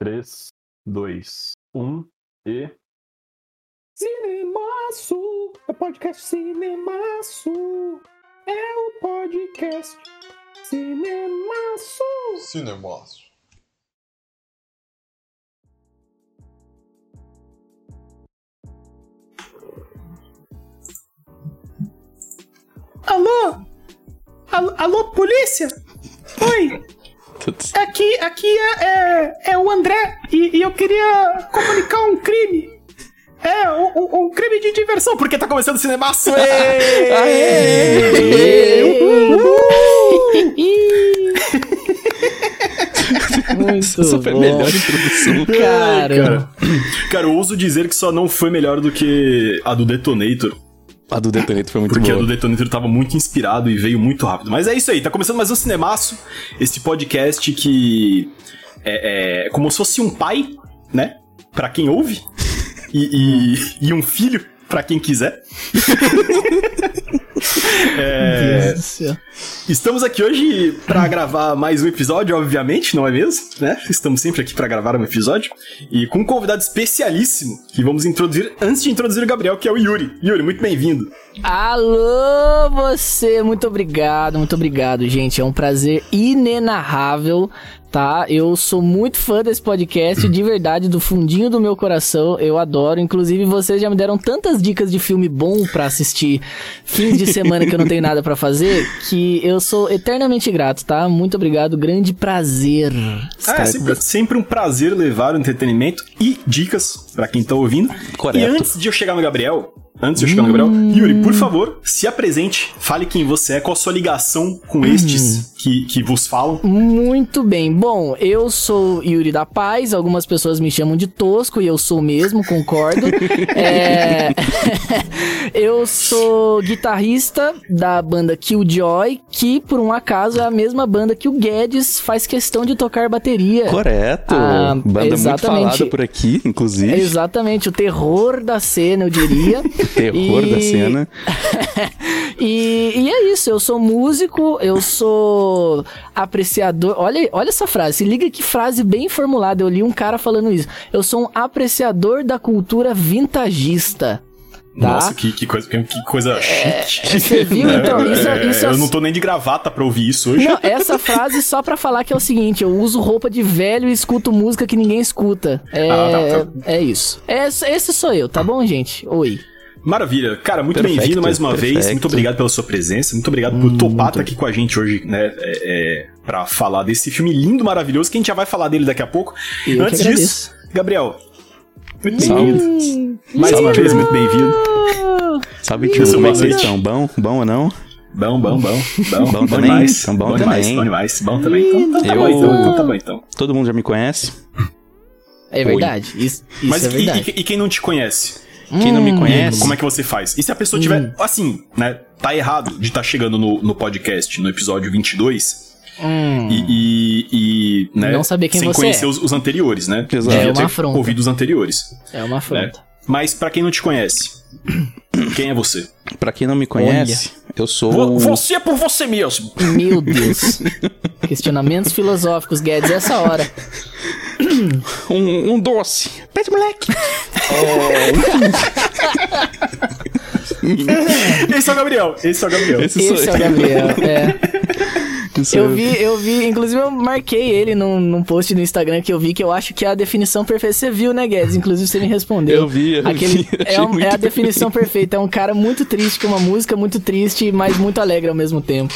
3, 2, 1 e. Cinemaço, é o podcast Cinemaço, é o podcast Cinemaço. Cinemaço. Alô? Alô, alô, polícia? Oi, aqui, aqui é, é, é o André e, e eu queria comunicar um crime. É, um, um- um crime de diversão, porque tá começando o cinemaço. Muito Essa foi a bom. melhor introdução. Cara, Cara, cara, eu ouso dizer que só não foi melhor do que a do Detonator. A do Detonator foi muito Porque a boa. do Detonator tava muito inspirado e veio muito rápido. Mas é isso aí, tá começando mais um Cinemaço, esse podcast que é, é como se fosse um pai, né? Pra quem ouve, e, e, e um filho pra quem quiser. É, Deus do céu. Estamos aqui hoje pra gravar mais um episódio, obviamente, não é mesmo? Né? Estamos sempre aqui pra gravar um episódio e com um convidado especialíssimo que vamos introduzir antes de introduzir o Gabriel, que é o Yuri. Yuri, muito bem-vindo. Alô, você, muito obrigado, muito obrigado, gente. É um prazer inenarrável, tá? Eu sou muito fã desse podcast, de verdade, do fundinho do meu coração. Eu adoro. Inclusive, vocês já me deram tantas dicas de filme bom pra assistir fins de semana que eu não tenho nada pra fazer, que eu sou eternamente grato, tá? Muito obrigado, grande prazer. Ah, estar é sempre, sempre um prazer levar o entretenimento e dicas pra quem tá ouvindo. Correto. E antes de eu chegar no Gabriel, antes de eu chegar no Gabriel, Yuri, por favor, se apresente, fale quem você é, qual a sua ligação com estes que, que vos falam. Muito bem. Bom, eu sou Yuri da Paz, algumas pessoas me chamam de tosco e eu sou mesmo, concordo. É, eu sou guitarrista da banda Killjoy, que por um acaso é a mesma banda que o Guedes faz questão de tocar bateria. Correto. Ah, Banda muito exatamente. falada por aqui, inclusive. Exatamente, o terror da cena, eu diria. Terror E- da cena. e, e é isso, eu sou músico, eu sou apreciador. Olha, olha essa frase, se liga que frase bem formulada. Eu li um cara falando isso. Eu sou um apreciador da cultura vintagista. Tá? Nossa, que, que coisa, que, coisa chique. você viu, então? Isso é- isso é- eu não tô nem de gravata pra ouvir isso hoje. Não, essa frase só pra falar que é o seguinte: eu uso roupa de velho e escuto música que ninguém escuta. É, Ah, tá, é isso. Esse, esse sou eu, tá bom, gente? Oi. Maravilha. Cara, muito bem-vindo mais uma vez. perfeito. Muito obrigado pela sua presença. Muito obrigado por topar estar aqui com a gente hoje, né? É, é, pra falar desse filme lindo, maravilhoso, que a gente já vai falar dele daqui a pouco. Eu Antes disso, Gabriel. Muito Salve. bem-vindo. Mais uma vez, muito bem-vindo. Sabe que como é vocês estão? Bom? Bom ou não? Bom, bom, bom. Bom, Bom bom também, demais. então bom demais, também. bom demais. Bom também. Então, então tá Eu- bom, então. Então tá bom, então. Todo mundo já me conhece. É verdade. Isso, isso Mas é e- verdade. e, e quem não te conhece? Quem não me Hum, conhece, Como é que você faz? E se a pessoa tiver, assim, né, tá errado de estar chegando no, no podcast, no episódio 22, Hum. e, e, e, né, Não saber quem sem você conhecer é. os, os anteriores, né? Exato. É uma afronta. ouvido os anteriores. É uma Né? afronta. Mas pra quem não te conhece, quem é você? pra quem não me conhece, eu sou. Vo- Você é por você mesmo. Meu Deus. Questionamentos filosóficos, Guedes, essa hora. um, um doce. Pede moleque. Esse é o Gabriel. Esse é o Gabriel. Esse sou Esse é o Gabriel, é. Eu vi, eu vi, inclusive eu marquei ele num, num post no Instagram que eu vi que eu acho que é a definição perfeita. Você viu, né, Guedes? Inclusive você me respondeu. Eu vi, eu Aquele, vi, achei é, um- muito é a definição perfeita. É um cara muito triste, com uma música muito triste, mas muito alegre ao mesmo tempo.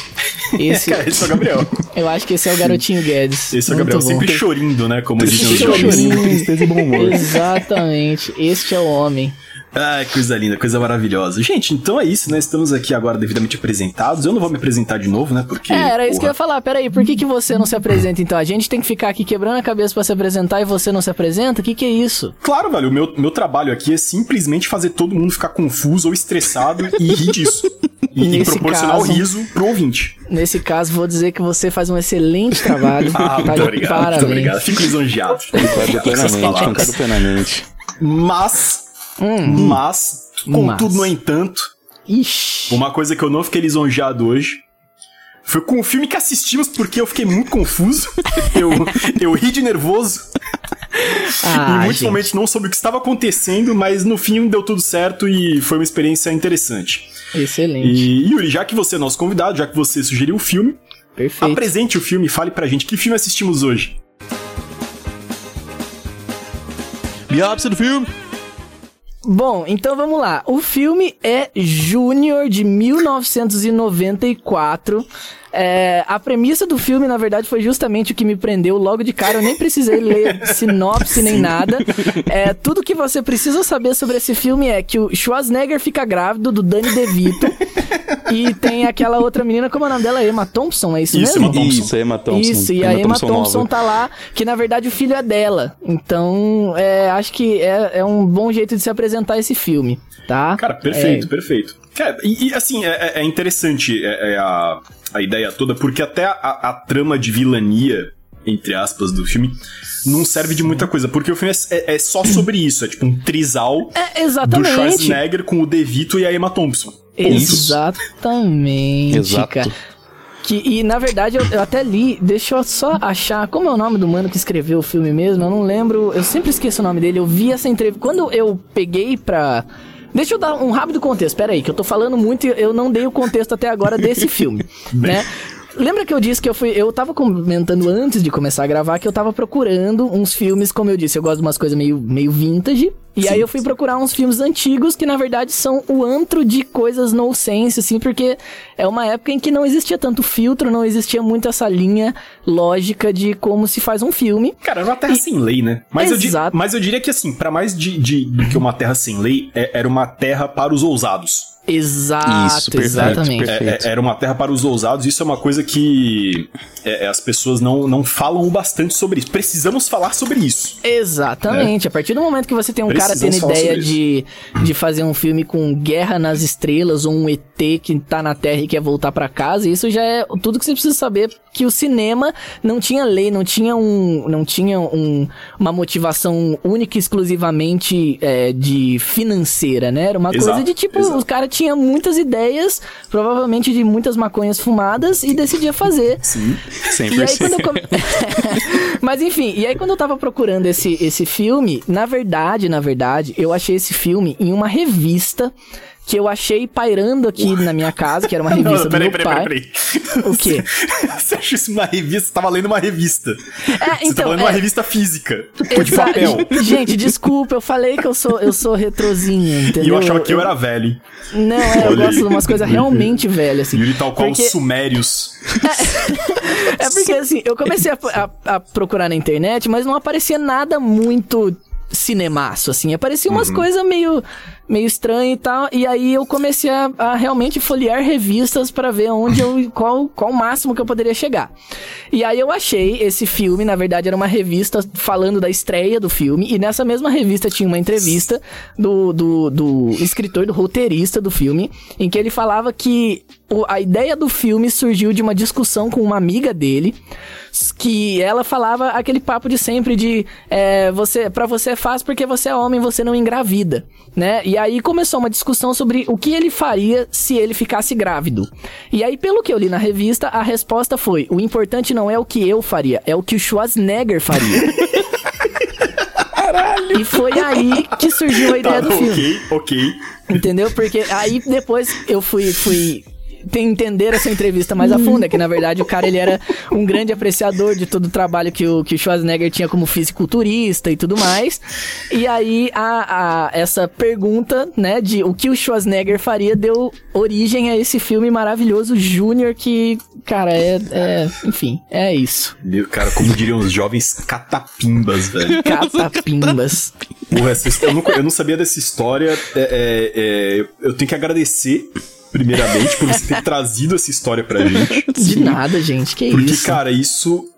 Esse, Cara, esse é o Gabriel. eu acho que esse é o garotinho Guedes. Esse é o Gabriel, bom. sempre chorindo, né? Como dizem os jovens. tristeza e bom humor. Exatamente. Este é o homem. Ai, coisa linda, coisa maravilhosa. Gente, então é isso, né? Estamos aqui agora devidamente apresentados. Eu não vou me apresentar de novo, né? Porque. É, era isso que eu ia porra, falar. Peraí, por que, que você não se apresenta então? A gente tem que ficar aqui quebrando a cabeça pra se apresentar e você não se apresenta? O que, que é isso? Claro, velho, o meu, meu trabalho aqui é simplesmente fazer todo mundo ficar confuso ou estressado e rir disso. E, e proporcionar caso- o riso pro ouvinte. Nesse caso, vou dizer que você faz um excelente trabalho. Ah, Tá muito de obrigado, parabéns. muito obrigado. Fico lisonjeado. Concordo plenamente, concordo plenamente. Mas, Hum, mas, contudo, Mas. no entanto, ixi. uma coisa que eu não fiquei lisonjeado hoje foi com o filme que assistimos porque eu fiquei muito confuso. eu, eu ri de nervoso. Ah, em muitos gente. momentos não soube o que estava acontecendo, mas no fim deu tudo certo e foi uma experiência interessante. Excelente. E Yuri, já que você é nosso convidado, já que você sugeriu o filme, Perfeito. apresente o filme e fale pra gente que filme assistimos hoje. Biópsia do filme. Bom, então vamos lá. O filme é Júnior de 1994. É, a premissa do filme, na verdade, foi justamente o que me prendeu logo de cara. Eu nem precisei ler sinopse nem nada. É, tudo que você precisa saber sobre esse filme é que o Schwarzenegger fica grávido do Danny DeVito. e tem aquela outra menina, como é o nome dela? Emma Thompson, é isso, Isso, mesmo? Emma Thompson. Isso, é Emma Thompson. Isso, e a Emma Thompson, nova. tá lá, que na verdade o filho é dela. Então, é, acho que é, é um bom jeito de se apresentar esse filme, tá? Cara, perfeito, perfeito. Cara, e, e, assim, é, é interessante é, é a, a ideia toda, porque até a, a trama de vilania, entre aspas, do filme, não serve de muita coisa, porque o filme é, é- é só sobre isso, é tipo um trisal É, do exatamente. Schwarzenegger com o DeVito e a Emma Thompson. Exatamente, Exato. cara. Que, e na verdade eu, eu até li, deixa eu só achar, como é o nome do mano que escreveu o filme mesmo? Eu não lembro, eu sempre esqueço o nome dele. Eu vi essa entrevista. Quando eu peguei pra. Deixa eu dar um rápido contexto, pera aí, que eu tô falando muito e eu não dei o contexto até agora desse filme, né? Lembra que eu disse que eu fui. Eu tava comentando antes de começar a gravar que eu tava procurando uns filmes, como eu disse, eu gosto de umas coisas meio, meio vintage. E aí eu fui procurar uns filmes antigos que na verdade são o antro de coisas no sense, assim, porque é uma época em que não existia tanto filtro, não existia muito essa linha lógica de como se faz um filme. Cara, era uma terra sem lei, né? Mas eu, di- Exato. mas eu diria que, assim, pra mais de, de- do que uma terra sem lei, é- era uma terra para os ousados. Exato, Isso, perfeito, exatamente. perfeito. É- é- era uma terra para os ousados, isso é uma coisa que é, é, as pessoas não, não falam bastante sobre isso. Precisamos falar sobre isso. Exatamente. A partir do momento que você tem um cara tendo ideia de, de fazer um filme com guerra nas estrelas ou um ET que tá na Terra e quer voltar pra casa, isso já é tudo que você precisa saber que o cinema não tinha lei, não tinha um, não tinha um, uma motivação única e exclusivamente é, de financeira, né? Era uma Exato, coisa de tipo, exato. os caras tinham muitas ideias, provavelmente de muitas maconhas fumadas e decidia fazer. Sim. E aí 100%. quando eu come... Mas enfim, e aí quando eu tava procurando esse, esse filme, na verdade, na verdade, eu achei esse filme em uma revista que eu achei pairando aqui na minha casa, que era uma revista Não, do peraí, meu peraí, pai. peraí, peraí. O quê? Você acha isso uma revista? Você tava lendo uma revista. É, Você então, tava lendo é- uma revista física. de Exa- papel. Gente, desculpa, eu falei que eu sou, eu sou retrozinho, entendeu? E eu achava que eu era velho. Não, é, eu gosto aí. de umas coisas realmente velhas, assim. Yuri tal qual Porque- os sumérios. É porque assim, eu comecei a, a- a procurar na internet, mas não aparecia nada muito cinemaço, assim. Aparecia umas Uhum. coisas meio, meio estranhas e tal. E aí eu comecei a, a realmente folhear revistas pra ver onde eu. qual, qual o máximo que eu poderia chegar. E aí eu achei esse filme, na verdade, era uma revista falando da estreia do filme. E nessa mesma revista tinha uma entrevista do, do, do escritor, do roteirista do filme, em que ele falava que a ideia do filme surgiu de uma discussão com uma amiga dele, que ela falava aquele papo de sempre de é, você, para você é fácil porque você é homem, você não engravida, né? E aí começou uma discussão sobre o que ele faria se ele ficasse grávido. E aí, pelo que eu li na revista, a resposta foi: o importante não é o que eu faria, é o que o Schwarzenegger faria. E foi aí que surgiu a ideia Tá, do filme. ok, ok. Entendeu? Porque aí depois eu fui, fui entender essa entrevista mais a fundo, é que na verdade o cara ele era um grande apreciador de todo o trabalho que o, que o Schwarzenegger tinha como fisiculturista e tudo mais. E aí a, a- essa pergunta, né, de o que o Schwarzenegger faria deu origem a esse filme maravilhoso Júnior que, cara, é, é- enfim, é isso. Meu, cara, como diriam os jovens catapimbas, velho. Catapimbas. Porra, essa eu, não, eu não sabia dessa história. É, é, é, eu tenho que agradecer, primeiramente, por você ter trazido essa história pra gente. De nada, gente, que Porque, isso. cara, isso.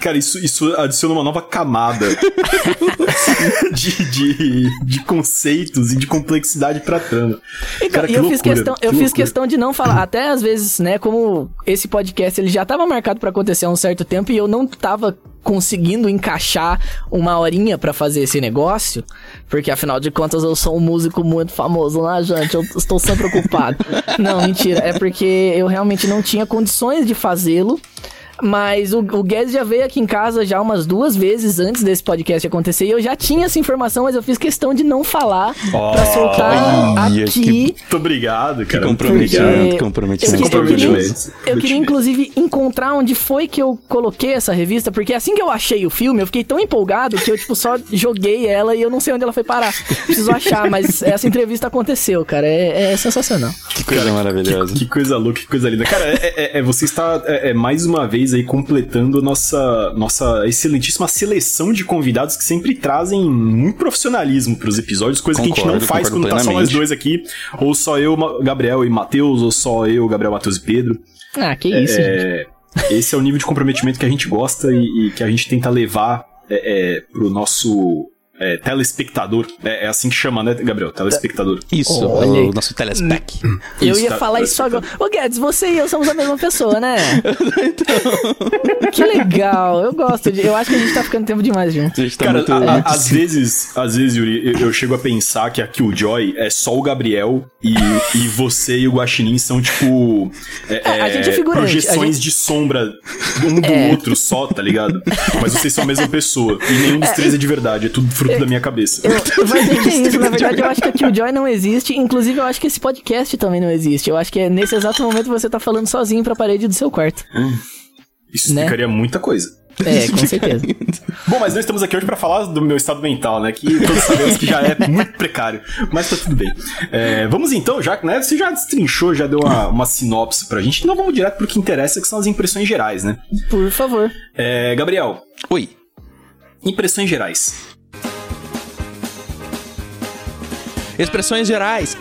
Cara, isso, isso adiciona uma nova camada de, de, de conceitos e de complexidade pra trama. Então, Cara, e eu fiz loucura, questão, que eu fiz questão de não falar, até às vezes, né, como esse podcast ele já tava marcado pra acontecer há um certo tempo e eu não tava conseguindo encaixar uma horinha pra fazer esse negócio, porque afinal de contas eu sou um músico muito famoso, né, gente? Eu estou sempre ocupado. não, mentira, é porque eu realmente não tinha condições de fazê-lo. Mas o, o Guedes já veio aqui em casa já umas duas vezes antes desse podcast acontecer e eu já tinha essa informação, mas eu fiz questão de não falar Oh, pra soltar aqui. que- Muito obrigado, cara. Muito Comprometimento. Eu comprometimento. queria, eu queria- Comprometimento. eu queria, inclusive, encontrar onde foi que eu coloquei essa revista, porque assim que eu achei o filme, eu fiquei tão empolgado que eu, tipo, só joguei ela e eu não sei onde ela foi parar. Preciso achar, mas essa entrevista aconteceu, cara. É, é sensacional. Que coisa maravilhosa. Que coisa louca, que coisa linda. Cara, é, é- é- você está é, é, mais uma vez aí completando nossa, nossa excelentíssima seleção de convidados que sempre trazem muito profissionalismo pros episódios, coisa que a gente não Concordo, faz concordo quando tá só nós plenamente. dois aqui, ou só eu, Gabriel e Matheus, ou só eu, Gabriel, Matheus e Pedro. Ah, que isso, gente. É, esse é o nível de comprometimento que a gente gosta e, e que a gente tenta levar é, é, pro nosso é, telespectador. É, é assim que chama, né, Gabriel? Telespectador. Isso, Olha aí. o nosso telespec. Eu Isso, ia tá- falar isso agora. Ô, Guedes, você e eu somos a mesma pessoa, né? Que legal. Eu gosto de. Eu acho que a gente tá ficando tempo demais junto. Tá Cara, muito, a- a- às vezes, às vezes, Yuri, eu, eu chego a pensar que a Killjoy é só o Gabriel e, e você e o Guaxinim são, tipo, é, É, a gente é figurante, projeções a gente- de sombra um do É. outro só, tá ligado? Mas vocês são a mesma pessoa. E nenhum dos três é de verdade, é tudo fruto da minha cabeça. Eu, mas é que é isso, na verdade eu acho que a Killjoy não existe, inclusive eu acho que esse podcast também não existe. Eu acho que é nesse exato momento você tá falando sozinho pra parede do seu quarto. Isso né? explicaria muita coisa. É, com certeza. Bom, mas nós estamos aqui hoje pra falar do meu estado mental, né? Que todos sabemos que já é muito precário. Mas tá tudo bem. É, vamos então, já que né, você já destrinchou, já deu uma, uma sinopse pra gente, então vamos direto pro que interessa, que são as impressões gerais, né? Por favor. É, Gabriel, Oi. impressões gerais. Expressões gerais.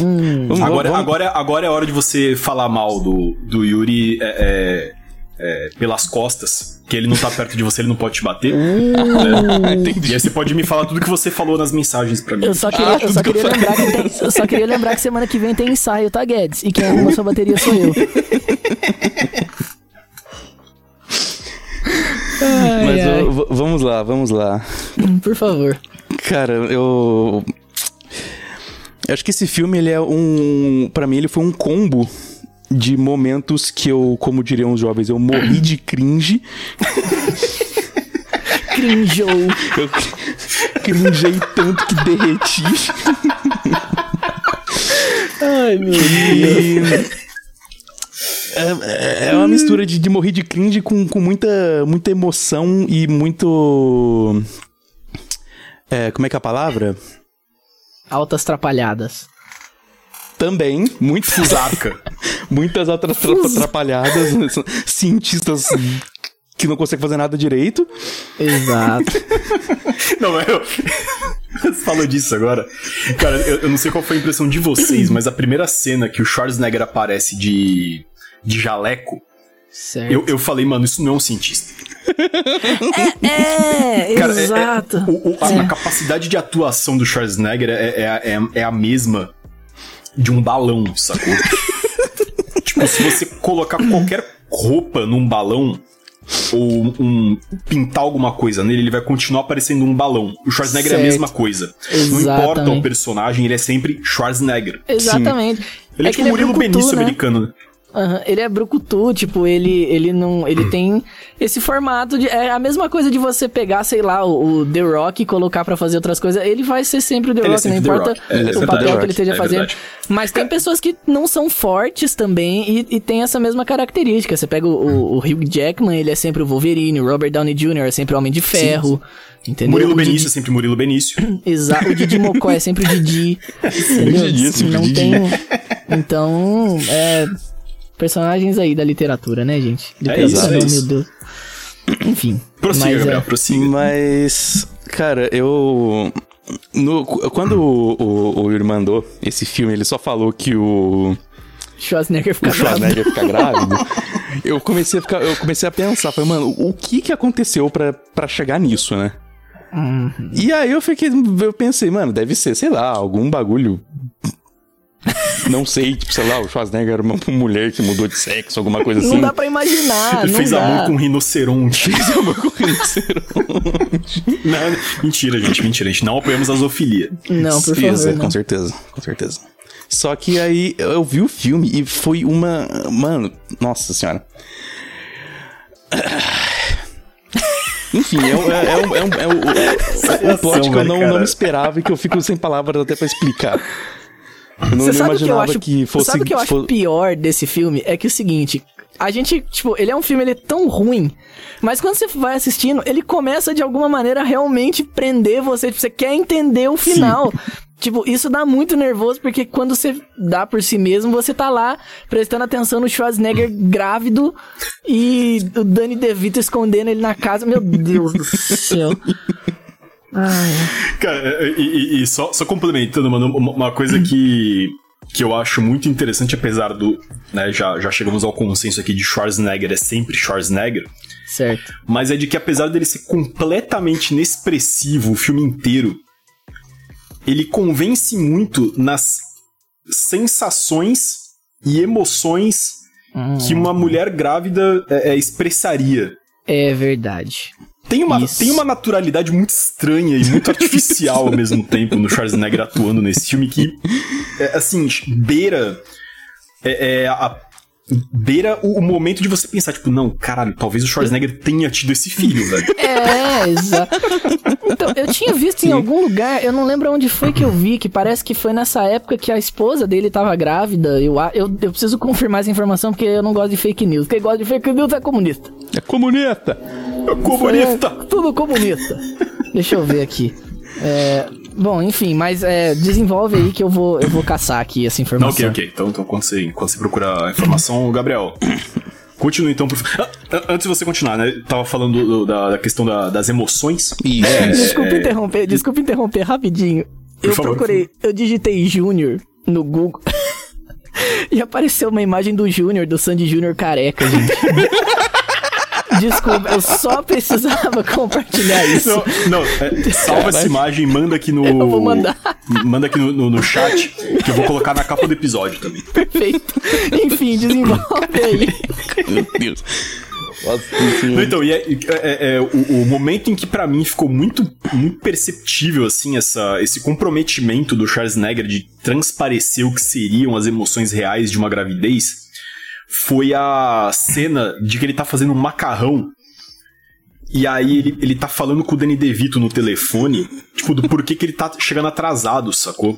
Hum, Vamos- Agora, vamos- agora, agora é hora de você falar mal do, do Yuri é, é, é, pelas costas, que ele não tá perto de você, ele não pode te bater. Ah, E entendi. aí você pode me falar tudo que você falou nas mensagens pra mim. eu só queria, Ah, eu só que eu lembrar que tem, eu só queria lembrar que semana que vem tem ensaio, tá, Guedes? E quem arruma sua bateria sou eu. Ai, Mas ai. vamos lá, vamos lá. Hum, Por favor. Cara, eu. Eu acho que esse filme, ele é um. Pra mim, ele foi um combo de momentos que eu, como diriam os jovens, eu morri de cringe. Crinjou. Eu cringei tanto que derreti. Ai, meu Deus. E. É, é uma mistura de, de morrer de cringe com, com muita, muita emoção e muito. É, como é que é a palavra? Altas trapalhadas. Também, muito Fusarca. muitas outras tra- atrapalhadas, cientistas que não conseguem fazer nada direito. Exato. Não, mas eu. Você falou disso agora. Cara, eu, eu não sei qual foi a impressão de vocês, mas a primeira cena que o Schwarzenegger aparece de, de jaleco, Certo. eu, eu falei, mano, isso não é um cientista. É, Cara, é- é- exato. o- o- a, a capacidade de atuação do Schwarzenegger é, é, é, é a mesma de um balão, sacou? tipo, se você colocar qualquer roupa num balão ou um pintar alguma coisa nele, ele vai continuar parecendo um balão. O Schwarzenegger é a Certo. mesma coisa. Não importa o Exatamente. personagem, ele é sempre Schwarzenegger. Exatamente. Ele é, tipo o Murilo Benício né? americano. né? Aham, Ele é brucutu, tipo, ele, ele não. Ele tem esse formato de. É a mesma coisa de você pegar, sei lá, o, o The Rock e colocar pra fazer outras coisas. Ele vai ser sempre o The Ele é Rock, não The importa Rock. É, o papel que ele esteja é fazendo. verdade. Mas tem pessoas que não são fortes também e, e tem essa mesma característica. Você pega o, o, o Hugh Jackman, ele é sempre o Wolverine, o Robert Downey Jr. é sempre o Homem de Ferro. Entendeu? Murilo O Benício é sempre Murilo Benício. Exato, o Didi Mocó é sempre o Didi. entendeu? Didi é sempre Não Didi. tem. Então, é. Personagens aí da literatura, né, gente? Literatura, isso, é isso. meu Deus. Enfim. Prossiga, mas, Gabriel, é, prossiga. Mas, cara, eu. no- quando o, o, o Yuri mandou esse filme, ele só falou que o, Schwarzenegger o fica bravo. Schwarzenegger fica grávido. Eu comecei a ficar, eu comecei a pensar, falei, mano, o que que aconteceu pra, pra chegar nisso, né? Uhum. E aí eu fiquei, eu pensei, mano, deve ser, sei lá, algum bagulho. Não sei, tipo, sei lá, o Schwarzenegger era uma mulher que mudou de sexo, alguma coisa assim. Não dá pra imaginar. Ele não fez dá. amor com um rinoceronte. Fez amor com o rinoceronte. Não, mentira, gente, mentira. A gente não apoiamos a zoofilia. Não, por Isso, favor. com Não. certeza, com certeza. Só que aí eu vi o filme e foi uma. Mano, nossa senhora. Enfim, é, um- é, é, um- é, um- é um- é um plot que eu não, não me esperava e que eu fico sem palavras até pra explicar. Eu não, Você sabe o que eu acho, que fosse. sabe o que eu acho fo- pior desse filme? É que é o seguinte, a gente, tipo, ele é um filme, ele é tão ruim, mas quando você vai assistindo, ele começa de alguma maneira a realmente prender você, tipo, você quer entender o final. Tipo, isso dá muito nervoso, porque quando você dá por si mesmo, você tá lá prestando atenção no Schwarzenegger grávido e o Danny DeVito escondendo ele na casa. Meu Deus do céu. Cara, e, e- e só, só complementando, mano, uma, coisa que, que eu acho muito interessante, apesar do. Né, já, já chegamos ao consenso aqui de Schwarzenegger é sempre Schwarzenegger, certo. mas é de que apesar dele ser completamente inexpressivo o filme inteiro, ele convence muito nas sensações e emoções que uma mulher grávida é, é, expressaria. É verdade. Tem uma, Isso. tem uma naturalidade muito estranha e muito artificial ao mesmo tempo no Schwarzenegger atuando nesse filme que, é, assim, beira. É, é, a- beira o, o momento de você pensar, tipo, não, caralho, talvez o Schwarzenegger tenha tido esse filho, velho. É, exato. Então, eu tinha visto em algum lugar, eu não lembro onde foi que eu vi, que parece que foi nessa época que a esposa dele tava grávida. Eu, eu, eu preciso confirmar essa informação porque eu não gosto de fake news. Quem gosta de fake news é comunista. É comunista! Comunista! É, tudo comunista. Deixa eu ver aqui. É, bom, enfim, mas é, desenvolve aí que eu vou, eu vou caçar aqui essa Não, informação. ok, ok. Então, então quando, você, quando você procura a informação, Gabriel. Continua então. Por... Antes de você continuar, né? Tava falando do- da, da questão da- das emoções. Isso. É, Desculpa é, interromper, desculpa interromper rapidinho. Por eu favor, procurei, eu digitei Júnior no Google. e apareceu uma imagem do Júnior, do Sandy Júnior careca, gente. Desculpa, eu só precisava compartilhar isso. Não, não é, salva essa imagem e manda aqui no. Eu vou mandar. Manda aqui no, no, no chat, que eu vou colocar na capa do episódio também. Perfeito. Enfim, desenvolve aí. Meu Deus. Não, então, e é, é- é o, o momento em que pra mim ficou muito, muito perceptível, assim, essa, esse comprometimento do Schwarzenegger de transparecer o que seriam as emoções reais de uma gravidez foi a cena de que ele tá fazendo um macarrão e aí ele, ele tá falando com o Danny DeVito no telefone, tipo, do porquê que ele tá chegando atrasado, sacou?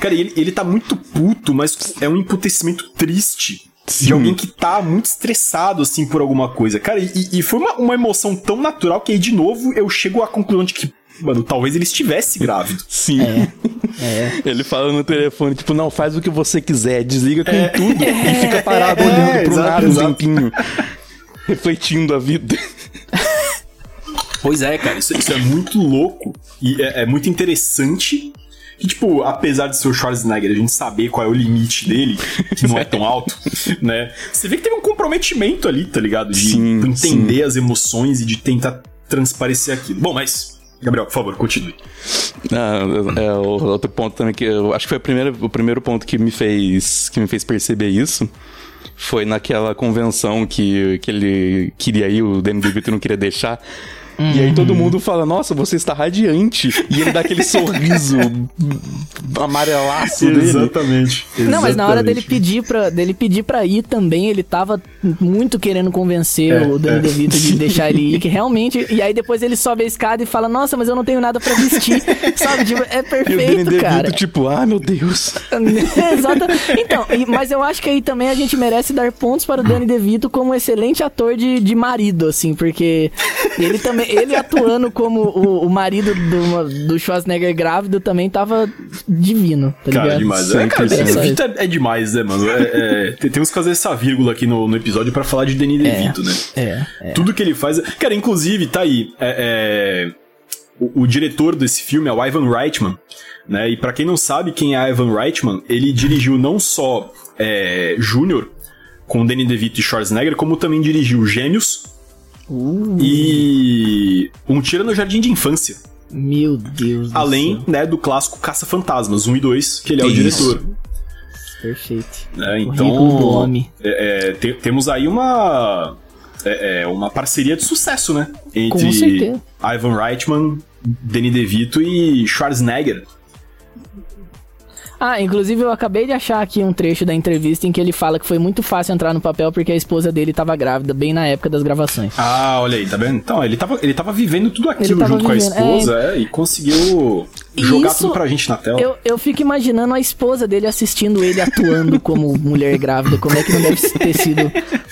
Cara, ele, ele tá muito puto, mas é um emputecimento triste. De Sim. alguém que tá muito estressado, assim, por alguma coisa. Cara, e, e foi uma, uma emoção tão natural que aí, de novo, eu chego à conclusão de que, mano, talvez ele estivesse grávido. Sim. É. Ele fala no telefone, tipo, não, faz o que você quiser, desliga com tudo e fica parado É, olhando pro exato, nada um tempinho. Refletindo a vida. Pois é, cara, isso, isso é muito louco e é, é muito interessante. Que, tipo, apesar de ser o Schwarzenegger, a gente saber qual é o limite dele, que não é tão alto, né? Você vê que teve um comprometimento ali, tá ligado? De Sim, entender as emoções e de tentar transparecer aquilo. Bom, mas, Gabriel, por favor, continue. Ah, é, o outro ponto também que eu acho que foi o primeiro, o primeiro ponto que me fez que me fez perceber isso foi naquela convenção que, que ele queria ir, o Danny DeVito não queria deixar. E aí todo mundo fala, nossa, você está radiante. E ele dá aquele sorriso amarelaço dele. Exatamente. Não, mas na hora dele pedir pra, dele pedir pra ir também, ele tava muito querendo convencer É, o Danny é. DeVito de deixar ele ir, que realmente... E aí depois ele sobe a escada e fala, nossa, mas eu não tenho nada pra vestir. Sabe, tipo, é E o Danny perfeito, DeVito, cara. tipo, ah, meu Deus. Exato. Então, e- mas eu acho que aí também a gente merece dar pontos para o Danny DeVito como um excelente ator de, de marido, assim, porque ele também, ele atuando como o, o marido do, do Schwarzenegger grávido também tava divino, tá ligado? Cara, demais. É, cara, é, é demais, né, mano? É, é, tem- temos que fazer essa vírgula aqui no, no episódio pra falar de Danny DeVito, né? É, é. Tudo que ele faz. Cara, inclusive, tá aí. é- é, o, o diretor desse filme é o Ivan Reitman. Né? E pra quem não sabe quem é Ivan Reitman, ele dirigiu não só é, Júnior com Danny DeVito e Schwarzenegger, como também dirigiu Gêmeos Uh, e Um Tira no Jardim de Infância. meu Deus do Além céu. né, do clássico Caça-Fantasmas 1 e 2, que ele é o Isso. diretor. Perfeito. O Então, é, é, te- temos aí uma é, é, uma parceria de sucesso, né? Entre. Ivan Reitman, Danny DeVito e Schwarzenegger. Ah, inclusive eu acabei de achar aqui um trecho da entrevista em que ele fala que foi muito fácil entrar no papel porque a esposa dele tava grávida, bem na época das gravações. Ah, olha aí, tá vendo? Então, ele tava, ele tava vivendo tudo aquilo junto vivendo, com a esposa, é... É, e conseguiu jogar Isso, tudo pra gente na tela. Eu, eu fico imaginando a esposa dele assistindo ele atuando como mulher grávida, como é que não deve ter sido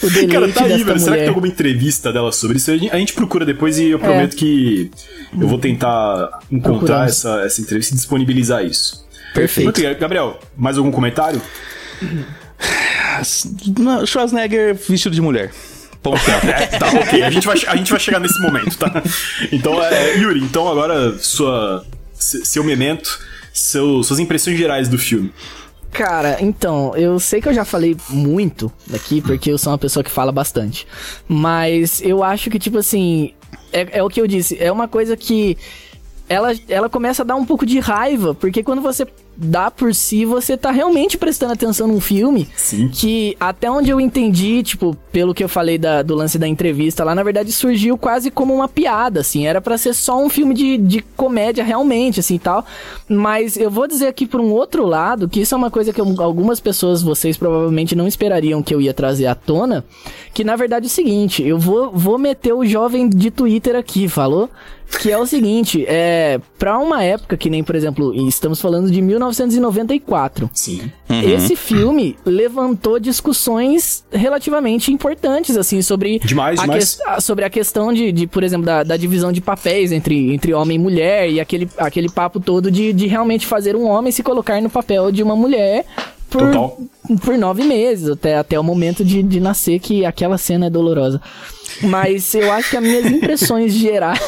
o deleite Cara, tá aí, velho. Será que tem alguma entrevista dela sobre isso? A gente, procura depois e eu prometo é. que eu vou tentar encontrar essa, essa entrevista e disponibilizar isso. Perfeito. Muito Gabriel, mais algum comentário? Schwarzenegger vestido de mulher. Ponto. é, tá, ok. A gente, vai, a gente vai chegar nesse momento, tá? Então, é, Yuri, então agora sua, seu memento, seu, suas impressões gerais do filme. Cara, então, eu sei que eu já falei muito aqui, porque eu sou uma pessoa que fala bastante. Mas eu acho que, tipo assim, é, é o que eu disse, é uma coisa que ela, ela começa a dar um pouco de raiva, porque quando você dá por si, você tá realmente prestando atenção num filme Sim. que, até onde eu entendi, tipo, pelo que eu falei da, do lance da entrevista lá, na verdade surgiu quase como uma piada, assim, era para ser só um filme de, de comédia realmente, assim, tal, mas eu vou dizer aqui por um outro lado, que isso é uma coisa que eu, algumas pessoas, vocês provavelmente não esperariam que eu ia trazer à tona, que na verdade é o seguinte, eu vou, vou meter o jovem de Twitter aqui, falou? Que é o seguinte, é, pra uma época que nem, por exemplo, estamos falando de 1994. Sim. Uhum. Esse filme levantou discussões relativamente importantes, assim, sobre. Demais, a demais. Que, sobre a questão de, de por exemplo, da, da, divisão de papéis entre, entre homem e mulher e aquele, aquele papo todo de, de realmente fazer um homem se colocar no papel de uma mulher por, por nove meses, até, até o momento de, de nascer, que aquela cena é dolorosa. Mas eu acho que as minhas impressões gerais,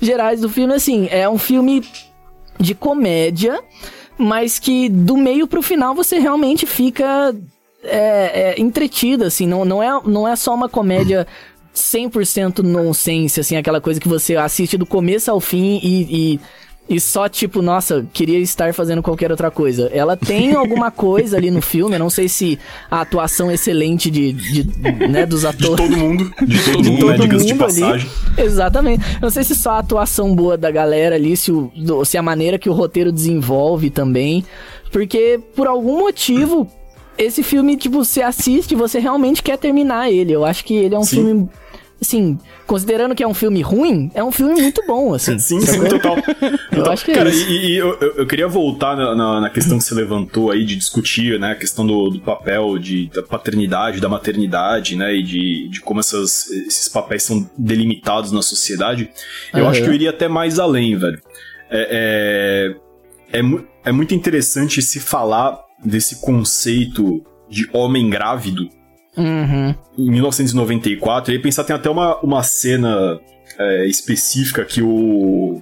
gerais do filme, assim, é um filme de comédia, mas que do meio pro final você realmente fica é, é, entretido, assim, não, não, é, não é só uma comédia 100% nonsense, assim, aquela coisa que você assiste do começo ao fim e, e e só tipo, nossa, queria estar fazendo qualquer outra coisa. Ela tem alguma coisa ali no filme, eu não sei se a atuação excelente de, de né, dos atores. De todo mundo. De todo, de mundo, todo mundo de passagem. Ali. Exatamente. Eu não sei se só a atuação boa da galera ali, se, o, se a maneira que o roteiro desenvolve também. Porque, por algum motivo, esse filme, tipo, você assiste e você realmente quer terminar ele. Eu acho que ele é um Sim. filme assim, considerando que é um filme ruim, é um filme muito bom, assim. Sim, sim, total. eu então, acho que é cara, isso. E, e eu, eu, queria voltar na, na, na, questão que você levantou aí de discutir, né, a questão do, do papel de, da paternidade, da maternidade, né, e de, de como essas, esses papéis são delimitados na sociedade. Eu uhum. acho que eu iria até mais além, velho. É, é, é, é muito interessante se falar desse conceito de homem grávido, Uhum. Em 1994, e pensar, tem até uma, uma cena é, específica que o.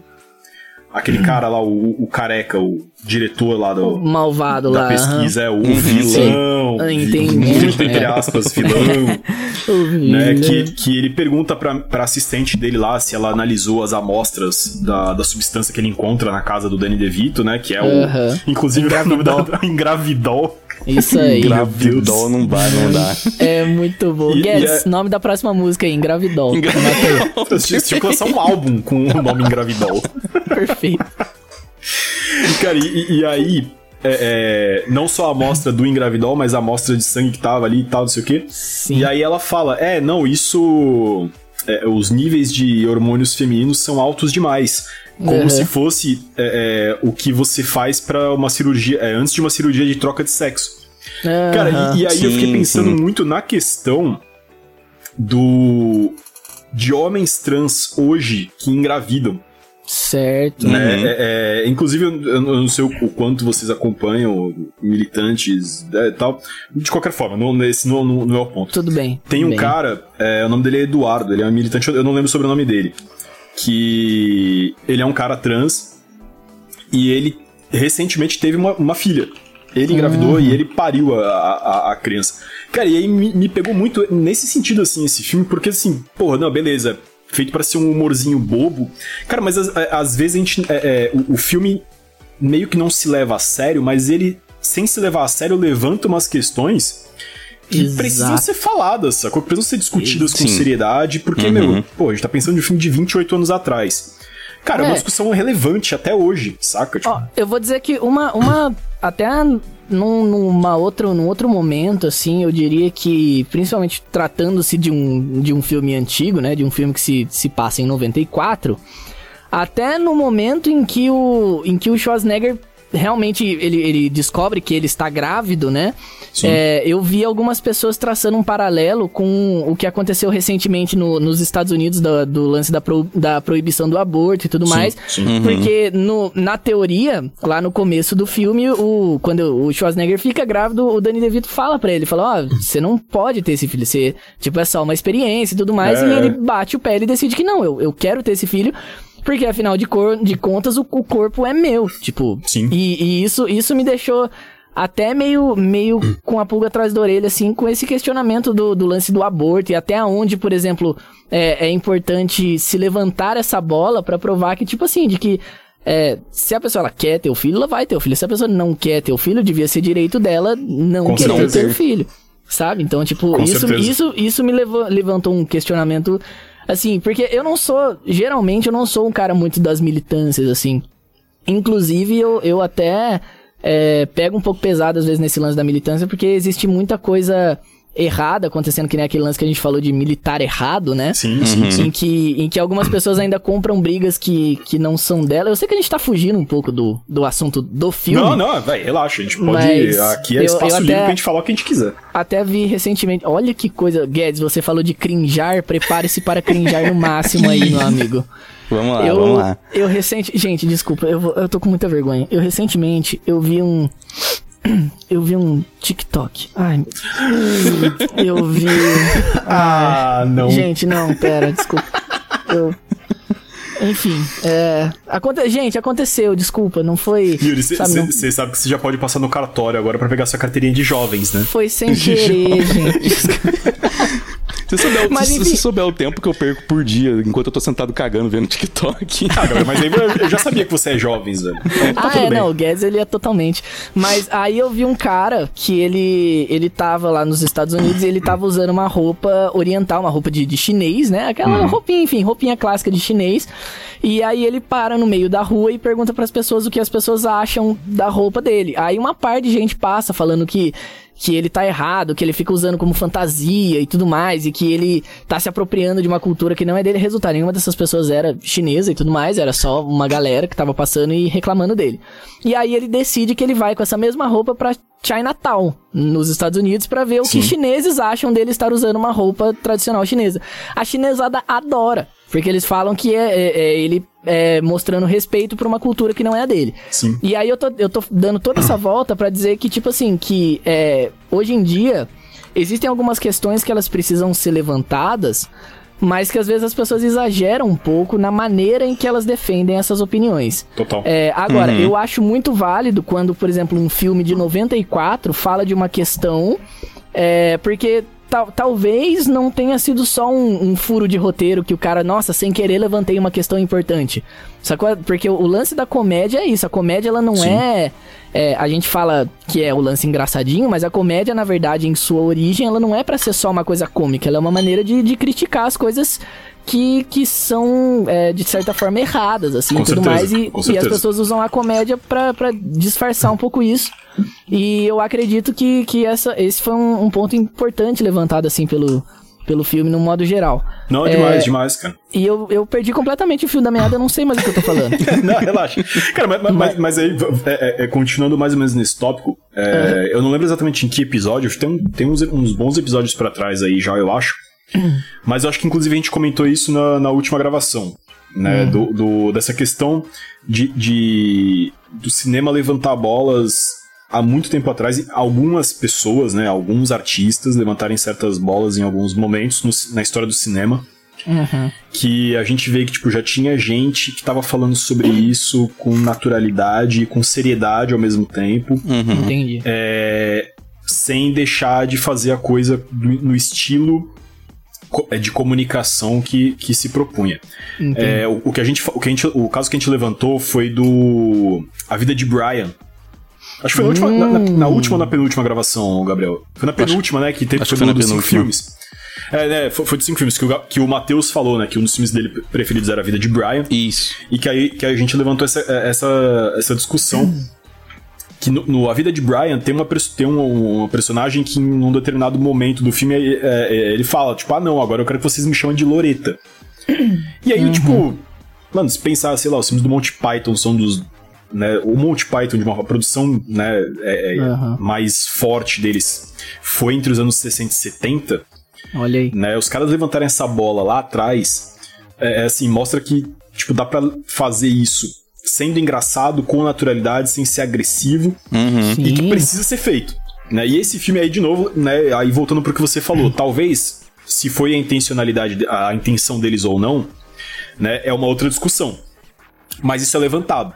Aquele uhum. cara lá, o, o, careca, o diretor lá do. O malvado da lá. pesquisa, uhum. é o vilão. Ah, entendi. Muito, entre aspas, vilão. né, que, que ele pergunta pra, pra assistente dele lá se ela analisou as amostras da, da substância que ele encontra na casa do Danny DeVito, né? Que é o. Uhum. Inclusive, Engravidol. o nome da. Engravidol. Isso aí. Engravidol não vai, não dá. É muito bom. E, Guedes, é... nome da próxima música aí, Engravidol. Engravidol. Tinha que lançar um álbum com o nome Engravidol. Perfeito. Cara, e, e aí, é, é, não só a amostra do engravidol, mas a amostra de sangue que tava ali e tal, não sei o quê. Sim. E aí ela fala: é, não, isso. É, os níveis de hormônios femininos são altos demais. Como uhum. se fosse é, é, o que você faz para uma cirurgia, é, antes de uma cirurgia de troca de sexo. Uhum. Cara, e, e aí sim, eu fiquei pensando sim. muito na questão do de homens trans hoje que engravidam. Certo. Né? Uhum. É, é, inclusive, eu, eu, não sei o, quanto vocês acompanham militantes e é, tal. De qualquer forma, não, esse não, não, não, é o ponto. Tudo bem. Tem um bem. cara, é, o nome dele é Eduardo, ele é um militante, eu não lembro sobre o nome dele que ele é um cara trans e ele recentemente teve uma, uma filha. Ele engravidou uhum. e ele pariu a, a, a, criança. Cara, e aí me, me, pegou muito nesse sentido, assim, esse filme, porque assim, porra, não, beleza, feito para ser um humorzinho bobo. Cara, mas às, vezes a gente. É, é, o, o filme meio que não se leva a sério, mas ele, sem se levar a sério, levanta umas questões que Exato. precisam ser faladas, sacou? Que precisam ser discutidas Sim. com seriedade, porque, uhum. meu, pô, a gente tá pensando de um filme de 28 anos atrás. Cara, é uma discussão relevante até hoje, saca? Tipo... Ó, eu vou dizer que uma, uma até num, numa outra, num outro momento, assim, eu diria que, principalmente tratando-se de um, de um filme antigo, né? De um filme que se, se passa em 94, até no momento em que o, em que o Schwarzenegger realmente ele, ele descobre que ele está grávido, né? É, eu vi algumas pessoas traçando um paralelo com o que aconteceu recentemente no, nos Estados Unidos do, do lance da, pro, da proibição do aborto e tudo sim, mais. Sim. Uhum. Porque no, na teoria, lá no começo do filme, o, quando o Schwarzenegger fica grávido, o Danny DeVito fala para ele, fala, ó, oh, você não pode ter esse filho, você, tipo, é só uma experiência e tudo mais, é. e ele bate o pé e decide que não, eu, eu quero ter esse filho, porque afinal de, cor, de contas o, o corpo é meu, tipo. Sim. E, e, isso, isso me deixou até meio, meio com a pulga atrás da orelha, assim, com esse questionamento do, do lance do aborto e até onde, por exemplo, é, é importante se levantar essa bola para provar que, tipo assim, de que é, se a pessoa ela quer ter o filho, ela vai ter o filho. Se a pessoa não quer ter o filho, devia ser direito dela não com querer certeza. ter o filho. Sabe? Então, tipo, isso, isso, isso me levou, levantou um questionamento Assim, porque eu não sou. Geralmente eu não sou um cara muito das militâncias, assim. Inclusive, eu, eu até é, pego um pouco pesado às vezes nesse lance da militância, porque existe muita coisa errada acontecendo, que nem aquele lance que a gente falou de militar errado, né? Sim, sim, sim. Em que, em que algumas pessoas ainda compram brigas que, que não são dela. Eu sei que a gente tá fugindo um pouco do, do assunto do filme. Não, não, vai, relaxa. A gente pode. Aqui é eu, espaço eu livre até, pra gente falar o que a gente quiser. Até vi recentemente. Olha que coisa. Guedes, você falou de crinjar. Prepare-se para crinjar no máximo aí, meu amigo. Vamos lá, eu, vamos lá. Eu recente. Gente, desculpa, eu, vou, eu tô com muita vergonha. Eu recentemente eu vi um. Eu vi um TikTok. Ai, eu vi. Ah, não. Gente, não, pera, desculpa. Eu. Enfim, é. Aconte... Gente, aconteceu, desculpa, não foi. Yuri, você sabe, não... sabe, que você já pode passar no cartório agora para pegar sua carteirinha de jovens, né? Foi sem querer, gente. Se souber, mas, se, se souber o tempo que eu perco por dia enquanto eu tô sentado cagando vendo TikTok. Ah, cara, mas aí eu já sabia que você é jovem, velho. Então, tá ah, é, bem. não, o Guedes ele é totalmente. Mas aí eu vi um cara que ele ele tava lá nos Estados Unidos e ele tava usando uma roupa oriental, uma roupa de, de chinês, né? Aquela uhum. roupinha, enfim, roupinha clássica de chinês. E aí ele para no meio da rua e pergunta para as pessoas o que as pessoas acham da roupa dele. Aí uma par de gente passa falando que que ele tá errado, que ele fica usando como fantasia e tudo mais, e que ele tá se apropriando de uma cultura que não é dele. Resultado, nenhuma dessas pessoas era chinesa e tudo mais, era só uma galera que tava passando e reclamando dele. E aí ele decide que ele vai com essa mesma roupa pra Chinatown, nos Estados Unidos, para ver Sim. o que chineses acham dele estar usando uma roupa tradicional chinesa. A chinesada adora. Porque eles falam que é, é, é ele é, mostrando respeito por uma cultura que não é a dele. Sim. E aí eu tô, eu tô dando toda essa volta para dizer que, tipo assim, que é, hoje em dia existem algumas questões que elas precisam ser levantadas, mas que às vezes as pessoas exageram um pouco na maneira em que elas defendem essas opiniões. Total. É, agora, uhum. eu acho muito válido quando, por exemplo, um filme de 94 fala de uma questão. É, porque tal, talvez não tenha sido só um, um, furo de roteiro que o cara, nossa, sem querer levantei uma questão importante. Sacou? Porque o, o lance da comédia é isso. A comédia, ela não é, é, A gente fala que é o lance engraçadinho, mas a comédia, na verdade, em sua origem, ela não é para ser só uma coisa cômica. Ela é uma maneira de, de criticar as coisas que, que são, é, de certa forma, erradas, assim, com e tudo certeza, mais. E, e, as pessoas usam a comédia pra disfarçar um pouco isso. E eu acredito que, que essa, esse foi um, um ponto importante levantado, assim, pelo, pelo filme no modo geral. Não, é demais, demais, cara. E eu, eu perdi completamente o fio da meada, eu não sei mais o que eu tô falando. não, relaxa. Cara, mas, mas, mas aí, é, é, é, continuando mais ou menos nesse tópico, uhum. eu não lembro exatamente em que episódio, tem, tem uns, uns bons episódios para trás aí já, eu acho. Mas eu acho que inclusive a gente comentou isso na, na última gravação, né? Uhum. Do, do, dessa questão de, de do cinema levantar bolas há muito tempo atrás, algumas pessoas, né, alguns artistas levantarem certas bolas em alguns momentos no, na história do cinema. Uhum. Que a gente vê que tipo, já tinha gente que estava falando sobre isso com naturalidade e com seriedade ao mesmo tempo. Uhum. Entendi. É, sem deixar de fazer a coisa no estilo é, de comunicação que, que se propunha. É, o, o, que a gente, o, que a gente, o caso que a gente levantou foi do A Vida de Brian. Acho que foi hum. última, na, na, na, última ou na penúltima gravação, Gabriel? Foi na penúltima, acho, né? Que teve foi, foi do, dos cinco filmes. É, né, foi, foi de cinco filmes que o, que o Matheus falou, né? Que um dos filmes dele preferidos era A Vida de Brian. Isso. E que aí que a gente levantou essa, essa, essa discussão. Que no, no, A Vida de Brian tem, uma, tem um, uma personagem que em um determinado momento do filme é, é, ele fala, tipo, ah não, agora eu quero que vocês me chamem de Loreta. E aí, uhum. tipo, mano, se pensar, sei lá, os filmes do Monty Python são dos. Né, o Monty Python, de uma produção né, é, uhum. mais forte deles, foi entre os anos 60 e 70. Olha aí. Né, os caras levantarem essa bola lá atrás, é, assim, mostra que, tipo, dá pra fazer isso sendo engraçado, com naturalidade, sem ser agressivo, uhum. e que precisa ser feito. Né? E esse filme aí, de novo, né, aí voltando pro que você falou, talvez, se foi a intencionalidade, a intenção deles ou não, né, é uma outra discussão. Mas isso é levantado.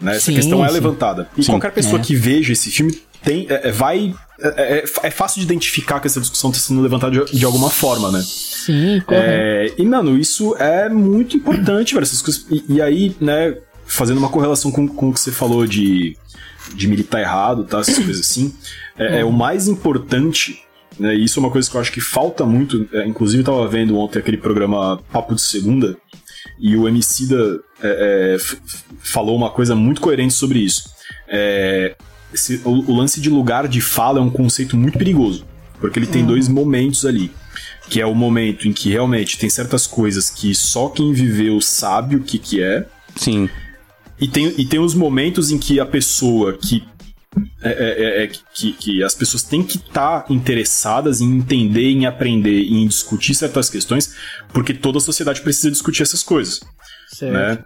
Né? Essa sim, questão é sim. levantada. E sim, qualquer pessoa é. que veja esse filme tem, é, é vai. É, é, é, fácil de identificar que essa discussão está sendo levantada de, de, alguma forma, né? Sim, correto. É, e, mano, isso é muito importante, velho. Essas coisas, e, e aí, né, fazendo uma correlação com, com o que você falou de, de militar errado, tá? Essas coisas assim. É, é, o mais importante, né? Isso é uma coisa que eu acho que falta muito. É, inclusive, eu tava vendo ontem aquele programa Papo de Segunda, e o Emicida é, é, falou uma coisa muito coerente sobre isso. É, esse, o, o, lance de lugar de fala é um conceito muito perigoso, porque ele tem dois momentos ali. Que é o momento em que realmente tem certas coisas que só quem viveu sabe o que, que é. Sim. E tem, e tem os momentos em que a pessoa que. É, é, é, é que, que, as pessoas têm que estar tá interessadas em entender, em aprender, em discutir certas questões, porque toda a sociedade precisa discutir essas coisas. Certo. Né?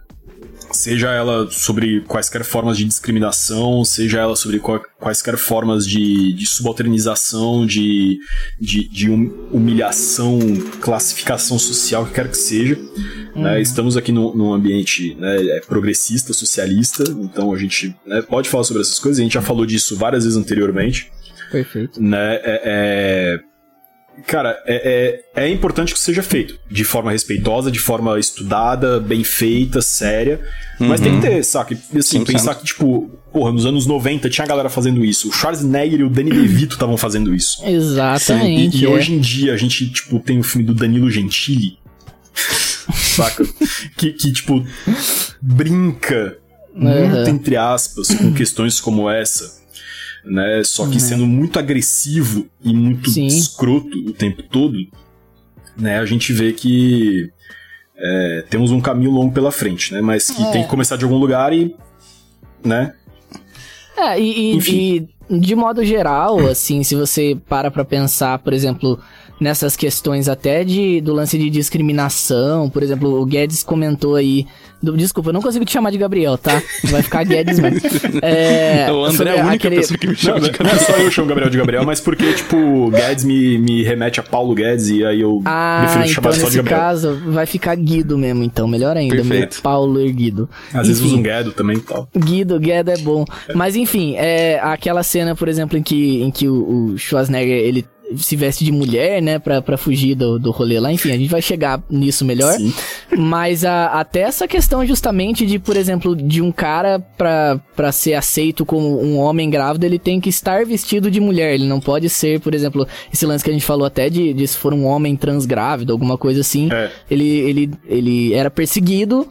Seja ela sobre quaisquer formas de discriminação, seja ela sobre quaisquer formas de, de subalternização, de, de, de humilhação, classificação social, que quer que seja. Uhum. Né? Estamos aqui no, num ambiente né, é progressista, socialista, então a gente né, pode falar sobre essas coisas, a gente já falou disso várias vezes anteriormente. Perfeito. Né? É, é Cara, é, é, é, importante que seja feito de forma respeitosa, de forma estudada, bem feita, séria. Uhum. Mas tem que ter, saca? Assim, 100%. pensar que, tipo, porra, nos anos 90 tinha galera fazendo isso. O Schwarzenegger e o Danny DeVito estavam fazendo isso. Exatamente. E, e é. hoje em dia a gente, tipo, tem o filme do Danilo Gentili. saca? que, que, tipo, brinca, uhum. muito entre aspas, com questões como essa né? Só que uhum. sendo muito agressivo e muito Sim. escroto o tempo todo, né? A gente vê que é, temos um caminho longo pela frente, né? Mas que é. tem que começar de algum lugar e, né? É, e, e, e de modo geral, assim, se você para pra pensar, por exemplo, nessas questões até de, do lance de discriminação. Por exemplo, o Guedes comentou aí. Do, desculpa, eu não consigo te chamar de Gabriel, tá? Vai ficar Guedes mesmo. É, o André é a única aquele... pessoa que me chama não, de Gabriel. Não é só eu chamo Gabriel de Gabriel, mas porque, tipo, Guedes me, me remete a Paulo Guedes e aí eu ah, prefiro chamar então, só de Gabriel. nesse caso, vai ficar Guido mesmo, então. Melhor ainda. Perfeito. Paulo Erguido. Às enfim, vezes usa um Guedo também e tal. Guido, Guedo é bom. É. Mas enfim, é aquela cena, por exemplo, em que, em que o, o Schwarzenegger, ele se veste de mulher, né, pra, pra fugir do, do rolê lá. Enfim, a gente vai chegar nisso melhor. Sim. Mas a, até essa questão justamente de, por exemplo, de um cara pra, pra ser aceito como um homem grávido, ele tem que estar vestido de mulher. Ele não pode ser, por exemplo, esse lance que a gente falou até de, de se for um homem transgrávido, alguma coisa assim. É. Ele, ele, ele era perseguido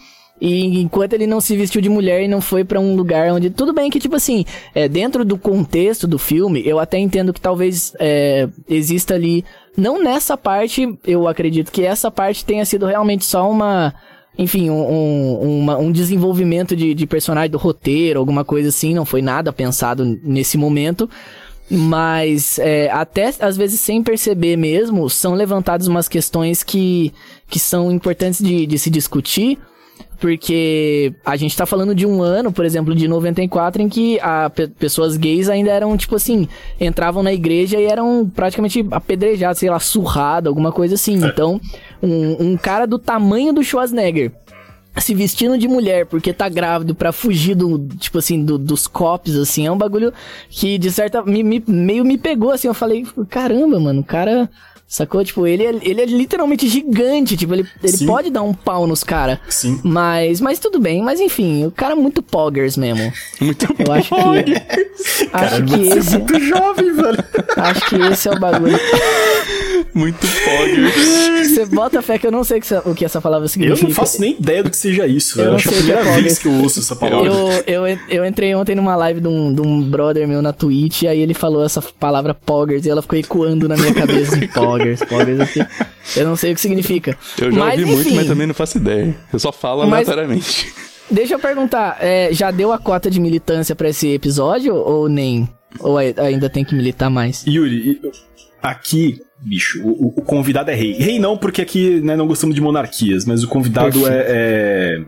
e enquanto ele não se vestiu de mulher e não foi para um lugar onde. Tudo bem que, tipo assim, é, dentro do contexto do filme, eu até entendo que talvez é, exista ali. Não nessa parte, eu acredito que essa parte tenha sido realmente só uma. Enfim, um, um, uma, um desenvolvimento de, de personagem do roteiro, alguma coisa assim. Não foi nada pensado nesse momento. Mas é, até às vezes sem perceber mesmo, são levantadas umas questões que, que são importantes de, de se discutir porque a gente tá falando de um ano, por exemplo, de 94, em que a pessoas gays ainda eram, tipo assim, entravam na igreja e eram praticamente apedrejados, sei lá, surrado, alguma coisa assim. É. Então, um, um cara do tamanho do Schwarzenegger se vestindo de mulher porque tá grávido para fugir do, tipo assim, do, dos copos, assim, é um bagulho que de certa me, me, meio me pegou, assim, eu falei, caramba, mano, o cara Sacou? Tipo, ele é, ele é literalmente gigante. Tipo, ele, ele pode dar um pau nos caras. Sim. Mas, mas tudo bem. Mas enfim, o cara é muito poggers mesmo. Muito Eu acho que. cara, acho que esse. É muito jovem, velho. Acho que esse é o bagulho. Muito poggers. Você bota fé que eu não sei o que essa palavra Eu significa. não faço nem ideia do que seja isso. Eu Eu acho que é a o que é primeira vez poggers. que eu ouço essa palavra. Eu, eu, eu entrei ontem numa live de um, de um brother meu na Twitch, aí ele falou essa palavra poggers e ela ficou ecoando na minha cabeça. assim, poggers, poggers aqui. Eu não sei o que significa. Eu já mas, ouvi muito, enfim, mas também não faço ideia. Eu só falo Mas- aleatoriamente. Deixa eu perguntar, é, já deu a cota de militância pra esse episódio ou nem? Ou ai- ainda tem que militar mais? Yuri, aqui, bicho, o, o- convidado é rei. Rei não, porque aqui né, não gostamos de monarquias, mas o convidado Perfeito. é, é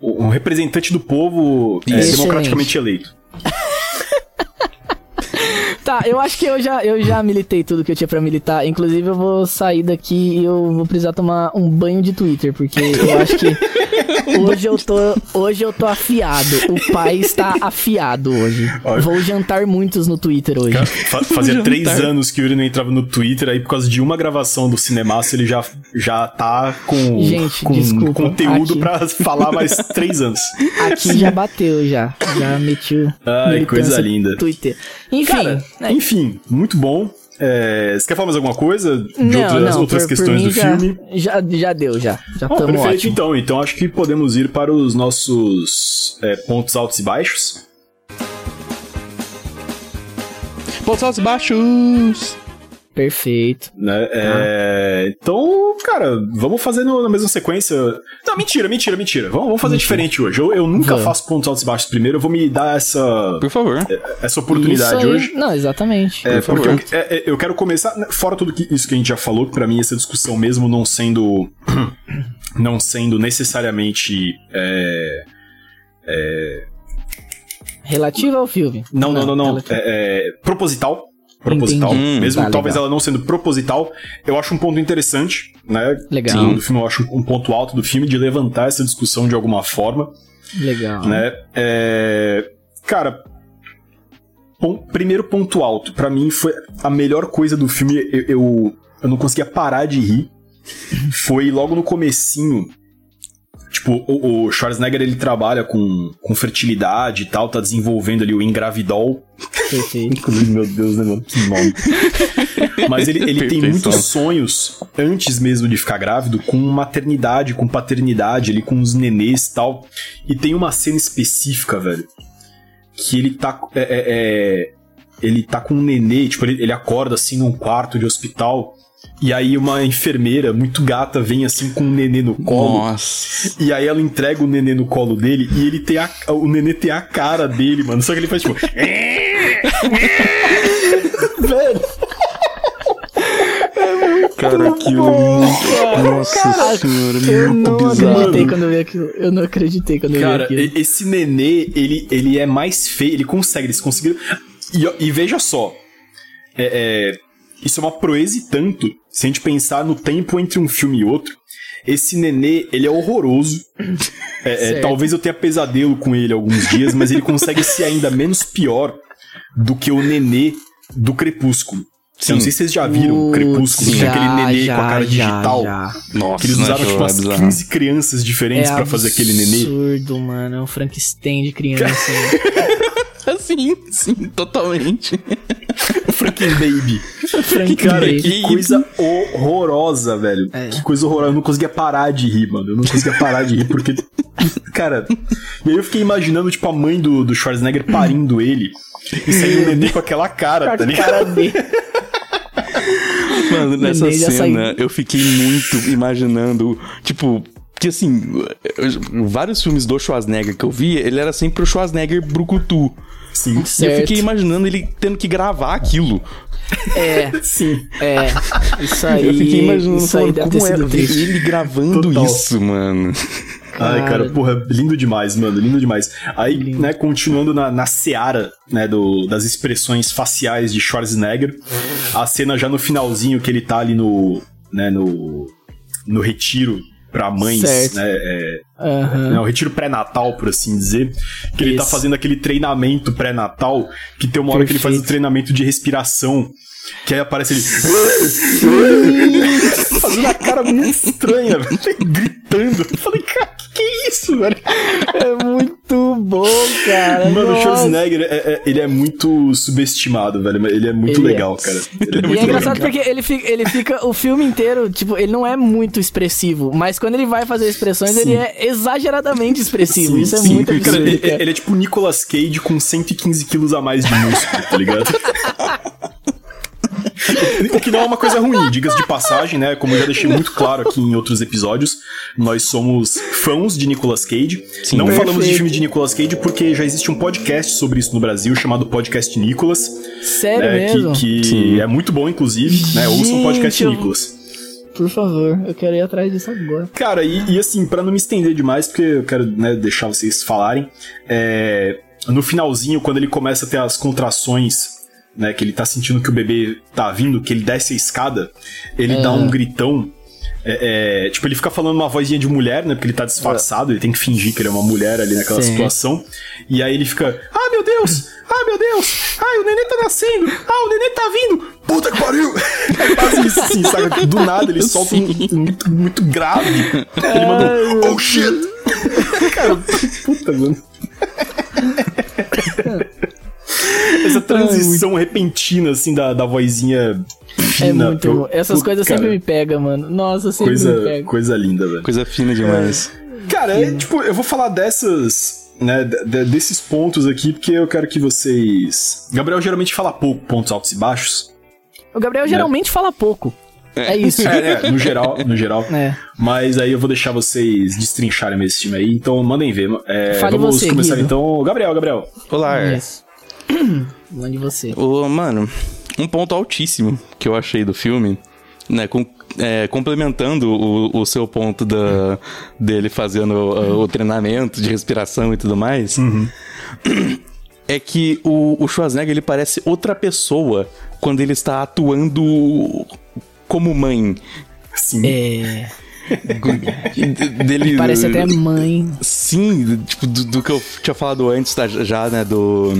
um representante do povo é, democraticamente eleito. Tá, eu acho que eu já, eu já militei tudo que eu tinha pra militar. Inclusive, eu vou sair daqui e eu vou precisar tomar um banho de Twitter, porque eu acho que hoje eu tô, hoje eu tô afiado. O pai está afiado hoje. Olha. Vou jantar muitos no Twitter hoje. Cara, fa- fazia Jantar. três anos que o Yuri não entrava no Twitter, aí por causa de uma gravação do Cinemaço ele já, já tá com, Gente, com desculpa, conteúdo aqui. pra falar mais três anos. Aqui já bateu, já. Já meti o. Ai, coisa linda. no Twitter. Enfim. Cara, né, enfim, muito bom. É, você quer falar mais alguma coisa de não, outras, não, outras por- por questões mim do já, filme? Já, já deu, já. Já estamos perfeito, ótimo. então. Então acho que podemos ir para os nossos é, pontos altos e baixos. Pontos altos e baixos. Perfeito. Né? É, então, cara, vamos fazer no- na mesma sequência. Não, mentira, mentira, mentira. Vamos, vamos fazer diferente hoje. Eu, eu nunca Vamos. faço pontos altos e baixos primeiro. Eu vou me dar essa, Por favor. essa oportunidade Isso aí- hoje. Não, exatamente. É, Por porque favor. eu, é, é, eu quero começar, né, fora tudo que, isso que a gente já falou, que pra mim essa discussão mesmo não sendo não sendo necessariamente é, Relativa ao filme. não, não, não, não, relativa. é, é, proposital, proposital, Entendi. mesmo Tá, talvez legal. ela não sendo proposital, eu acho um ponto interessante, né? Legal. Do, do filme, eu acho um ponto alto do filme de levantar essa discussão de alguma forma, Legal. né? É, cara, pon- primeiro ponto alto, pra mim foi a melhor coisa do filme. Eu, eu, eu não conseguia parar de rir. Foi logo no comecinho. Tipo, o, o Schwarzenegger ele trabalha com, com fertilidade e tal, tá desenvolvendo ali o Engravidol. Inclusive, meu Deus, né, mano? Que nome. Mas ele, ele tem muitos sonhos, antes mesmo de ficar grávido, com maternidade, com paternidade, ali, com os nenês e tal. E tem uma cena específica, velho, que ele tá. é, é, é, ele tá com um nenê, tipo, ele, ele acorda assim num quarto de hospital. E aí uma enfermeira muito gata vem assim com um nenê no colo. Nossa. E aí ela entrega o nenê no colo dele e ele tem a, o nenê tem a cara dele, mano. Só que ele faz tipo. Velho. Cara, aquilo muito. Nossa senhora, Eu muito não bizarro. acreditei quando eu vi aquilo. Eu não acreditei quando eu Cara, vi aquilo. e- esse nenê, ele, ele é mais feio, ele consegue, eles conseguiram. E, e veja só, é, é, isso é uma proeza e tanto, se a gente pensar no tempo entre um filme e outro. Esse nenê, ele é horroroso. É, é, talvez eu tenha pesadelo com ele alguns dias, mas ele consegue ser ainda menos pior do que o nenê do Crepúsculo. Eu não sei se vocês já viram o Crepúsculo, tinha aquele já, nenê já, com a cara já, digital. já. Nossa, Que eles não, usaram tipo é umas bizarro. 15 crianças diferentes É pra fazer aquele nenê. absurdo, mano. É um Frankenstein de criança. né? Sim, sim, totalmente. Freaking Baby. Frank Cara, Baby. que coisa horrorosa, velho. É. Que coisa horrorosa. Eu não conseguia parar de rir, mano. Eu não conseguia parar de rir, porque. Cara. E aí eu fiquei imaginando, tipo, a mãe do, do Schwarzenegger parindo ele. E saindo o nenê com aquela cara, Com a tá ligado? cara dele. Mano, nessa neném cena saiu. eu fiquei muito imaginando, tipo, que assim, eu- vários filmes do Schwarzenegger que eu vi, ele era sempre o Schwarzenegger brucutu. Sim. E eu Certo. fiquei imaginando ele tendo que gravar aquilo. É, Sim. é. Isso aí. eu fiquei imaginando isso falando, como era triste. ele gravando Total. isso, mano. Ai, cara, Cara. porra, lindo demais, mano, lindo demais. Aí, né, continuando na, na seara, né, do, das expressões faciais de Schwarzenegger, a cena já no finalzinho que ele tá ali no, né, no, no retiro pra mães, né, é, Aham. né, o retiro pré-natal, por assim dizer, que ele tá Isso. fazendo aquele treinamento pré-natal, que tem uma hora que ele faz o Perfeito. treinamento de respiração, que aí aparece ele fazendo a cara muito estranha, gritando. Eu falei, cara, que é isso, velho? É muito bom, cara. Mano, o Nossa. Schwarzenegger, é, é- ele é muito subestimado, velho. Ele é muito Ele é. legal, cara. Ele é E muito é engraçado legal. porque ele fica, ele fica o filme inteiro, tipo, ele não é muito expressivo, mas quando ele vai fazer expressões, ele é exageradamente expressivo. Isso é sim. muito absurdo, ele, cara. ele é tipo o Nicolas Cage com 115 quilos a mais de músculo, tá ligado? O que não é uma coisa ruim, diga-se de passagem, né? Como eu já deixei muito claro aqui em outros episódios, nós somos fãs de Nicolas Cage. não Perfeito. falamos de filme de Nicolas Cage porque já existe um podcast sobre isso no Brasil chamado Podcast Nicolas. Sério né, mesmo? Que, que é muito bom, inclusive, né? Ouça um podcast eu- Nicolas. Por favor, eu quero ir atrás disso agora. Cara, e, e assim, pra não me estender demais, porque eu quero né, deixar vocês falarem, é, no finalzinho, quando ele começa a ter as contrações, né, que ele tá sentindo que o bebê tá vindo, que ele desce a escada, ele dá um gritão. é, é, tipo, ele fica falando uma vozinha de mulher, né? Porque ele tá disfarçado, ele tem que fingir que ele é uma mulher ali naquela Sim. situação. E aí ele fica, ah, meu Deus! Ah, meu Deus! Ai, o neném tá nascendo! Ah, o neném tá vindo! Puta que pariu! É quase isso, assim, sabe? Do nada ele solta um, um muito, muito grave. Ele manda um, oh shit! Cara, puta, mano. Essa transição repentina, assim, da, da vozinha É fina. muito pro-. Essas pro- coisas cara, sempre me pegam, mano. Nossa, sempre me Coisa, pegam. coisa linda, velho. Coisa fina demais. Cara, é, tipo, eu vou falar dessas. Né, de- de- desses pontos aqui, porque eu quero que vocês. Gabriel geralmente fala pouco, pontos altos e baixos. O Gabriel geralmente fala pouco. É isso. É, é, no geral, no geral. É. Mas aí eu vou deixar vocês destrincharem esse time aí, então mandem ver. É, vamos você, começar Guido. então. Gabriel, Gabriel. Olá. Isso. Mande você. Ô, mano, um ponto altíssimo que eu achei do filme, né, com- é, complementando o, o seu ponto da, dele fazendo uh, o treinamento de respiração e tudo mais, é que o, o Schwarzenegger ele parece outra pessoa quando ele está atuando como mãe. Sim. É. De- dele, Parece até mãe. Sim, tipo, do, do que eu tinha falado antes, tá, já, né, do...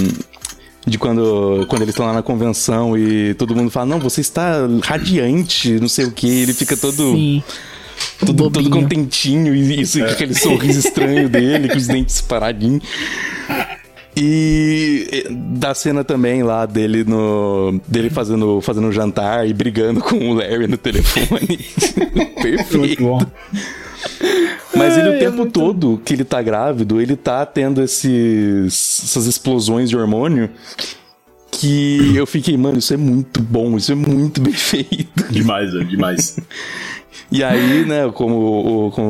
De quando, quando eles estão lá na convenção e todo mundo fala, não, você está radiante, não sei o que, ele fica todo, Sim. todo, todo contentinho e isso, com aquele sorriso estranho dele, com os dentes paradinhos. E e da cena também lá dele no. dele fazendo, fazendo um jantar e brigando com o Larry no telefone. Perfeito. Muito bom. Mas ele o é tempo muito- todo que ele tá grávido, ele tá tendo esses, essas explosões de hormônio que eu fiquei, mano, isso é muito bom, isso é muito bem feito. Demais, velho, demais. E aí, né, como, o- como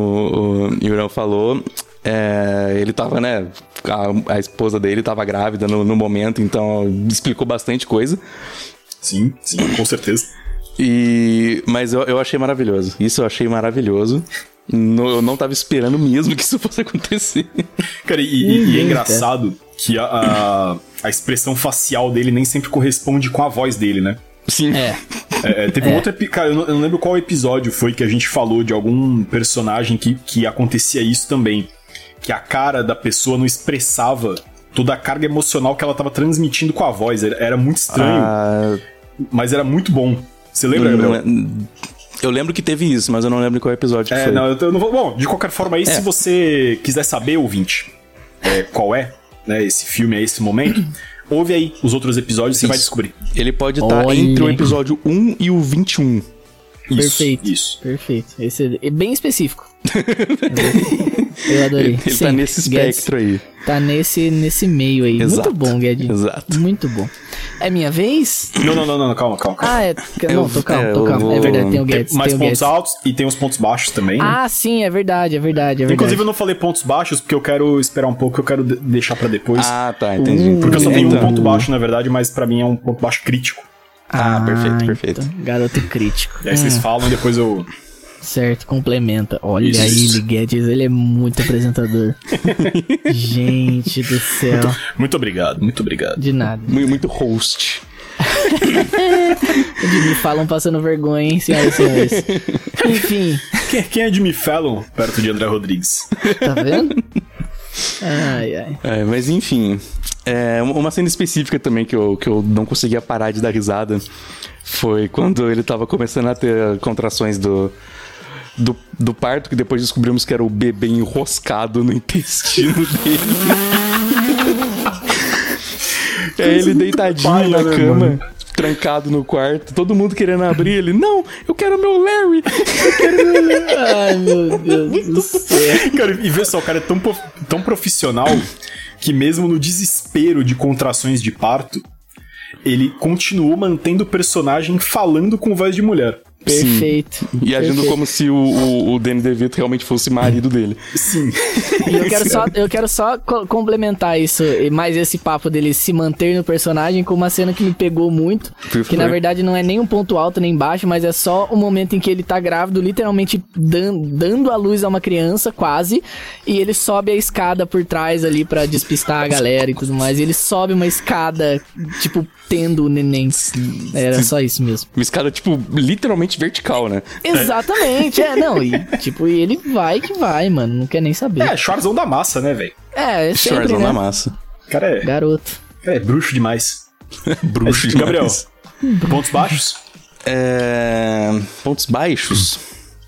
o Yurão falou, é, ele tava, né, a, a esposa dele tava grávida no, no momento, então explicou bastante coisa. Sim, sim, com certeza. E, mas eu, eu achei maravilhoso. Isso eu achei maravilhoso. No- eu não tava esperando mesmo que isso fosse acontecer. Cara, e, e- e é Eita. engraçado que a, a, a expressão facial dele nem sempre corresponde com a voz dele, né? Sim. É. É, é, teve um outro Cara, eu não, eu não lembro qual episódio foi que a gente falou de algum personagem que, que acontecia isso também. Que a cara da pessoa não expressava toda a carga emocional que ela tava transmitindo com a voz. Era, era muito estranho, Ah, mas era muito bom. Você lembra, não Gabriel? Eu lembro que teve isso, mas eu não lembro qual episódio que É, foi. não, eu, não vou. Bom, de qualquer forma aí, É. se você quiser saber, ouvinte, é, qual é, né, esse filme, é esse momento, ouve aí os outros episódios e você vai descobrir. Ele pode estar Olha. entre o episódio 1 e o 21. Isso, Perfeito. Isso. Perfeito. Esse é bem específico. Eu adorei. Ele, ele Sim, tá nesse Guedes espectro aí. Tá nesse, nesse meio aí. Exato. Muito bom, Guedes. Exato. Muito bom. É minha vez? Não, não, não, não, calma, calma. calma. Ah, é. Não, tô calmo, é, tô calmo. É vou- verdade, tem o Tem Guedes. mais tem o pontos Guedes. altos e tem os pontos baixos também. né? Ah, sim, é verdade, é verdade, é verdade. Inclusive, eu não falei pontos baixos porque eu quero esperar um pouco, eu quero de- deixar pra depois. Ah, tá, entendi. porque eu só tenho um Então- ponto baixo, na verdade, mas pra mim é um ponto baixo crítico. Ah, perfeito, perfeito. então, garoto crítico. E aí vocês Hum, falam e depois eu. Certo, complementa. Olha Isso. aí, ele, Guedes, ele é muito apresentador. Gente do céu. Muito obrigado, muito obrigado. De nada. Mu- Muito host. De me falam passando vergonha, hein, senhoras e senhores. Enfim, Quem, quem é Jimmy Fallon perto de André Rodrigues? tá vendo? Ai, ai. É, mas enfim, é, uma cena específica também que eu, que eu não conseguia parar de dar risada foi quando ele tava começando a ter contrações do, do, do parto, que depois descobrimos que era o bebê enroscado no intestino dele. É ele deitadinho na né, cama, mano? trancado no quarto, todo mundo querendo abrir ele. Não, eu quero meu Larry. Ai, meu Deus do céu. Cara, e vê só, o cara é tão, tão profissional que mesmo no desespero de contrações de parto, ele continuou mantendo o personagem falando com voz de mulher. Perfeito. E agindo Perfeito. como se o, o, o Danny DeVito realmente fosse marido dele. Sim. E eu quero só, eu quero só co- complementar isso, e mais esse papo dele se manter no personagem com uma cena que me pegou muito. Por Que na verdade não é nem um ponto alto nem baixo, mas é só o momento em que ele tá grávido, literalmente dan dando a luz a uma criança, quase. E ele sobe a escada por trás ali pra despistar a galera e tudo mais. E ele sobe uma escada, tipo, tendo o neném. Era só isso mesmo. Uma escada, tipo, literalmente vertical, né? Exatamente, é, não. E tipo, e ele vai que vai, mano. Não quer nem saber. É, Schwarzão da massa, né, velho? É, é sempre, Schwarzão né? na massa. Cara é, Garoto. cara é bruxo demais. Bruxo Mas, demais. Gabriel, pontos baixos? É... Pontos baixos.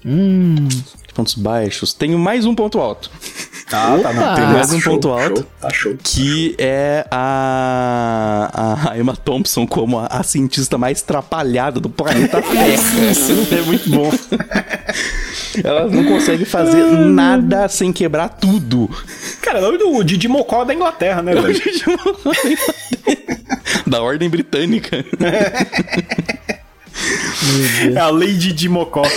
Hum. Pontos baixos. Tenho mais um ponto alto. Ah, tá, não. Tem mais um show, ponto alto. show, tá show. Que é a, a Emma Thompson como a, a cientista mais trapalhada do planeta Terra. É muito bom. Ela não consegue fazer nada sem quebrar tudo. Cara, é o nome do Didi Mocó da Inglaterra, né, velho? da Ordem Britânica. É a Lady Didi Mocó.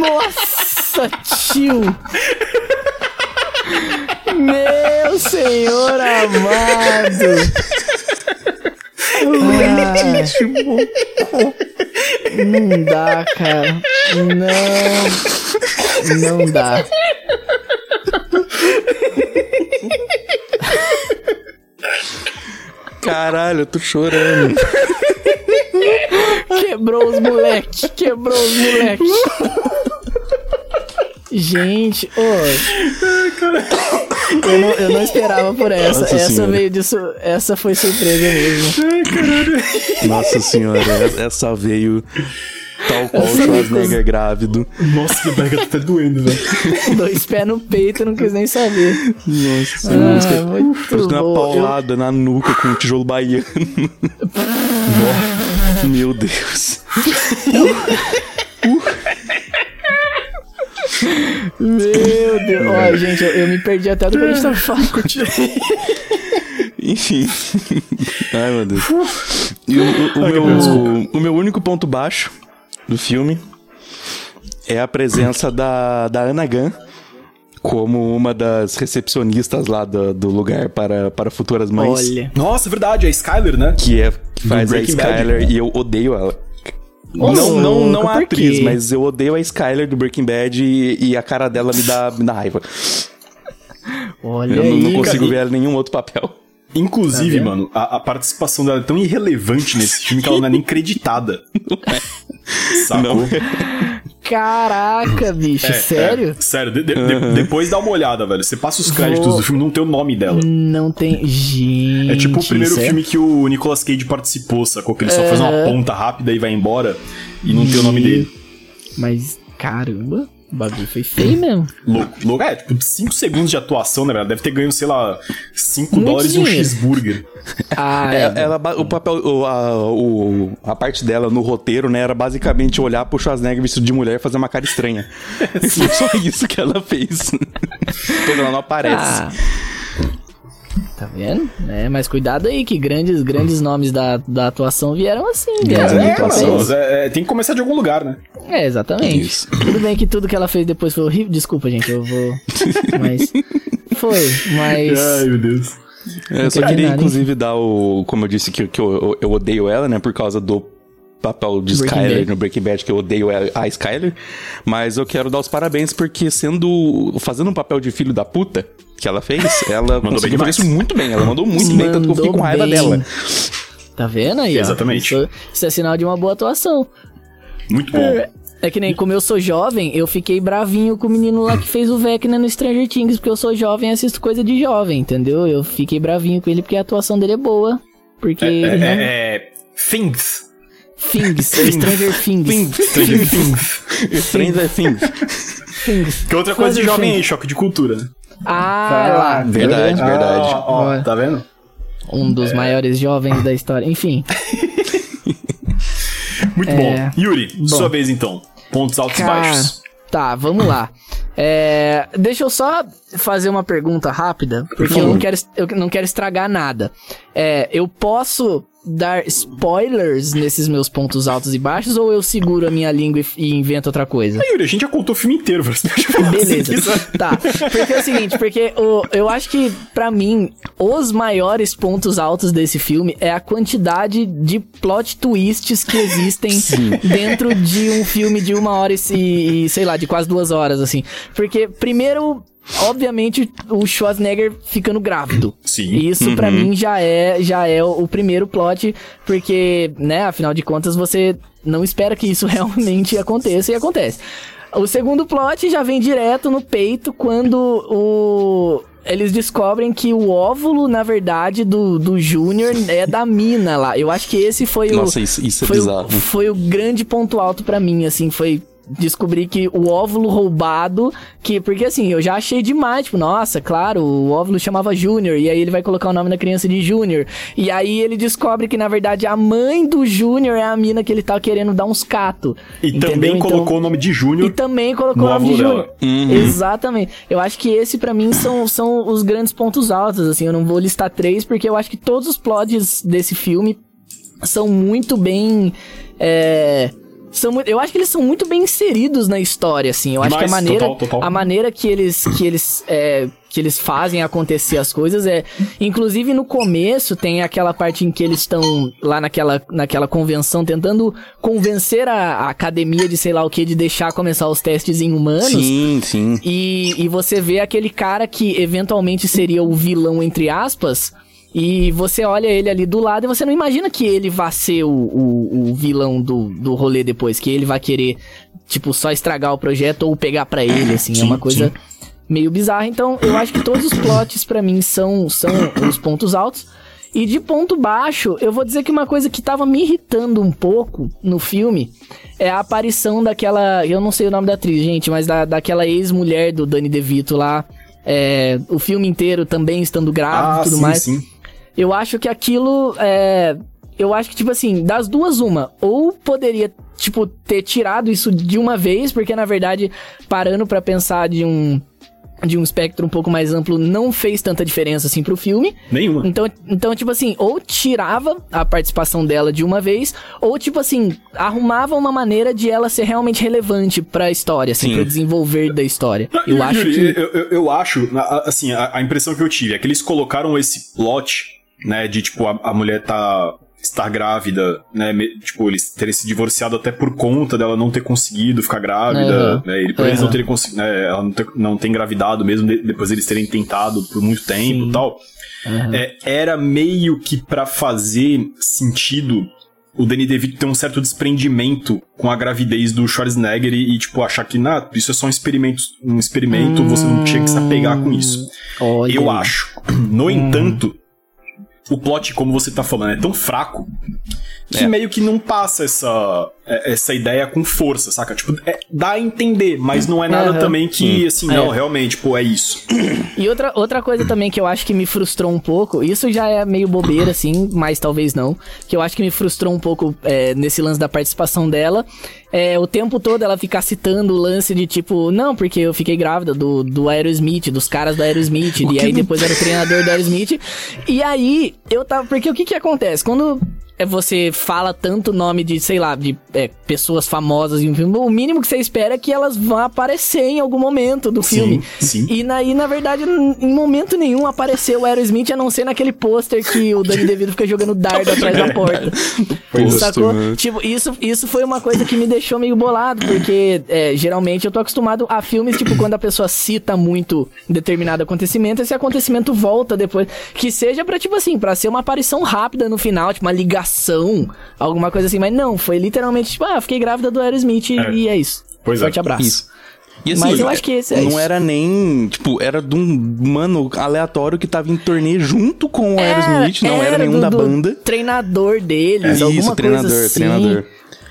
Nossa, tio! Meu senhor amado! Ah, não dá, cara. Não. Não dá. Caralho, eu tô chorando. Quebrou os moleque. Quebrou os moleque. Gente, ô. Eu não, eu não esperava por essa. Nossa essa senhora. veio disso. Essa foi surpresa mesmo. Nossa senhora, essa veio qual o Schwarzenegger grávido. Nossa, que barriga tá até doendo, velho. Dois pés no peito, não quis nem saber. Nossa Ah, muito Parece uma bom. Eu- paulada na nuca com um tijolo baiano. Meu Deus. Meu Deus. Ó, gente, eu, eu me perdi até do que a gente tava falando. Enfim. Ai, meu Deus. E o, o- o Ai, meu, o meu único ponto baixo do filme é a presença da, da Anna Gunn como uma das recepcionistas lá do, do lugar para, para futuras mães. Olha. Nossa, é verdade, a Skyler, né? Que é que faz a Bad, Skyler né? e eu odeio ela. Ô, não, não, não a atriz, quê? mas eu odeio a Skyler do Breaking Bad e, e a cara dela me dá, me dá raiva. Olha Eu não, aí. não consigo cara. ver ela em nenhum outro papel. Inclusive, Tá mano, a, a participação dela é tão irrelevante nesse filme que ela não é nem creditada. Sacou? Não. Caraca, bicho, É, sério? é, sério, de- de- de- depois dá uma olhada, velho. Você passa os créditos Vou- do filme, não tem o nome dela. Não tem. Gente. É tipo o primeiro é- filme que o Nicolas Cage participou, sacou? Que ele só faz uma ponta rápida e vai embora e não tem o nome dele. Mas, caramba, o bagulho foi feio mesmo. Louco, louco. É, tipo, 5 segundos de atuação, né, velho? Deve ter ganho, sei lá, 5 Muito dólares e um dinheiro. cheeseburger. Ah, É, é. ela, o papel, o, a, o- a parte dela no roteiro, né, era basicamente olhar pro Schwarzenegger vestido de mulher e fazer uma cara estranha. Foi só isso que ela fez. Quando ela não aparece. Ah. Tá vendo? É, mas cuidado aí, que grandes, grandes nomes da, da atuação vieram assim, Grandes mano, talvez. é, é, tem que começar de algum lugar, né? É, exatamente. Isso. Tudo bem que tudo que ela fez depois foi horrível. Desculpa, gente, eu vou. Mas. Foi, mas. meu Deus. É, eu só queria, nada, inclusive, dar o. Como eu disse que, que eu, eu, eu odeio ela, né? Por causa do papel de Breaking Skyler Bad. no Breaking Bad, que eu odeio a, a Skyler. Mas eu quero dar os parabéns, porque sendo. Fazendo um papel de filho da puta que ela fez, ela bem conseguiu fazer isso muito bem. Ela mandou muito bem, tanto que eu fiquei com Mandou raiva bem. dela. Tá vendo aí? Exatamente. Isso, isso é sinal de uma boa atuação. Muito bom. É que nem como eu sou jovem, eu fiquei bravinho com o menino lá que fez o Vecna no Stranger Things, porque eu sou jovem e assisto coisa de jovem, entendeu? Eu fiquei bravinho com ele porque a atuação dele é boa. Porque. É, é, né? é, Things. Things, Stranger Things. Stranger Things. Stranger Things. Things. Que é outra coisa de jovem aí, choque de cultura. né? Ah, lá. Verdade, verdade. Ó, ó, tá vendo? Um dos maiores jovens da história. Enfim. Muito É. bom. Yuri, sua vez então. Pontos altos e baixos. Tá, vamos lá. É, deixa eu só fazer uma pergunta rápida, porque eu não quero, eu não quero estragar nada. É, eu posso dar spoilers nesses meus pontos altos e baixos ou eu seguro a minha língua e, invento outra coisa? Yuri, a gente já contou o filme inteiro. Você se Beleza. Tá. Porque é o seguinte, porque o, eu acho que, pra mim, os maiores pontos altos desse filme é a quantidade de plot twists que existem dentro de um filme de uma hora e, sei lá, de quase duas horas, assim. Porque, primeiro. Obviamente, o Schwarzenegger ficando grávido. Sim. Isso pra mim já é já é o, o primeiro plot, porque, né, afinal de contas você não espera que isso realmente aconteça e acontece. O segundo plot já vem direto no peito quando o eles descobrem que o óvulo, na verdade, do, do Júnior é da mina lá. Eu acho que esse foi o. Nossa, isso, isso é foi, bizarro. o, foi o grande ponto alto pra mim, assim, foi descobrir que o óvulo roubado, que porque assim, eu já achei demais, tipo, nossa, claro, o óvulo chamava Júnior e aí ele vai colocar o nome da criança de Júnior. E aí ele descobre que na verdade a mãe do Júnior é a mina que ele tá querendo dar uns cato. E entendeu? também Então- colocou o nome de e Júnior. também colocou no o nome de Júnior. Exatamente. Eu acho que esse pra mim são, são os grandes pontos altos, assim. Eu não vou listar três, porque eu acho que todos os plots desse filme são muito bem. É, são, mu- eu acho que eles são muito bem inseridos na história, assim. Eu acho que a Demais, maneira, total, total. a maneira que eles, que eles, é, que eles fazem acontecer as coisas é, inclusive no começo tem aquela parte em que eles estão lá naquela, naquela convenção tentando convencer a, a academia de sei lá o que de deixar começar os testes em humanos. Sim, sim. E, e você vê aquele cara que eventualmente seria o vilão, entre aspas, e você olha ele ali do lado e você não imagina que ele vai ser o, o, o vilão do, do rolê depois, que ele vai querer, tipo, só estragar o projeto ou pegar pra ele, assim, é Sim, uma coisa sim. meio bizarra. Então, eu acho que todos os plots pra mim são, são os pontos altos. E de ponto baixo, eu vou dizer que uma coisa que tava me irritando um pouco no filme é a aparição daquela. Eu não sei o nome da atriz, gente, mas da, daquela ex-mulher do Danny DeVito lá. É, o filme inteiro também estando grávida Ah, e tudo sim, mais. sim. Eu acho que aquilo é. Eu acho que, tipo assim, das duas, uma. Ou poderia, tipo, ter tirado isso de uma vez, porque na verdade, parando pra pensar de um. De um espectro um pouco mais amplo, não fez tanta diferença assim pro filme. Nenhuma. Então, então, tipo assim, ou tirava a participação dela de uma vez, ou, tipo assim, arrumava uma maneira de ela ser realmente relevante pra história, assim, Sim. pro desenvolver da história. Não, Eu acho que. eu, eu, eu acho, assim, a, a impressão que eu tive é que eles colocaram esse plot, né, de tipo, a, a mulher tá. estar grávida, né? Tipo, eles terem se divorciado até por conta dela não ter conseguido ficar grávida, né? Ele, por eles não terem conseguido, né? Ela não ter, não ter engravidado mesmo, de- depois eles terem tentado por muito tempo Sim. e tal. Aham. É, era meio que pra fazer sentido o Danny DeVito ter um certo desprendimento com a gravidez do Schwarzenegger e, e, tipo, achar que, nah, isso é só um experimento, um experimento você não tinha que se apegar com isso. Olha Eu acho. No entanto, o plot, como você tá falando, é tão fraco que É. meio que não passa essa, essa ideia com força, saca? Tipo, é- dá a entender, mas não é nada Aham. também que, assim, É. não, realmente, pô, é isso. E outra, outra coisa também que eu acho que me frustrou um pouco, isso já é meio bobeira, assim, mas talvez não, que eu acho que me frustrou um pouco é, nesse lance da participação dela, é o tempo todo ela ficar citando o lance de tipo, não, porque eu fiquei grávida do, do Aerosmith, dos caras do Aerosmith, e aí depois era o treinador do Aerosmith, e aí eu tava, porque o que que acontece? Quando é, você fala tanto nome de, sei lá, de é, pessoas famosas em um filme, o mínimo que você espera é que elas vão aparecer em algum momento do filme. sim. E naí, na verdade, em momento nenhum apareceu o Aerosmith, a não ser naquele pôster que o Danny DeVito fica jogando dardo atrás da porta. Pôster, Sacou? né? Tipo, isso, isso foi uma coisa que me deixou meio bolado, porque é, geralmente eu tô acostumado a filmes, tipo, quando a pessoa cita muito determinado acontecimento, esse acontecimento volta depois. Que seja pra, tipo assim, pra ser uma aparição rápida no final, tipo, uma ligação, alguma coisa assim. Mas não, foi literalmente, tipo, ah, fiquei grávida do Aerosmith É. e é isso. Pois é. Forte abraço. Isso. E assim, Mas eu acho que esse é não isso. era nem, tipo, era de um mano aleatório que tava em torneio junto com o Aerosmith, não era, nenhum do- da do banda. Treinador deles, Isso, alguma treinador, coisa assim. treinador.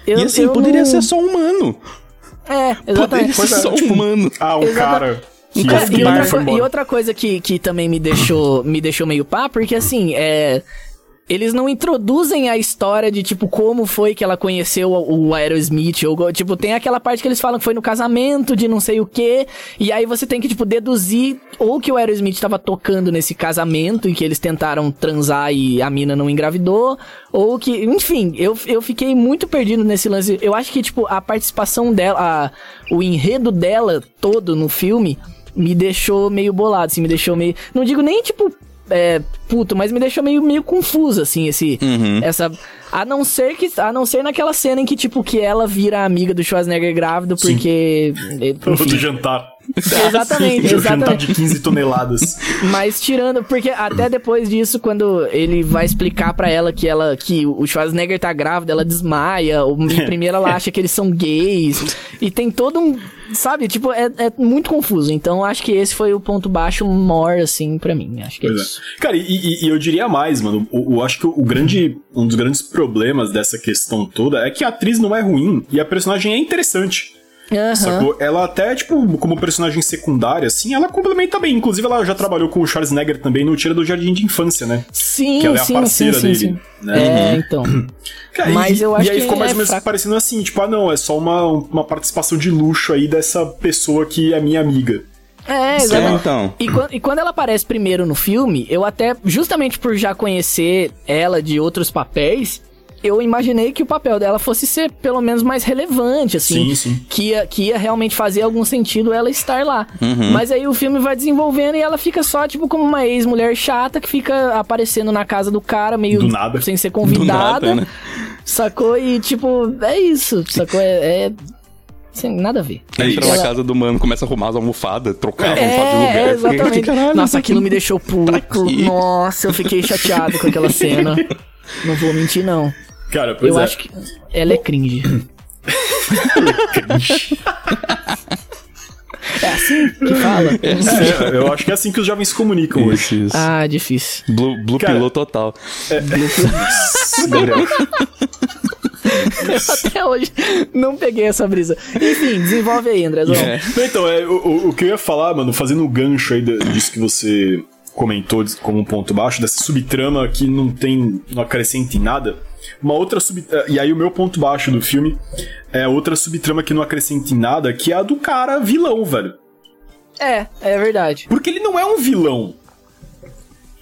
Eu- e assim, eu poderia não- ser só um mano. É, Poderia exatamente. ser só um mano. Ah, um Exata- cara. Que Cara, fiquei- e, outra, e outra coisa que, que também me deixou, me deixou meio pá, porque assim, é. Eles não introduzem a história de, tipo, como foi que ela conheceu o Aerosmith. Ou, tipo, tem aquela parte que eles falam que foi no casamento de não sei o quê. E aí você tem que, tipo, deduzir ou que o Aerosmith tava tocando nesse casamento e que eles tentaram transar e a mina não engravidou. Ou que, enfim, eu, eu fiquei muito perdido nesse lance. Eu acho que, tipo, a participação dela, a- o enredo dela todo no filme me deixou meio bolado, assim, me deixou meio. Não digo nem, tipo, é, puto, mas me deixou meio, meio confuso, assim, esse. Essa. A não ser que. A não ser naquela cena em que, tipo, que ela vira amiga do Schwarzenegger grávido, porque. Do Enfim, jantar. exatamente, Do jantar exatamente. de 15 toneladas. Mas tirando, porque até depois disso, quando ele vai explicar pra ela que ela que o Schwarzenegger tá grávida, ela desmaia. Ou, primeiro ela acha que eles são gays. E tem todo um. Sabe, tipo, é, é muito confuso. Então acho que esse foi o ponto baixo maior, assim, pra mim. Acho que é é. isso. Cara, e, e- eu diria mais, mano. O- acho que o grande, um dos grandes problemas dessa questão toda é que a atriz não é ruim e a personagem é interessante. Sacou? Ela até, tipo, como personagem secundária, assim, ela complementa bem. Inclusive, ela já trabalhou com o Schwarzenegger também no Tira do Jardim de Infância, né? Sim, Que ela é a sim, parceira sim, sim, dele, sim. né? É, então. Cara, Mas e, eu acho e aí que ficou mais é ou menos fraco. parecendo assim, tipo, ah, não, é só uma, uma participação de luxo aí dessa pessoa que é minha amiga. É, É, exatamente. então. E, e quando ela aparece primeiro no filme, eu até, justamente por já conhecer ela de outros papéis, eu imaginei que o papel dela fosse ser pelo menos mais relevante, assim. Sim, sim. Que ia, que ia realmente fazer algum sentido ela estar lá. Mas aí o filme vai desenvolvendo e ela fica só, tipo, como uma ex-mulher chata que fica aparecendo na casa do cara, meio Do nada. sem ser Do convidada. nada, né? Sacou? E, tipo, é isso. Sacou? É. é sem nada a ver. É Entra isso. na casa do mano, começa a arrumar as almofadas, trocar a É, almofada de lugar. é, exatamente. Caralho, Nossa, aquilo me deixou puto. Nossa, eu fiquei chateado com aquela cena. Não vou mentir, não. Cara, pois eu é. acho que ela é cringe. é assim que fala? É, eu acho que é assim que os jovens se comunicam hoje. Isso, isso. Ah, difícil. Blue, Blue Cara- Pillow total. Gabriel. Até hoje não peguei essa brisa. Enfim, desenvolve aí, André. É. Então, é, o, o- que eu ia falar, mano, fazendo o gancho aí disso que você comentou como um ponto baixo, dessa subtrama que não tem, não acrescenta em nada. Uma outra sub... eh, E aí o meu ponto baixo do filme é outra subtrama que não acrescenta em nada, que é a do cara vilão, velho. É, é verdade. Porque ele não é um vilão.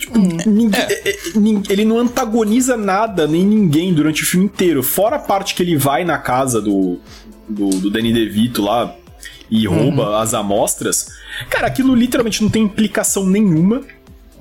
Tipo, ninguém- é- é- nin- ele não antagoniza nada nem ninguém durante o filme inteiro. Fora a parte que ele vai na casa do, do, do Danny DeVito lá e rouba as amostras. Cara, aquilo literalmente não tem implicação nenhuma.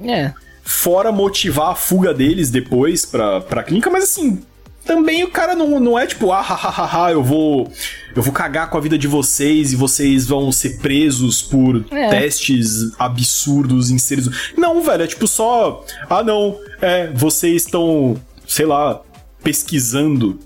É. Fora motivar a fuga deles depois pra, pra clínica, mas assim. Também o cara não, não é tipo, ah, ha, ha, ha, eu vou. Eu vou cagar com a vida de vocês e vocês vão ser presos por É. testes absurdos em seres. Não, velho, é tipo só. Ah, não, é, vocês estão, sei lá, pesquisando.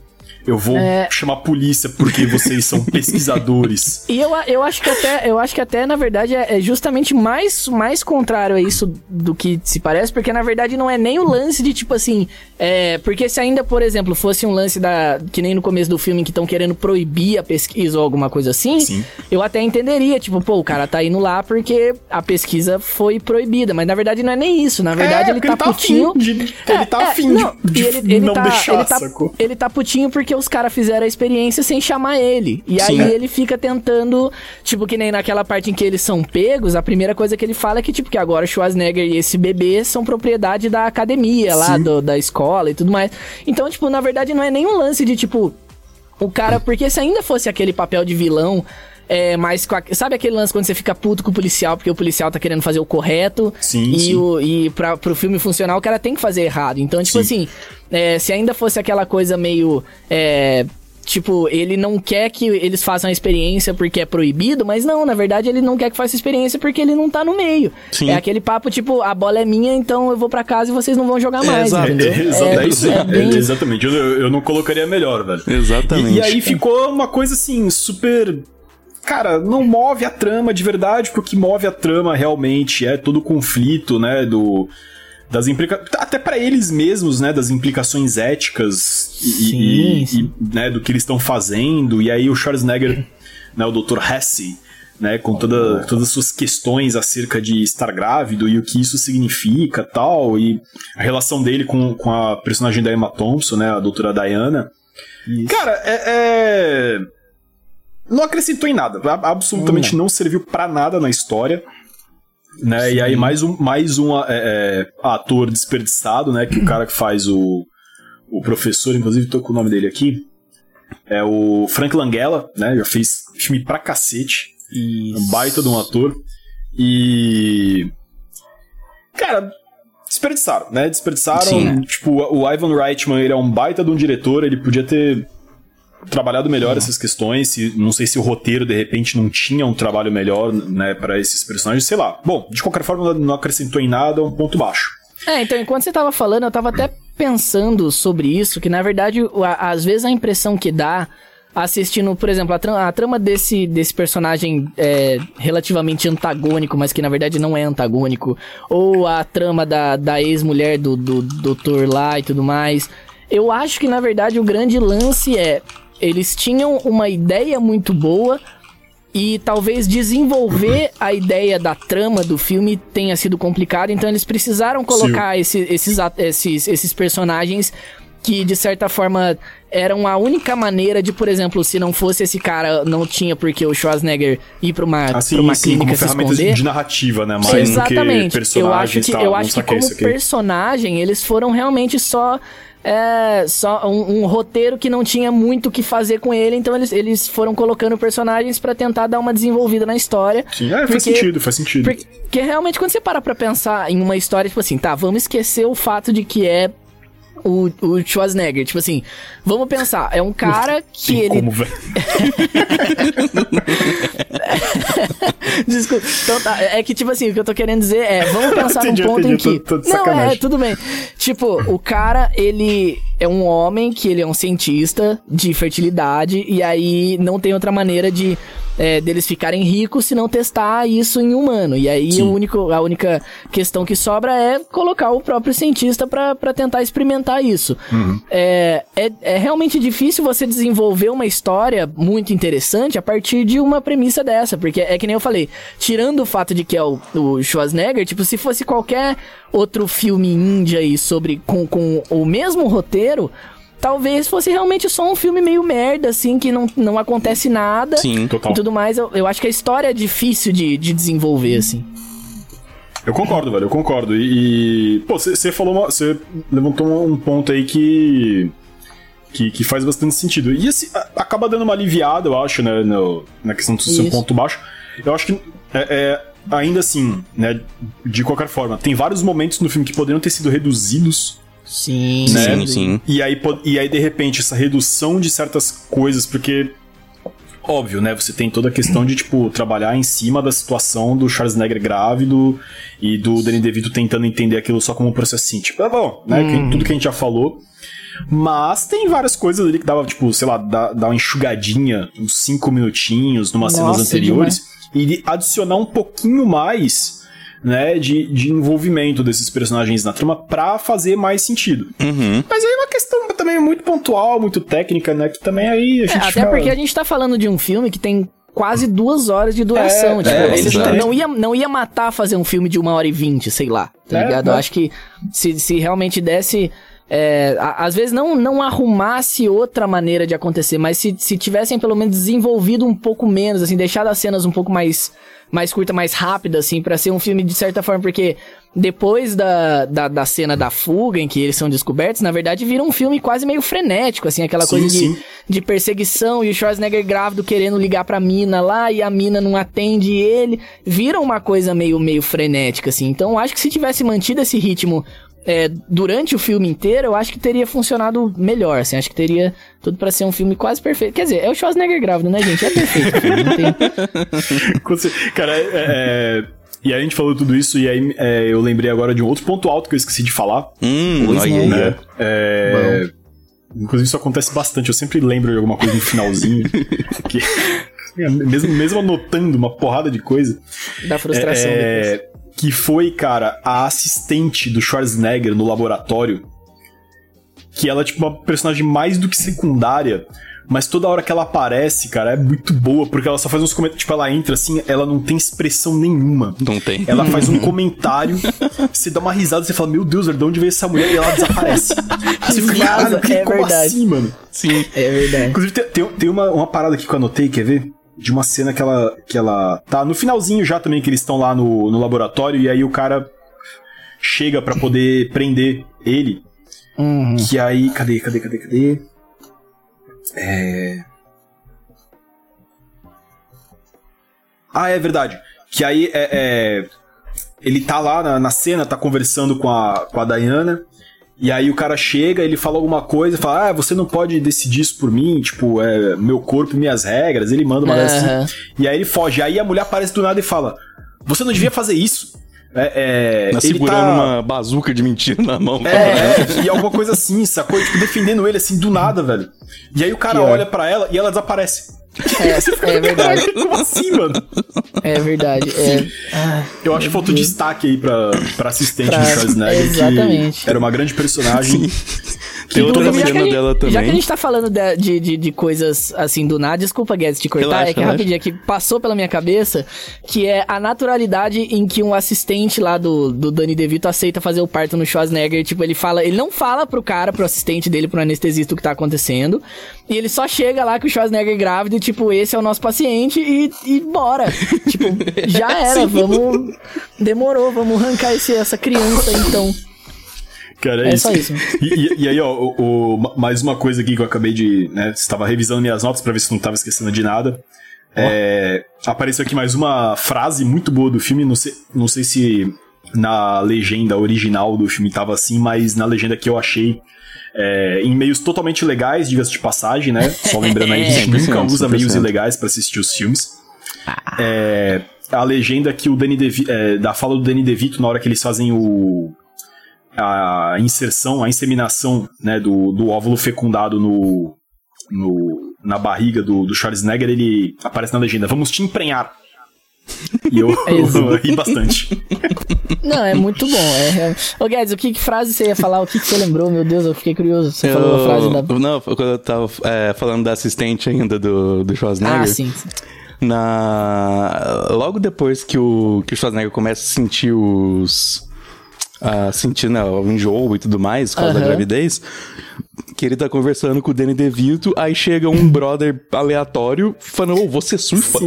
Eu vou É. chamar a polícia porque vocês são pesquisadores. E eu, eu acho que até, eu acho que até, na verdade, é é justamente mais, mais contrário a isso do que se parece, porque na verdade não é nem o lance de tipo assim. É, porque se ainda, por exemplo, fosse um lance da. Que nem no começo do filme que estão querendo proibir a pesquisa ou alguma coisa assim, Sim. eu até entenderia, tipo, pô, o cara tá indo lá porque a pesquisa foi proibida. Mas na verdade não é nem isso. Na verdade, É, ele tá, ele tá putinho. de- ele tá afim não, de- de ele, ele não tá, deixar, ele tá, sacou? ele tá putinho porque os caras fizeram a experiência sem chamar ele. E Sim. aí ele fica tentando, tipo, que nem naquela parte em que eles são pegos, a primeira coisa que ele fala é que, tipo, que agora o Schwarzenegger e esse bebê são propriedade da academia lá, do- da escola e tudo mais. Então, tipo, na verdade não é nenhum lance de, tipo, o cara, porque se ainda fosse aquele papel de vilão. É, mas com a- sabe aquele lance quando você fica puto com o policial porque o policial tá querendo fazer o correto Sim, e, sim. O, e pra, pro filme funcionar o cara tem que fazer errado. Então, tipo Sim. assim, é, se ainda fosse aquela coisa meio. é, Tipo, ele não quer que eles façam a experiência porque é proibido, mas não, na verdade ele não quer que faça a experiência porque ele não tá no meio. Sim. É aquele papo, tipo, a bola é minha, então eu vou pra casa e vocês não vão jogar mais, exato. entendeu? Exa- é isso, é é- bem- exatamente. Eu, eu não colocaria melhor, velho. Exatamente. E, e aí ficou uma coisa assim, super. Cara, não move a trama de verdade, porque o que move a trama realmente é todo o conflito, né? Do. Das implica... Até pra eles mesmos, né? Das implicações éticas e, Sim, e- sim. e, né, do que eles estão fazendo. E aí o Schwarzenegger, né, o Dr. Hesse, né, com toda, todas as suas questões acerca de estar grávido e o que isso significa tal, e a relação dele com, com a personagem da Emma Thompson, né, a doutora Diana. Isso. Cara, é, é, Não acrescentou em nada, absolutamente não, não serviu para nada na história. Né? E aí mais um, mais um é, é, ator desperdiçado, né? Que o cara que faz o, o professor, inclusive tô com o nome dele aqui, é o Frank Langella, né? Já fez filme pra cacete. Isso. Um baita de um ator. E. Cara, desperdiçaram, né? Desperdiçaram. Sim. Tipo, o Ivan Reitman, ele é um baita de um diretor, ele podia ter trabalhado melhor essas questões. Se, não sei se o roteiro, de repente, não tinha um trabalho melhor, né, para esses personagens, sei lá. Bom, de qualquer forma, não acrescentou em nada, um ponto baixo. É, então, enquanto você tava falando, eu tava até pensando sobre isso, que na verdade, às vezes a impressão que dá assistindo, por exemplo, a trama, a trama desse, desse personagem é, relativamente antagônico, mas que na verdade não é antagônico, ou a trama da, da ex-mulher do, do doutor lá e tudo mais. Eu acho que na verdade o grande lance é eles tinham uma ideia muito boa e talvez desenvolver a ideia da trama do filme tenha sido complicado, então eles precisaram colocar esse, esses, esses, esses personagens que de certa forma eram a única maneira de, por exemplo, se não fosse esse cara, não tinha porque o Schwarzenegger ir para uma, assim, pra uma sim, clínica se esconder. de narrativa, né? Mais Exatamente. eu acho que, eu acho que como personagem, eles foram realmente só é, só um, um, roteiro que não tinha muito o que fazer com ele, então eles, eles foram colocando personagens para tentar dar uma desenvolvida na história. Sim, é, porque, faz sentido, faz sentido. Porque, porque realmente quando você para pra pensar em uma história, tipo assim, tá, vamos esquecer o fato de que é o, o Schwarzenegger. Tipo assim, vamos pensar, é um cara que Tem ele. Como? Desculpa. Então tá, é que tipo assim, o que eu tô querendo dizer é, vamos pensar entendi, num ponto entendi, em que. Tô, tô não, é, tudo bem. Tipo, o cara, ele é um homem que ele é um cientista de fertilidade e aí não tem outra maneira de é, deles ficarem ricos se não testar isso em humano. E aí o único, a única questão que sobra é colocar o próprio cientista para tentar experimentar isso. Uhum. É, é, é, realmente difícil você desenvolver uma história muito interessante a partir de uma premissa dessa, porque é que nem eu falei, tirando o fato de que é o, o Schwarzenegger, tipo, se fosse qualquer outro filme índia aí sobre com, com o mesmo roteiro, talvez fosse realmente só um filme meio merda, assim, que não, não acontece nada. Sim, total. E tudo mais. Eu, eu acho que a história é difícil de, de desenvolver, assim. Eu concordo, velho, eu concordo. E, e pô, você falou, você levantou um ponto aí que, que, que faz bastante sentido. E assim, acaba dando uma aliviada, eu acho, né, no, na questão do seu ponto baixo. Eu acho que é, é, ainda assim, né, de qualquer forma, tem vários momentos no filme que poderiam ter sido reduzidos Sim, né? sim, sim. E aí, e aí, de repente, essa redução de certas coisas, porque. Óbvio, né? Você tem toda a questão de, tipo, trabalhar em cima da situação do Schwarzenegger grávido e do Danny DeVito tentando entender aquilo só como um processo assim. Tipo, é bom, né? Hum. Tudo que a gente já falou. Mas tem várias coisas ali que dava, tipo, sei lá, dar, dar uma enxugadinha, uns 5 minutinhos, numas cenas anteriores. Demais. E adicionar um pouquinho mais né, de, de envolvimento desses personagens na trama pra fazer mais sentido. Uhum. Mas aí é uma questão também muito pontual, muito técnica, né, que também aí a é, gente é, Até porque a gente tá falando de um filme que tem quase duas horas de duração. É, tipo, é, eles não ia, não ia matar fazer um filme de uma hora e vinte, sei lá, tá é, ligado? Eu acho que se, se realmente desse... É, às vezes não, não arrumasse outra maneira de acontecer, mas se, se tivessem pelo menos desenvolvido um pouco menos, assim, deixado as cenas um pouco mais mais curta, mais rápida, assim, para ser um filme de certa forma, porque depois da, da, da, cena da fuga em que eles são descobertos, na verdade vira um filme quase meio frenético, assim, aquela sim, coisa de, de perseguição e o Schwarzenegger grávido querendo ligar pra mina lá e a mina não atende ele, vira uma coisa meio, meio frenética, assim. Então acho que se tivesse mantido esse ritmo é, durante o filme inteiro, eu acho que teria funcionado melhor, assim, acho que teria tudo para ser um filme quase perfeito. Quer dizer, é o Schwarzenegger grávido, né, gente? É perfeito. Tem... Cara, é, é, e aí a gente falou tudo isso, e aí é, eu lembrei agora de um outro ponto alto que eu esqueci de falar. Hum, pois não, né? É, inclusive isso acontece bastante, eu sempre lembro de alguma coisa no finalzinho. que, mesmo, mesmo anotando uma porrada de coisa. Da frustração é, depois que foi, cara, a assistente do Schwarzenegger no laboratório. Que ela é, tipo, uma personagem mais do que secundária Mas toda hora que ela aparece, cara, é muito boa, porque ela só faz uns comentários. Tipo, ela entra assim, ela não tem expressão nenhuma. Não tem. Ela faz um comentário, você dá uma risada, você fala, meu Deus, de onde veio essa mulher? E ela desaparece. Você fica, Risada, caralho, é como verdade. assim, mano? Sim. É verdade. Inclusive, tem, tem, tem uma, uma parada aqui que eu anotei, quer ver? De uma cena que ela, que ela tá no finalzinho já também, que eles estão lá no, no laboratório, e aí o cara chega pra poder prender ele. Uhum. Que aí. Cadê, cadê, cadê, cadê? É. Ah, é verdade. Que aí é. é, ele tá lá na, na cena, tá conversando com a, com a Diana. E aí o cara chega, ele fala alguma coisa, fala: Ah, você não pode decidir isso por mim, tipo, é meu corpo e minhas regras. Ele manda uma Aham. assim. E aí ele foge. Aí a mulher aparece do nada e fala: Você não devia fazer isso. É, é, Tá segurando tá- uma bazuca de mentira na mão. é, e alguma coisa assim, sacou? Tipo, defendendo ele assim do nada, velho. E aí o cara Pior. olha pra ela e ela desaparece. É, é verdade. Como assim, mano? É verdade. É. Ah, Eu acho que faltou destaque aí pra, pra assistente Pra- do Schwarzenegger. exatamente. Que era uma grande personagem. Tem outra cena gente- dela Já que a também. gente tá falando de, de, de- de coisas assim do nada, desculpa, Guedes, te cortar, Relaxa, é que relaxa. rapidinho aqui passou pela minha cabeça, que é a naturalidade em que um assistente lá do, do Danny DeVito aceita fazer o parto no Schwarzenegger. Tipo, ele fala, ele não fala pro cara, pro assistente dele, pro anestesista o que tá acontecendo, e ele só chega lá com o Schwarzenegger grávido e, tipo, esse é o nosso paciente e, e bora. tipo, já era, vamos. Demorou, vamos arrancar esse, essa criança então. Cara, é, É isso. só isso. E, e- e aí, ó, o, o- mais uma coisa aqui que eu acabei de. Né, estava revisando minhas notas pra ver se não tava esquecendo de nada. É, apareceu aqui mais uma frase muito boa do filme. Não sei, não sei se na legenda original do filme tava assim, mas na legenda que eu achei. é, em meios totalmente legais, diga-se de passagem, né? Só lembrando aí, a gente 100%, nunca usa meios 100%. ilegais pra assistir os filmes. É, a legenda que o Danny DeVito, é, da fala do Danny DeVito na hora que eles fazem o a inserção, a inseminação né, do, do óvulo fecundado no, no, na barriga do, do Schwarzenegger, ele aparece na legenda, vamos te emprenhar. E eu, Exato. eu ri bastante. Não, é muito bom. É, é... Ô, Guedes, o que, que frase você ia falar? O que, que você lembrou? Meu Deus, eu fiquei curioso. Você falou a frase da. Não, quando eu tava é, falando da assistente ainda do, do Schwarzenegger. Ah, sim. Na... Logo depois que o, que o Schwarzenegger começa a sentir os. A sentir né, o enjoo e tudo mais, por causa da Aham. gravidez, que ele tá conversando com o Danny DeVito, aí chega um brother aleatório falando, ô, você surfa?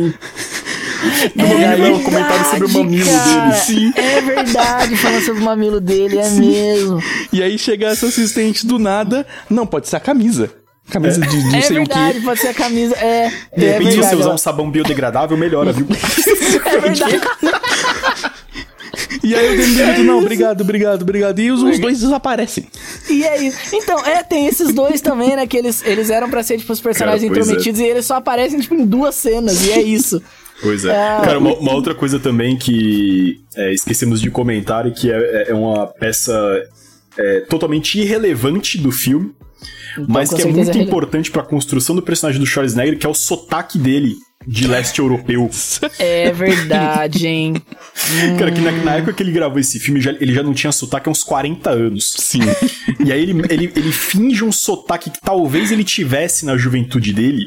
E aí, um comentário sobre o mamilo cara. dele. Sim. É verdade, falando sobre o mamilo dele, é mesmo. E aí chega essa assistente do nada, não, pode ser a camisa. Camisa de não É sei verdade, o pode ser a camisa. É, De é repente, se verdade. você usar um sabão biodegradável, melhora, viu? É verdade. E aí o Danny DeVito, não, obrigado, obrigado, obrigado. E os, os dois desaparecem. E é isso. Então, é, tem esses dois também, né? Que eles, eles eram pra ser, tipo, os personagens Cara, é. intrometidos e eles só aparecem, tipo, em duas cenas. E é isso. Pois é. Ah. Cara, uma, uma outra coisa também que é, esquecemos de comentar e que é, é uma peça é, totalmente irrelevante do filme, mas com que é muito é importante pra construção do personagem do Schwarzenegger, que é o sotaque dele de leste europeu. É verdade, hein? Cara, que na, na época que ele gravou esse filme, já- ele já não tinha sotaque há uns 40 anos. Sim. E aí ele, ele, ele finge um sotaque que talvez ele tivesse na juventude dele.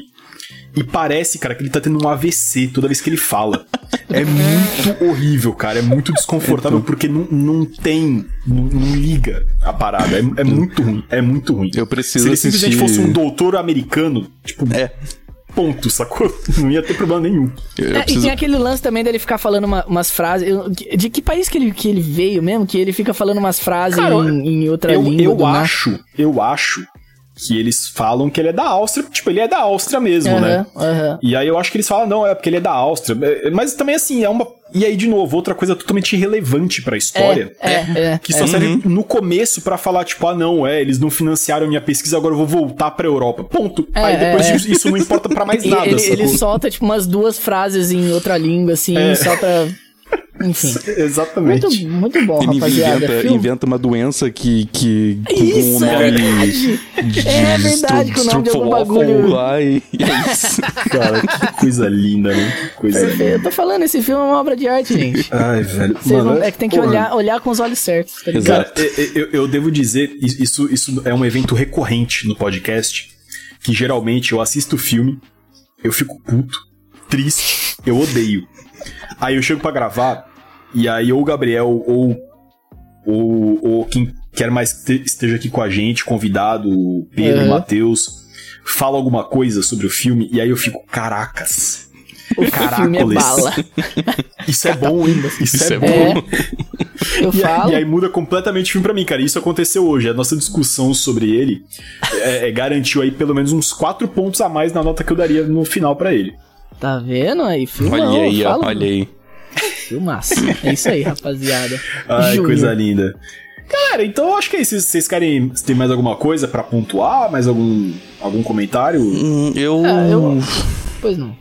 E parece, cara, que ele tá tendo um AVC toda vez que ele fala. É muito horrível, cara. É muito desconfortável porque não, não tem. Não, não liga a parada. É, é muito ruim. É muito ruim. Eu preciso Se ele simplesmente assistir- fosse um doutor americano, tipo, É. ponto, sacou? Não ia ter problema nenhum. Eu, eu É, E preciso... tem aquele lance também dele ficar falando uma- umas frases. De que país que ele, que ele veio mesmo? Que ele fica falando umas frases Cara, em, em outra Eu, língua. eu acho, eu acho que eles falam que ele é da Áustria. Tipo, ele é da Áustria mesmo, né? Aham, aham. E aí eu acho que eles falam, não, é porque ele é da Áustria. É, Mas também, assim, é uma. E aí, de novo, outra coisa totalmente irrelevante pra história. É, é, é. Que só serve no começo pra falar, tipo, ah, não, é, eles não financiaram a minha pesquisa, agora eu vou voltar pra Europa. Ponto. É, aí depois é, é. Isso, não importa pra mais nada, ele, ele solta, tipo, umas duas frases em outra língua, assim, É. só pra. Enfim. Exatamente. Muito, muito bom, Ele rapaziada. inventa, Filme- inventa uma doença que. que com Isso, um é nome verdade. de- É verdade, com o nome de algum bagulho. lá e, e é isso. Cara, que coisa linda, né? Que Coisa linda. Eu tô falando, esse filme é uma obra de arte, gente. Ai, velho. Mano, não- é que tem que porra. olhar, olhar com os olhos certos, tá ligado? Exato. Cara, eu, eu- eu devo dizer, isso, isso é um evento recorrente no podcast, que geralmente eu assisto o filme, eu fico puto, triste, eu odeio. Aí eu chego para gravar, e aí ou o Gabriel ou, ou, ou quem quer mais esteja aqui com a gente, convidado, o Pedro, uhum. Matheus, fala alguma coisa sobre o filme, e aí eu fico, caracas. O filme é bala. Isso é bom, hein? Isso, Isso é, é, bom. É. Eu e, falo. E aí muda completamente o filme pra mim, cara. Isso aconteceu hoje. A nossa discussão sobre ele é, é, garantiu aí pelo menos uns quatro pontos a mais na nota que eu daria no final para ele. Tá vendo aí? Filmão, olha aí, fala, olha aí. Filmaço. É isso aí, rapaziada. Ai, Júnior. coisa linda. Cara, então eu acho que é isso. Vocês querem. Se tem mais alguma coisa para pontuar? Mais algum, algum comentário? Hum, eu... Ah, eu. Pois não.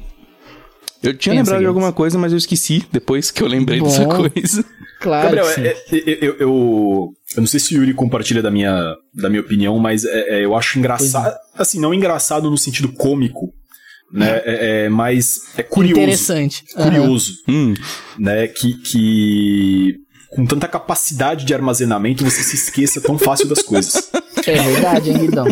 Eu tinha Pensa lembrado de alguma coisa, mas eu esqueci depois que eu lembrei Bom, dessa coisa. Claro. Gabriel, é, é, eu, eu, eu, eu, não sei se o Yuri compartilha da minha, da minha opinião, mas é, é eu acho engraçado. É. Assim, não engraçado no sentido cômico, né? É, é, mas é curioso. Interessante. Curioso. Uhum. Né? Que, que com tanta capacidade de armazenamento você se esqueça tão fácil das coisas. É verdade, hein, Guidão?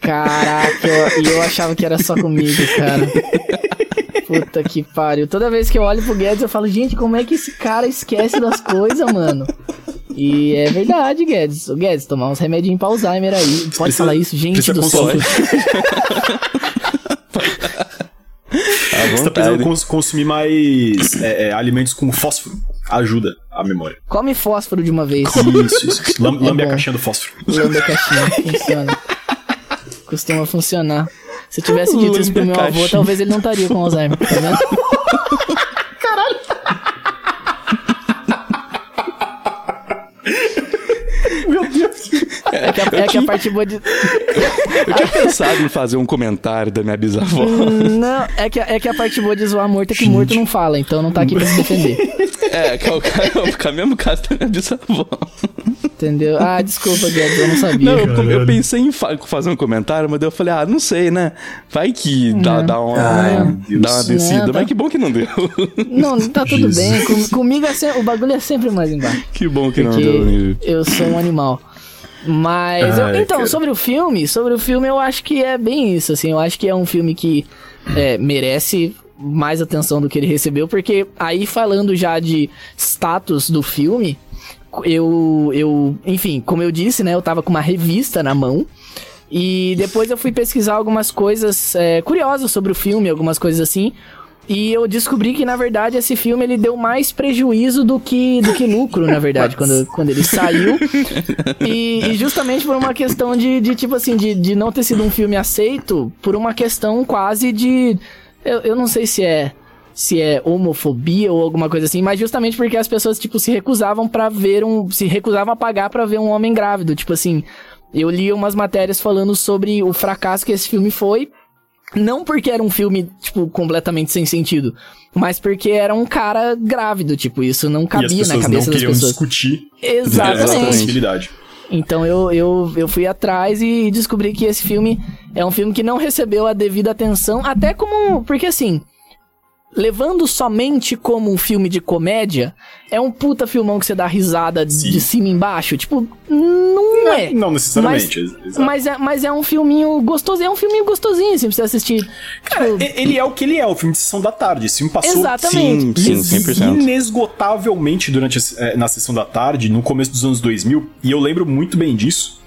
Caraca, e eu, eu achava que era só comigo, cara. Puta que pariu. Toda vez que eu olho pro Guedes, eu falo, gente, como é que esse cara esquece das coisas, mano? E é verdade, Guedes. O Guedes, tomar uns remedinhos pra Alzheimer aí. Pode precisa, falar isso, gente do céu. Você tá precisando cons consumir mais é, é, alimentos com fósforo. Ajuda a memória. Come fósforo de uma vez. Isso, isso. Lambe é a caixinha do fósforo. Lambe a caixinha, funciona costuma funcionar. Se eu tivesse dito isso pro meu avô, talvez ele não estaria com Alzheimer, tá vendo? que, a, é que a parte boa de. Eu tinha pensado em fazer um comentário da minha bisavó. Hum, não, é que, é que a parte boa de zoar morto é que Gente. morto não fala, então não tá aqui pra se defender. É, que é o, é o mesmo caso da minha bisavó. Entendeu? Ah, desculpa, Guedes, eu não sabia. Não, eu, eu, pensei em fa fazer um comentário, mas eu falei, ah, não sei, né? Vai que dá, dá uma, Ai, dá uma descida. Não, tá... Mas que bom que não deu. Não, tá tudo bem. Com, comigo é sempre, o bagulho é sempre mais embaixo. Que bom que não deu. Eu sou um animal. Mas, Ai, eu, então, cara. sobre o filme, sobre o filme eu acho que é bem isso, assim. Eu acho que é um filme que é, merece mais atenção do que ele recebeu, porque aí falando já de status do filme, eu, eu, enfim, como eu disse, né, eu tava com uma revista na mão. E depois eu fui pesquisar algumas coisas é, curiosas sobre o filme, algumas coisas assim. E eu descobri que, na verdade, esse filme ele deu mais prejuízo do que, do que lucro, na verdade, quando, quando ele saiu. E, e, justamente por uma questão de, de tipo assim, de, de não ter sido um filme aceito, por uma questão quase de. Eu, eu não sei se é se é homofobia ou alguma coisa assim, mas justamente porque as pessoas, tipo, se recusavam para ver um. Se recusavam a pagar para ver um homem grávido. Tipo assim, eu li umas matérias falando sobre o fracasso que esse filme foi. Não porque era um filme, tipo, completamente sem sentido, mas porque era um cara grávido, tipo, isso não cabia na cabeça das pessoas. discutir Exatamente. Então eu, eu, eu fui atrás e descobri que esse filme é um filme que não recebeu a devida atenção, até como. Porque assim, levando somente como um filme de comédia, é um puta filmão que você dá risada Sim. de cima embaixo. Tipo, não é. Não, necessariamente. Mas, mas, é, mas é um filminho gostoso. É um filminho gostosinho, assim, pra você assistir. Cara, tipo... ele é o que ele é, o filme de sessão da tarde. Esse filme passou Exatamente. Sim, sim, 100%. inesgotavelmente durante a, na sessão da tarde, no começo dos anos 2000. E eu lembro muito bem disso.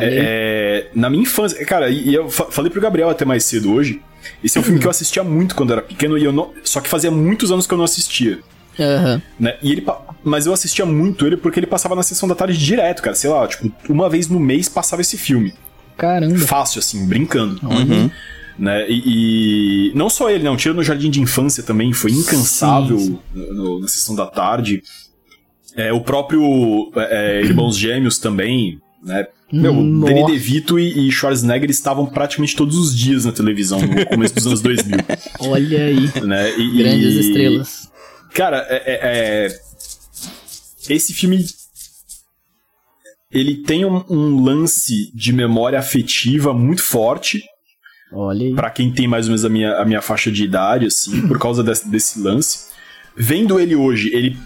É, na minha infância, cara, e eu falei pro Gabriel até mais cedo hoje. Esse é um filme que eu assistia muito quando era pequeno, e eu não, só que fazia muitos anos que eu não assistia. Uhum. Né? E ele, mas eu assistia muito ele porque ele passava na sessão da tarde direto, cara. Sei lá, tipo, uma vez no mês passava esse filme. Caramba. Fácil, assim, brincando. Uhum. Né? E, e, não só ele, não. Tira no Jardim de Infância também, foi incansável sim, sim. No, na sessão da tarde. É, o próprio é, é Irmãos Gêmeos também, né? Meu, Nossa. Danny DeVito e, e Schwarzenegger estavam praticamente todos os dias na televisão no começo dos anos 2000. Olha aí. Né? E, Grandes e, estrelas. Cara, é, é, é, esse filme ele tem um, um, lance de memória afetiva muito forte. Olha aí. Pra quem tem mais ou menos a minha, a minha faixa de idade, assim, por causa desse, desse lance. Vendo ele hoje, ele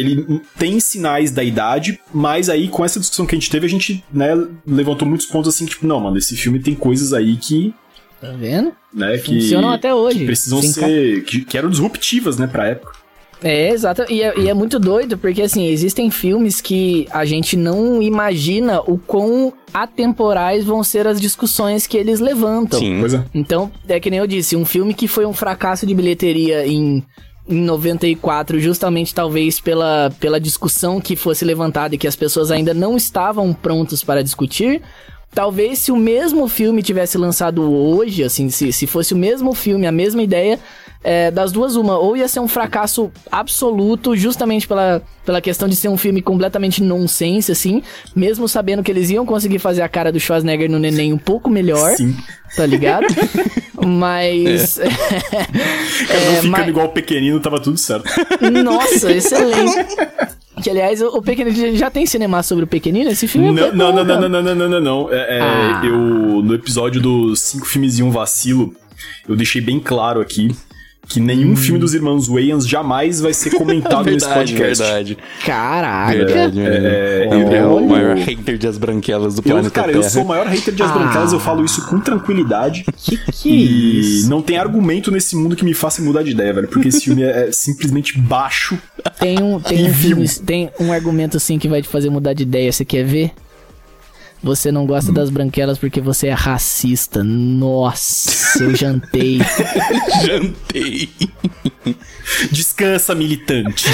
ele tem sinais da idade, mas aí com essa discussão que a gente teve, a gente, né, levantou muitos pontos assim, tipo, não, mano, esse filme tem coisas aí que Tá vendo? né, que Funcionam até hoje. que precisam Sem ser que, que eram disruptivas, né, pra época. É, exato. E é, e é muito doido, porque assim, existem filmes que a gente não imagina o quão atemporais vão ser as discussões que eles levantam. Sim. Coisa. Então, é que nem eu disse, um filme que foi um fracasso de bilheteria em, em 94, justamente talvez pela, pela discussão que fosse levantada e que as pessoas ainda não estavam prontos para discutir. Talvez se o mesmo filme tivesse lançado hoje, assim, se, se fosse o mesmo filme, a mesma ideia, é, das duas, uma, ou ia ser um fracasso absoluto, justamente pela, pela questão de ser um filme completamente nonsense, assim, mesmo sabendo que eles iam conseguir fazer a cara do Schwarzenegger no neném um pouco melhor, Sim. tá ligado? Mas. Não É, ficando mas- igual o pequenino, tava tudo certo. Nossa, excelente. Que aliás, o Pequenino já tem cinema sobre o Pequenino? Esse filme é Não, bem não, bom, não, não, não, não, não, não, não, não. É, é, Ah. Eu, no episódio dos cinco filmes e um vacilo, eu deixei bem claro aqui que Hum. nenhum filme dos irmãos Wayans jamais vai ser comentado nesse verdade, podcast. verdade. Caraca. Verdade, É, é, eu- é o maior hater de as branquelas do Eu, planeta cara, Terra. eu sou o maior hater de As Ah. Branquelas, eu falo isso com tranquilidade. Que que E isso? não tem argumento nesse mundo que me faça mudar de ideia, velho. Porque esse filme é, é simplesmente baixo. Tem um, tem E um filme, tem um argumento assim que vai te fazer mudar de ideia. Você quer ver? Você não gosta das branquelas porque você é racista. Nossa, eu jantei. Jantei. Descansa, militante.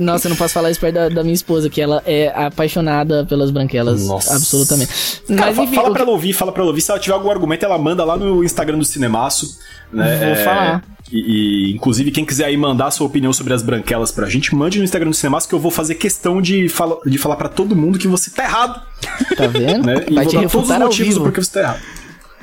nossa, eu não posso falar isso perto da, da minha esposa, que ela é apaixonada pelas branquelas. Nossa. Absolutamente. Cara, Mas enfim, fala pra ela ouvir, fala pra ela ouvir. Se ela tiver algum argumento, ela manda lá no Instagram do Cinemaço. Né? Vou falar. E, e, inclusive, quem quiser aí mandar sua opinião sobre as branquelas pra gente, mande no Instagram do Cinemaço que eu vou fazer questão de, fala, de falar pra todo mundo que você tá errado. tá vendo? Né? E Vai vou te dar todos os motivos porquê você tá errado.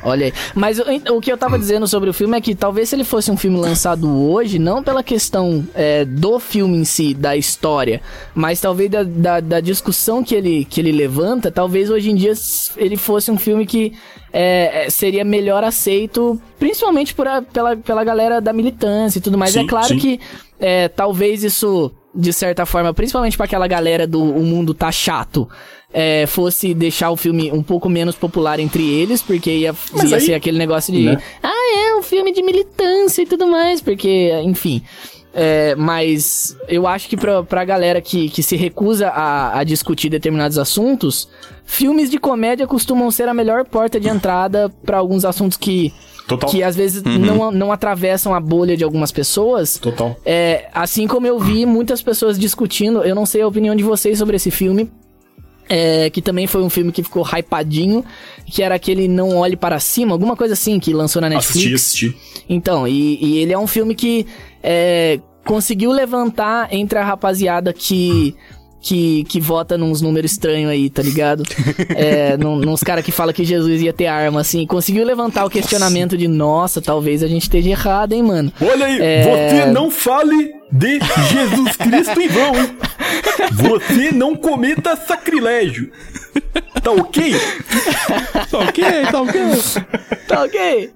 Olha aí. Mas o, que eu tava dizendo sobre o filme é que talvez se ele fosse um filme lançado hoje, não pela questão é, do filme em si, da história, mas talvez da, da, da discussão que ele, que ele levanta, talvez hoje em dia ele fosse um filme que é, é, seria melhor aceito, principalmente por a- pela, pela galera da militância e tudo mais. Sim, é claro sim. que é, talvez isso, de certa forma, principalmente pra aquela galera do O Mundo Tá Chato, é, fosse deixar o filme um pouco menos popular entre eles, porque ia, Mas ia aí- ser aquele negócio de. né? Ah, é um filme de militância e tudo mais, porque, enfim. É, mas eu acho que pra, pra galera que, que se recusa a, a discutir determinados assuntos, filmes de comédia costumam ser a melhor porta de entrada pra alguns assuntos que, Total. que às vezes não, não atravessam a bolha de algumas pessoas. Total. É, assim como eu vi muitas pessoas discutindo, eu não sei a opinião de vocês sobre esse filme. É, que também foi um filme que ficou hypadinho, que era aquele Não Olhe Para Cima, alguma coisa assim, que lançou na Netflix. Assisti, assisti. Então, e, e ele é um filme que é, conseguiu levantar entre a rapaziada que. Que, que vota nos números estranhos aí, tá ligado? É, num- nos caras que falam que Jesus ia ter arma, assim. Conseguiu levantar o questionamento de, nossa, talvez a gente esteja errado, hein, mano? Olha aí, É. você não fale de Jesus Cristo em vão, hein? Você não cometa sacrilégio. Tá ok? Tá ok, tá ok. Tá ok.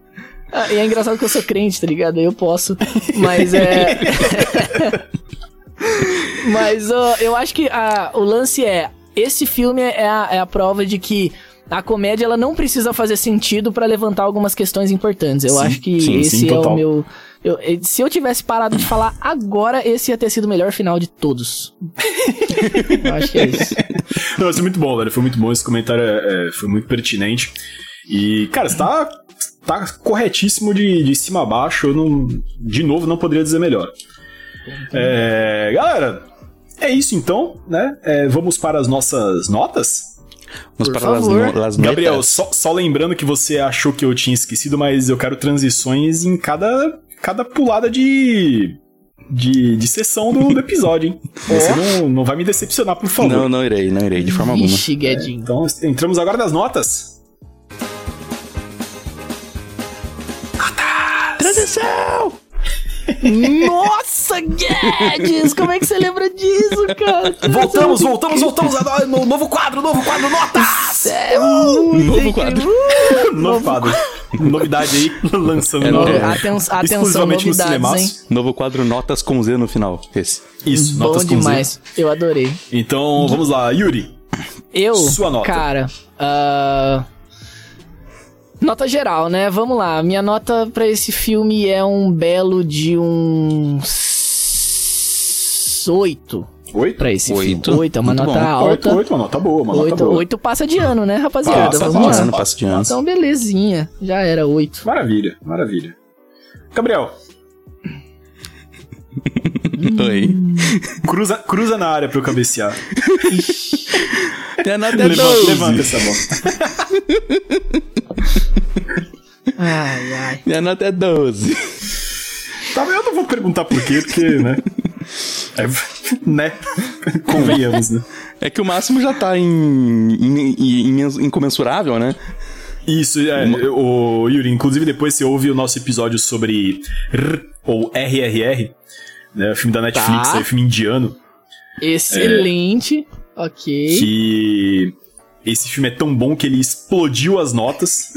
Ah, e é engraçado que eu sou crente, tá ligado? Eu posso. Mas é. Mas ó, eu acho que a- o lance é. Esse filme é a, é a prova de que a comédia ela não precisa fazer sentido pra levantar algumas questões importantes. Eu Sim, acho que sim, esse sim, é total. o meu. eu- eh, se eu tivesse parado de falar agora, esse ia ter sido o melhor final de todos. eu acho que é isso. Não, isso é muito bom, velho. Foi muito bom. Esse comentário é- é- foi muito pertinente. E, cara, você tá, tá corretíssimo de, de cima a baixo. Eu não. De novo, não poderia dizer melhor. É, galera, é isso então, né? É, vamos para as nossas notas? Vamos Por para favor. no- las Gabriel, só, só lembrando que você achou que eu tinha esquecido, mas eu quero transições em cada, cada pulada de. De, de sessão do, do episódio, hein? Você não, não vai me decepcionar, por favor. Não, não irei, não irei, de forma alguma. Vixe, Guedinho. Então, entramos agora nas notas. Transição! Nossa! Guedes! Como é que você lembra disso, cara? Voltamos, voltamos, voltamos! a- no- Novo quadro, novo quadro, notas! É muito Novo quadro. Uh, Novo quadro. Novidade aí, lançando É no, novo. Aten- atenção, exclusivamente no novidades, Cinemaço. Novo quadro Notas com Z no final. Esse. Isso, Bom notas com Z. demais. Eu adorei. Então, vamos lá, Yuri. Eu, Sua nota. cara, ah, nota geral, né? Vamos lá. Minha nota pra esse filme é um belo de um oito Oito? pra esse Oito. filme. Oito, é uma Muito nota bom. alta. Oito, oito, uma nota boa, uma nota Oito, boa. oito passa de ano, né, rapaziada? Passa, Vamos passa. lá. ano, passo de ano. Então, belezinha. Já era oito. Maravilha, maravilha. Gabriel, Oi. cruza, cruza na área pra eu cabecear. Minha nota é Levanta, 12. levanta essa bola. Ai, ai. Minha nota é 12. Tá, eu não vou perguntar por quê, porque, né? É, né? Convenhamos, né? É que o máximo já tá em, em, em- em incomensurável, né? Isso, é, o Yuri, inclusive depois você ouve o nosso episódio sobre R, ou RRR, né, o filme da Netflix, Tá. aí, filme indiano, Excelente. Ok. que esse filme é tão bom que ele explodiu as notas,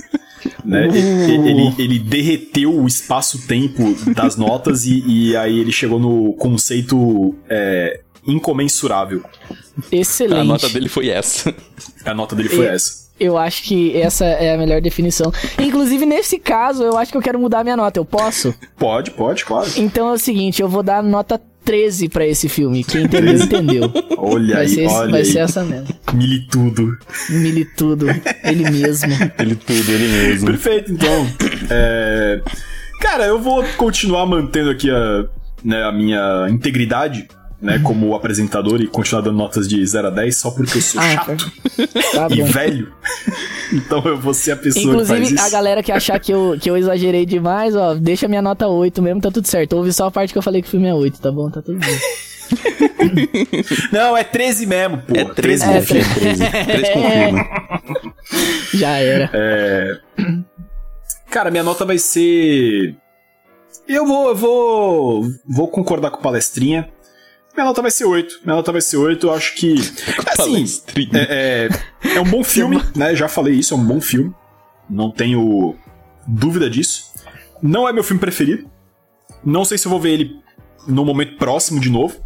né? Uh. Ele, ele- ele derreteu o espaço-tempo das notas e, e aí ele chegou no conceito é, incomensurável. Excelente. A nota dele foi essa. A nota dele foi É. essa. Eu acho que essa é a melhor definição. Inclusive, nesse caso, eu acho que eu quero mudar minha nota. Eu posso? Pode, pode, claro. Então é o seguinte, eu vou dar nota 13 pra esse filme. Quem entendeu, entendeu. Olha Vai, aí, ser, olha vai aí. ser essa mesmo. Militudo. Militudo. Ele mesmo. Ele tudo, ele mesmo. Perfeito, então. É, Cara, eu vou continuar mantendo aqui a, né, a minha integridade, né, como apresentador e continuar dando notas de 0 a 10 só porque eu sou Ah, chato Tá e bom. velho. Então eu vou ser a pessoa que faz Inclusive, isso. a galera que achar que eu, que eu exagerei demais, ó, deixa minha nota 8 mesmo, tá tudo certo. Ouve só a parte que eu falei que o filme é 8, tá bom? Tá tudo bem. Não, é 13 mesmo, pô. É 13, É, é 13. 13 confirma. Já era. É. Cara, minha nota vai ser. Eu vou, eu vou, vou concordar com o palestrinha. Minha nota vai ser 8. Minha nota vai ser 8. Eu acho que. Assim, Palestrinha. é, é, é um bom filme, né? Já falei isso, é um bom filme. Não tenho dúvida disso. Não é meu filme preferido. Não sei se eu vou ver ele no momento próximo de novo.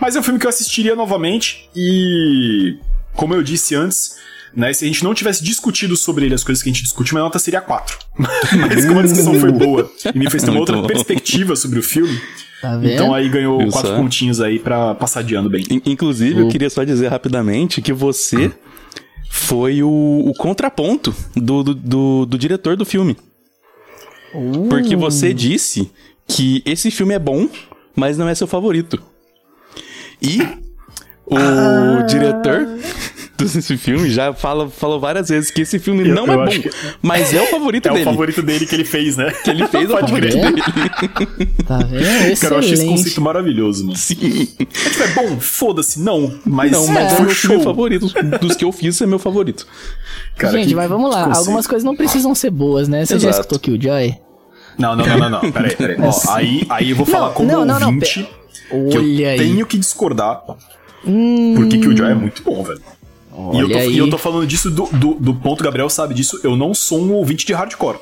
Mas é um filme que eu assistiria novamente. E. Como eu disse antes. Né, se a gente não tivesse discutido sobre ele as coisas que a gente discutiu, minha nota seria 4. Mas como a discussão foi boa e me fez ter uma outra bom. perspectiva sobre o filme, Tá então aí ganhou Viu quatro só? pontinhos aí pra passar de ano bem. In- Inclusive, eu queria só dizer rapidamente que você foi o, o contraponto do, do, do- do diretor do filme. Uh, Porque você disse que esse filme é bom, mas não é seu favorito. E o Ah. diretor desse filme já fala, falou várias vezes que esse filme Eu- não eu é bom, acho que- mas é o favorito É dele. o favorito dele que ele fez, né? Que ele fez é o favorito crer. dele. Tá vendo? Excelente. Cara, eu achei esse conceito maravilhoso, mano. Sim. É, tipo, é bom, foda-se, não. Mas, Não, mas é o meu show. filme favorito. Dos que eu fiz, é meu favorito. Cara, Gente, que- mas vamos lá. que. Algumas coisas não precisam ser boas, né? Você já escutou Killjoy? Não, não, não, não, não. Peraí, peraí. Ó, aí, aí eu vou falar Não, como não, não, não, ouvinte que Olha eu aí. tenho que discordar. Hum, Porque que o Joy é muito bom, velho. E eu, tô, aí. eu tô falando disso do, do, do ponto, Gabriel sabe disso, eu não sou um ouvinte de hardcore.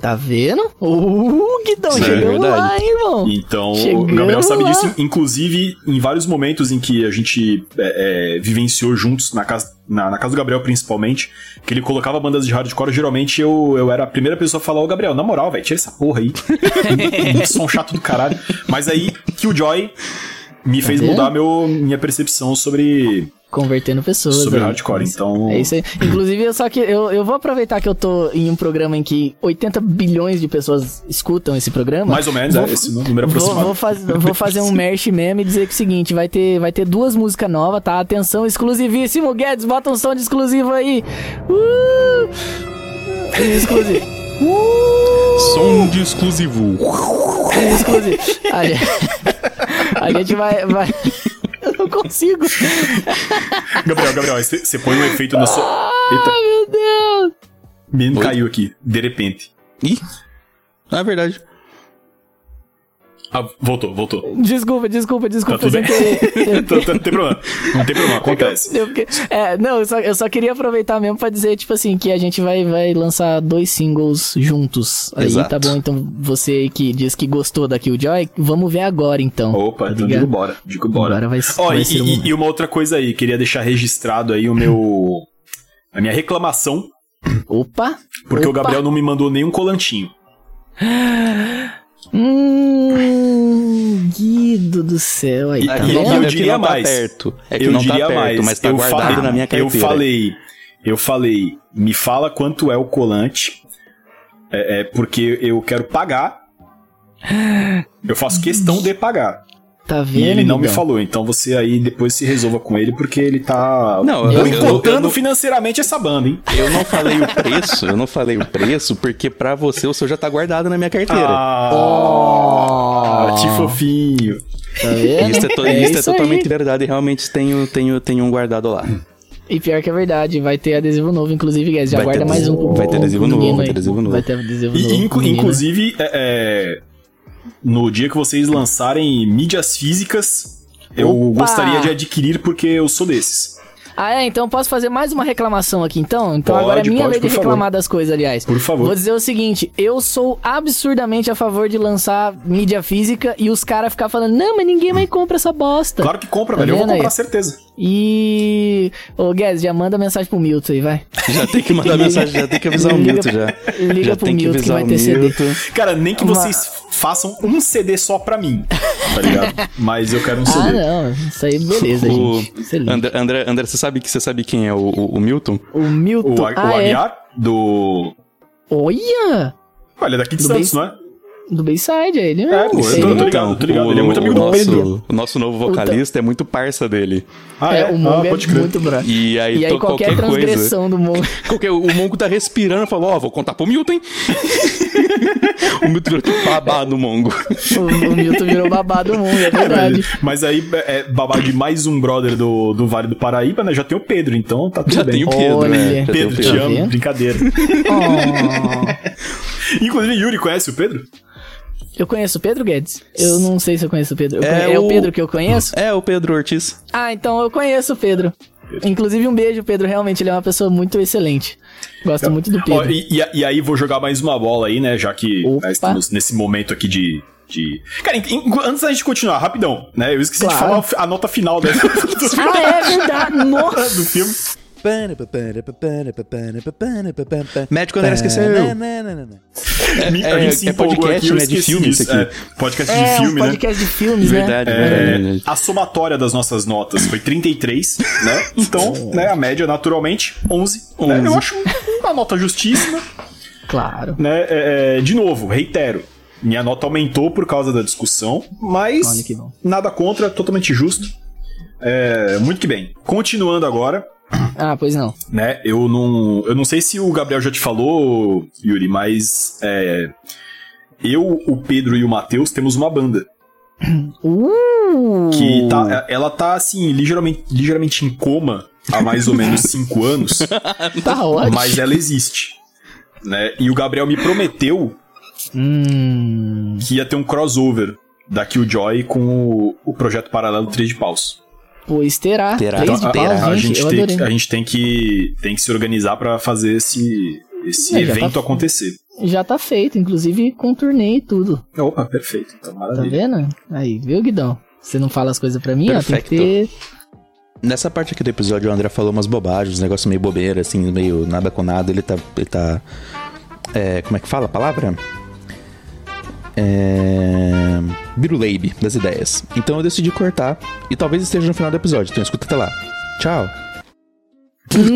Tá vendo? Uh, Guidão, Isso é chegamos verdade. lá, hein, irmão. Então, Chegamos o Gabriel sabe lá. disso. Inclusive, em vários momentos em que a gente é, é, vivenciou juntos, na casa, na, na casa do Gabriel principalmente, que ele colocava bandas de hardcore, geralmente eu, eu era a primeira pessoa a falar, ô Gabriel, na moral, velho, tira essa porra aí. Som chato do caralho. Mas aí, Killjoy me fez vendo? mudar meu, minha percepção sobre, Convertendo pessoas. sobre aí. hardcore. Então, É isso aí. Inclusive, eu só que eu, eu vou aproveitar que eu tô em um programa em que 80 bilhões de pessoas escutam esse programa. mais ou menos, Vou- é esse número Vou, aproximado. vou, faz- vou fazer um merch mesmo e dizer que é o seguinte: vai ter, vai ter duas músicas novas, tá? Atenção, exclusivíssimo, Guedes, bota um som de exclusivo aí. Uh! Exclusivo. Som de exclusivo. Exclusivo. A gente, a gente vai, vai. Eu não consigo. Gabriel, Gabriel, você põe um efeito na sua. Eita, Ai, meu Deus. menino Oi? caiu aqui, de repente. Ih, é verdade. Ah, voltou, voltou. Desculpa, desculpa, desculpa. Tá tudo querer. Tô- tô- não tem problema. Não tem problema, acontece. Eu é, não, eu só, eu só queria aproveitar mesmo pra dizer, tipo assim, que a gente vai, vai lançar dois singles juntos. Aí, Exato. tá bom? Então, você aí que diz que gostou da Killjoy, vamos ver agora, então. Opa, Tá então digo bora, digo bora. Agora vai, Ó, vai e, ser um e- uma outra coisa aí, queria deixar registrado aí o meu. A minha reclamação, Opa! porque o Opa. Gabriel não me mandou nenhum colantinho. Hum, Guido do céu aí, E- tá vendo? eu é que diria não tá mais. perto. É que eu não diria tá perto, mais, mas tá eu guardado falei, na minha carteira. Eu falei, eu falei, me fala quanto é o colante, é, é, porque eu quero pagar. Eu faço questão de pagar. Tá vendo? E ele não me falou, então você aí depois se resolva com ele, porque ele tá Não, eu- boicotando financeiramente essa banda, hein? Eu não falei o preço, eu não falei o preço, porque pra você o seu já tá guardado na minha carteira. Ah, que fofinho. Tá isso é, to- É isso é isso aí. totalmente verdade, realmente tenho, tenho, tenho um guardado lá. E pior que é verdade, vai ter adesivo novo, inclusive, guys. Já Vai ter guarda mais um. vai ter adesivo novo, vai ter adesivo novo. Vai ter adesivo E, novo. inclu- menino. inclusive, é, é, no dia que vocês lançarem mídias físicas, eu Opa! gostaria de adquirir porque eu sou desses. Ah, é? Então posso fazer mais uma reclamação aqui, então? Então Pode, agora é minha pode, lei de por favor. reclamar das coisas, aliás. Por favor. Vou dizer o seguinte, eu sou absurdamente a favor de lançar mídia física e os caras ficar falando, não, mas ninguém mais compra essa bosta. Claro que compra, Tá velho. Eu vou vendo aí? comprar certeza. E... Ô, Guedes, já manda mensagem pro Milton aí, vai. Já tem que mandar mensagem, já tem que avisar o Milton já. liga já pro tem que Milton que avisar vai ter CD. Cara, nem que Uma- vocês façam um CD só pra mim, tá ligado? Mas eu quero um Ah, CD. não, isso aí, beleza, O gente. Excelente. André, André, André, você sabe que você sabe quem é o, o, o Milton? O Milton... O, A- ah, o é? Aguiar do. Olha! Olha, é daqui de Do Santos, bem- não é? Do Bayside, é ele. É, pô, eu Sei. tô- tô ligado, tô ligado. o- Ele é muito amigo o do nosso, Pedro. O nosso novo vocalista é muito parça dele. Ah, É, o Mongo ah, é muito bravo. E aí, E aí qualquer, qualquer coisa. transgressão do Mongo... Qualquer, o Mongo tá respirando e falou: Ó, vou contar pro Milton, hein? o Milton virou tipo babado, Mongo. o, o Milton virou babado do mundo, é verdade. Mas aí é babado de mais um brother do, do Vale do Paraíba, né? Já tem o Pedro, então tá tudo Já bem. tem o Pedro, Olha. né? Já tem o Pedro, te amo, brincadeira. Oh. Inclusive, Yuri conhece o Pedro? Eu conheço o Pedro Guedes? Eu não sei se eu conheço o Pedro. É conhe- É, o... o- Pedro que eu conheço? É, o Pedro Ortiz. Ah, então eu conheço o Pedro. Inclusive, um beijo, Pedro. Realmente, ele é uma pessoa muito excelente. Gosto muito do Ó, Pedro. e, e- e aí vou jogar mais uma bola aí, né? Já que Opa. estamos nesse momento aqui de. de... Cara, antes da gente continuar, rapidão, né? Eu esqueci de Claro. falar a nota final da- do, Ah, é verdade. Nossa. do filme. Médico André esqueceu. Me- é- a gente se é podcast, aqui, eu né, de esqueci filme isso aqui. É, podcast É, de um filme, né? podcast de filmes, Verdade, né? verdade, verdade. A somatória das nossas notas foi 33, né? Então, né, a média, naturalmente, 11. né? 11. Eu acho uma nota justíssima, Claro. né? É, é, de novo, reitero. Minha nota aumentou por causa da discussão, mas nada contra, totalmente justo. É, muito que bem. Continuando agora, Ah, pois não. né? Eu não, eu não sei se o Gabriel já te falou, Yuri, mas é, eu, o Pedro e o Matheus temos uma banda Uh! que tá, ela tá assim ligeiramente, ligeiramente em coma há mais ou menos cinco anos, Tá ótimo. mas ela existe, né? E o Gabriel me prometeu Hum. que ia ter um crossover da Killjoy com o, o projeto paralelo 3 de paus. Pois terá. Terá. Três de a, pau, a- a gente, gente eu tem, a gente tem que tem que se organizar pra fazer esse esse É, já evento tá- acontecer. Já tá feito, inclusive com turnê e tudo. Opa, perfeito. Então, Tá maravilha. vendo? Aí, viu, Guidão? Você não fala as coisas pra mim, ó, tem que ter. Nessa parte aqui do episódio, o André falou umas bobagens, um negócio meio bobeira, assim, meio nada com nada. Ele tá. Ele tá é, como é que fala a palavra? É. Biruleibe das ideias. Então eu decidi cortar. E talvez esteja no final do episódio. Então escuta até lá. Tchau.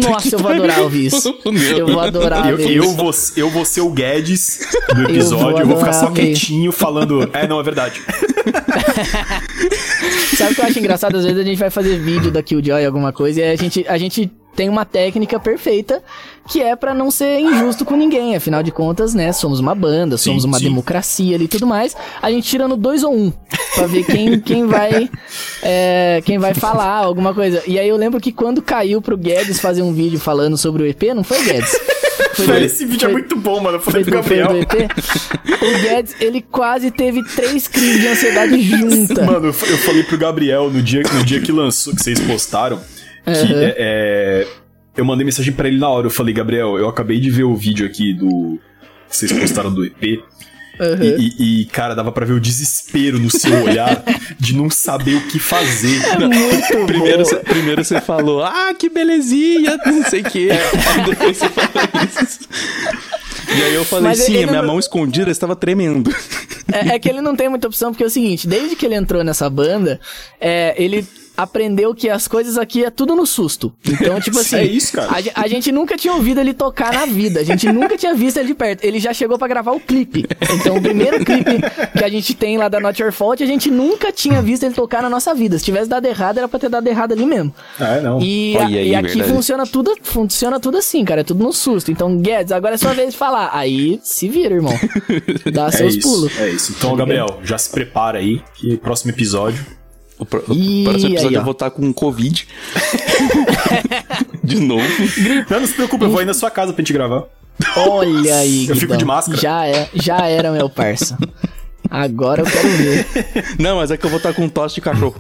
Nossa, eu vou adorar ouvir isso. Eu vou adorar Eu, ver eu, isso. vou, eu vou ser o Guedes do vou episódio, eu vou, ficar só ver. quietinho falando. É, não, é verdade. Sabe o que eu acho engraçado? Às vezes a gente vai fazer vídeo da Killjoy, alguma coisa, e a gente, a gente tem uma técnica perfeita que é pra não ser injusto com ninguém. Afinal de contas, né? Somos uma banda, Sim, somos uma sim. democracia ali e tudo mais. A gente tira no dois ou um. Pra ver quem, quem vai. é, quem vai falar alguma coisa. E aí eu lembro que quando caiu pro Guedes fazer um vídeo falando sobre o EP, não foi Guedes? Foi do- esse vídeo foi- é muito bom, mano. Eu falei foi pro do, foi Gabriel. do EP. O Guedes, ele quase teve três crises de ansiedade junta. Mano, eu falei pro Gabriel no dia, no dia que lançou, que vocês postaram, que Aham. é, é, eu mandei mensagem pra ele na hora. Eu falei, Gabriel, eu acabei de ver o vídeo aqui do. que vocês postaram do EP. Aham. E, e- e, cara, dava pra ver o desespero no seu olhar de não saber o que fazer. É muito Primeiro, primeiro você falou, ah, que belezinha, não sei o quê. Aí depois você falou isso. E aí eu falei, Mas sim, ele a minha não- mão escondida estava tremendo. É, é que ele não tem muita opção, porque é o seguinte, desde que ele entrou nessa banda, é, ele aprendeu que as coisas aqui é tudo no susto. Então, tipo assim. É isso, cara. A, a gente nunca tinha ouvido ele tocar na vida. A gente nunca tinha visto ele de perto. Ele já chegou pra gravar o clipe. Então, o primeiro clipe que a gente tem lá da Not Your Fault, a gente nunca tinha visto ele tocar na nossa vida. Se tivesse dado errado, era pra ter dado errado ali mesmo. Ah, é, não. E, a- aí, e aqui verdade. funciona tudo, funciona tudo assim, cara. É tudo no susto. Então, Guedes, agora é sua vez de falar. Aí se vira, irmão. Dá É seus isso, pulos. é isso. Então, Gabriel, já se prepara aí, que próximo episódio. O, pro- o Ih, próximo aí, episódio ó. eu vou estar com Covid. de novo. Não, não se preocupe, eu vou aí na sua casa pra gente gravar. Olha aí, Eu fico de máscara. Já, é, já era, meu parça. Agora eu quero ver. Não, mas é que eu vou estar com tosse de cachorro.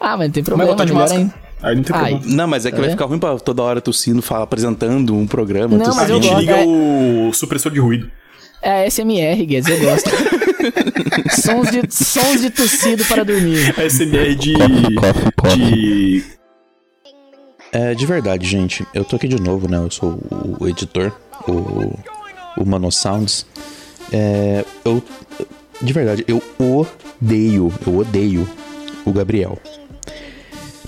Ah, mas não tem Mas eu problema, vou estar de melhor máscara. ainda. Aí não tem Ai. problema. Não, mas é que Tá vai vendo? ficar ruim pra toda hora tossindo, fala, apresentando um programa. Não, mas A eu gente gosto, liga é- o supressor de ruído. É SMR, Guedes, eu gosto. sons, de, sons de tossido para dormir. SMR de. de. É, de verdade, gente. Eu tô aqui de novo, né? Eu sou o, o editor, o, o Mano Sounds. É, eu. De verdade, eu odeio, eu odeio o Gabriel.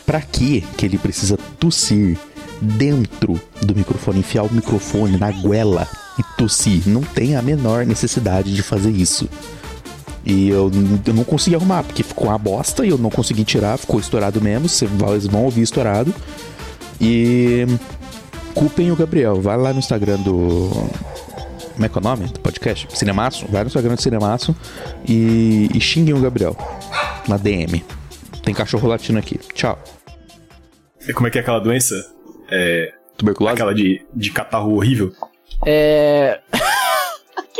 Pra que que ele precisa tossir dentro do microfone, enfiar o microfone na goela e tossir? Não tem a menor necessidade de fazer isso. E eu, eu não consegui arrumar, porque ficou uma bosta e eu não consegui tirar, ficou estourado mesmo. Vocês vão ouvir estourado. E culpem o Gabriel. Vai lá no Instagram do. Como é que é o nome do podcast? Cinemaço? Vai no Instagram do Cinemaço e, e xinguem o Gabriel. Na DM. Tem cachorro latino aqui. Tchau. Como é que é aquela doença? É. Tuberculose? Aquela de, de catarro horrível. É.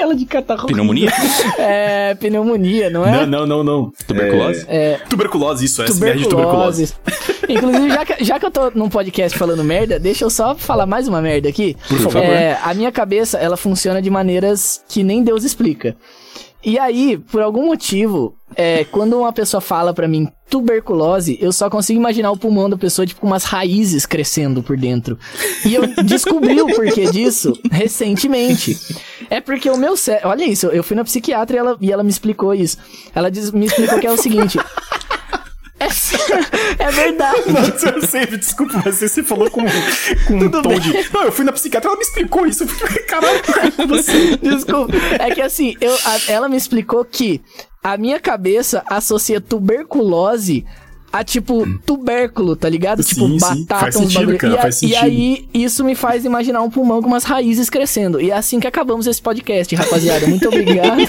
Aquela de catarro. Pneumonia? É, pneumonia, não Não, é? não, não, não. Tuberculose? É... Tuberculose, isso, é tuberculose. Tuberculose. Inclusive, já que, já que eu tô num podcast falando merda, deixa eu só falar mais uma merda aqui. Por favor. É, a minha cabeça, ela funciona de maneiras que nem Deus explica. E aí, por algum motivo, é, quando uma pessoa fala pra mim tuberculose, eu só consigo imaginar o pulmão da pessoa, tipo, com umas raízes crescendo por dentro. E eu descobri o porquê disso recentemente. É porque o meu cérebro. Olha isso, eu fui na psiquiatra e ela, e ela me explicou isso. Ela diz- me explicou que é o seguinte. É, é verdade. Não, eu sei, desculpa, mas você falou com, com um tom de. Não, eu fui na psiquiatra, ela me explicou isso. Eu fiquei, Caralho, você. Desculpa. É que assim, eu, a- ela me explicou que a minha cabeça associa tuberculose a tipo tubérculo, tá ligado? Sim, tipo sim. batata, Faz uns sentido, bagulho. cara, e, a- faz e sentido. aí isso me faz imaginar um pulmão com umas raízes crescendo. E é assim que acabamos esse podcast, rapaziada. Muito obrigado.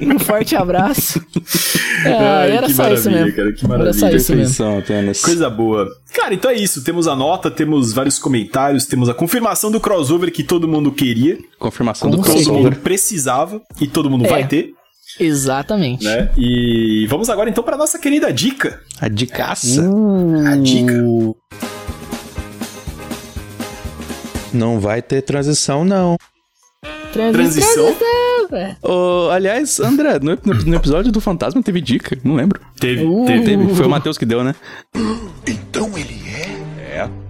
um forte abraço. É, Ai, era que só isso maravilha, mesmo. cara, que Era maravilha. só isso mesmo. Perfeição apenas. Coisa boa. Cara, então é isso. Temos a nota, temos vários comentários, temos a confirmação do crossover que todo mundo queria, Confirmação do todo crossover. mundo precisava e todo mundo É. vai ter, Exatamente. né? E vamos agora então para nossa querida dica. A de caça. A dica. Não vai ter transição, não. Transição. É. Ô, aliás, André, no, no- episódio do Fantasma teve dica, não lembro. Teve, Uh. teve, teve. Foi o Matheus que deu, né?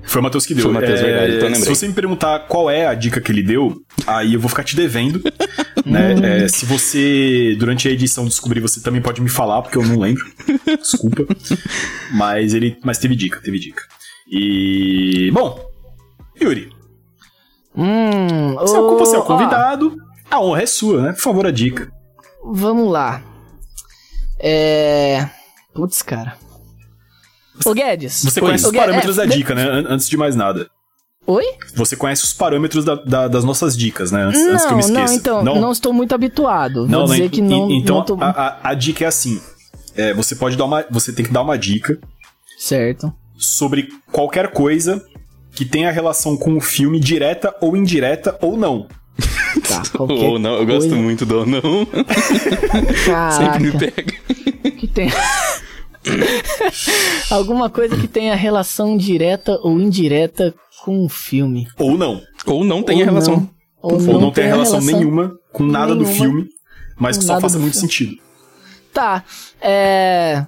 Foi o Matheus que deu. Foi o Matheus, verdade, então eu se você me perguntar qual é a dica que ele deu, aí eu vou ficar te devendo. né? É, se você, durante a edição, descobrir, você também pode me falar, porque eu não lembro. Desculpa. Mas ele. Mas teve dica, teve dica. E. Bom, Yuri, Hum, você, você é o ó, convidado. A honra é sua, né? Por favor, a dica. Vamos lá. É. Putz, cara. Ô Guedes. Você Oi. conhece os Guedes, parâmetros é, da de- dica, né? An- Antes de mais nada. Oi? Você conhece os parâmetros da- da- das nossas dicas, né? Antes, antes que eu me Não, não, esqueça. então, não? estou muito habituado. Vou dizer en- que não. en- Então, não tô... a, a- a dica é assim. É, você pode dar uma. Você tem que dar uma dica Certo. sobre qualquer coisa que tenha relação com o filme direta ou indireta ou não. Tá, ou não, eu gosto muito do ou não. Caraca. Sempre me pega. Que tem... Alguma coisa que tenha relação direta ou indireta com o filme. Ou não. Ou não tenha Ou relação. não. Ou, Ou não, tem tenha relação, nenhuma com nada do nenhuma filme, mas com que só faça do muito filme. sentido. Tá, é...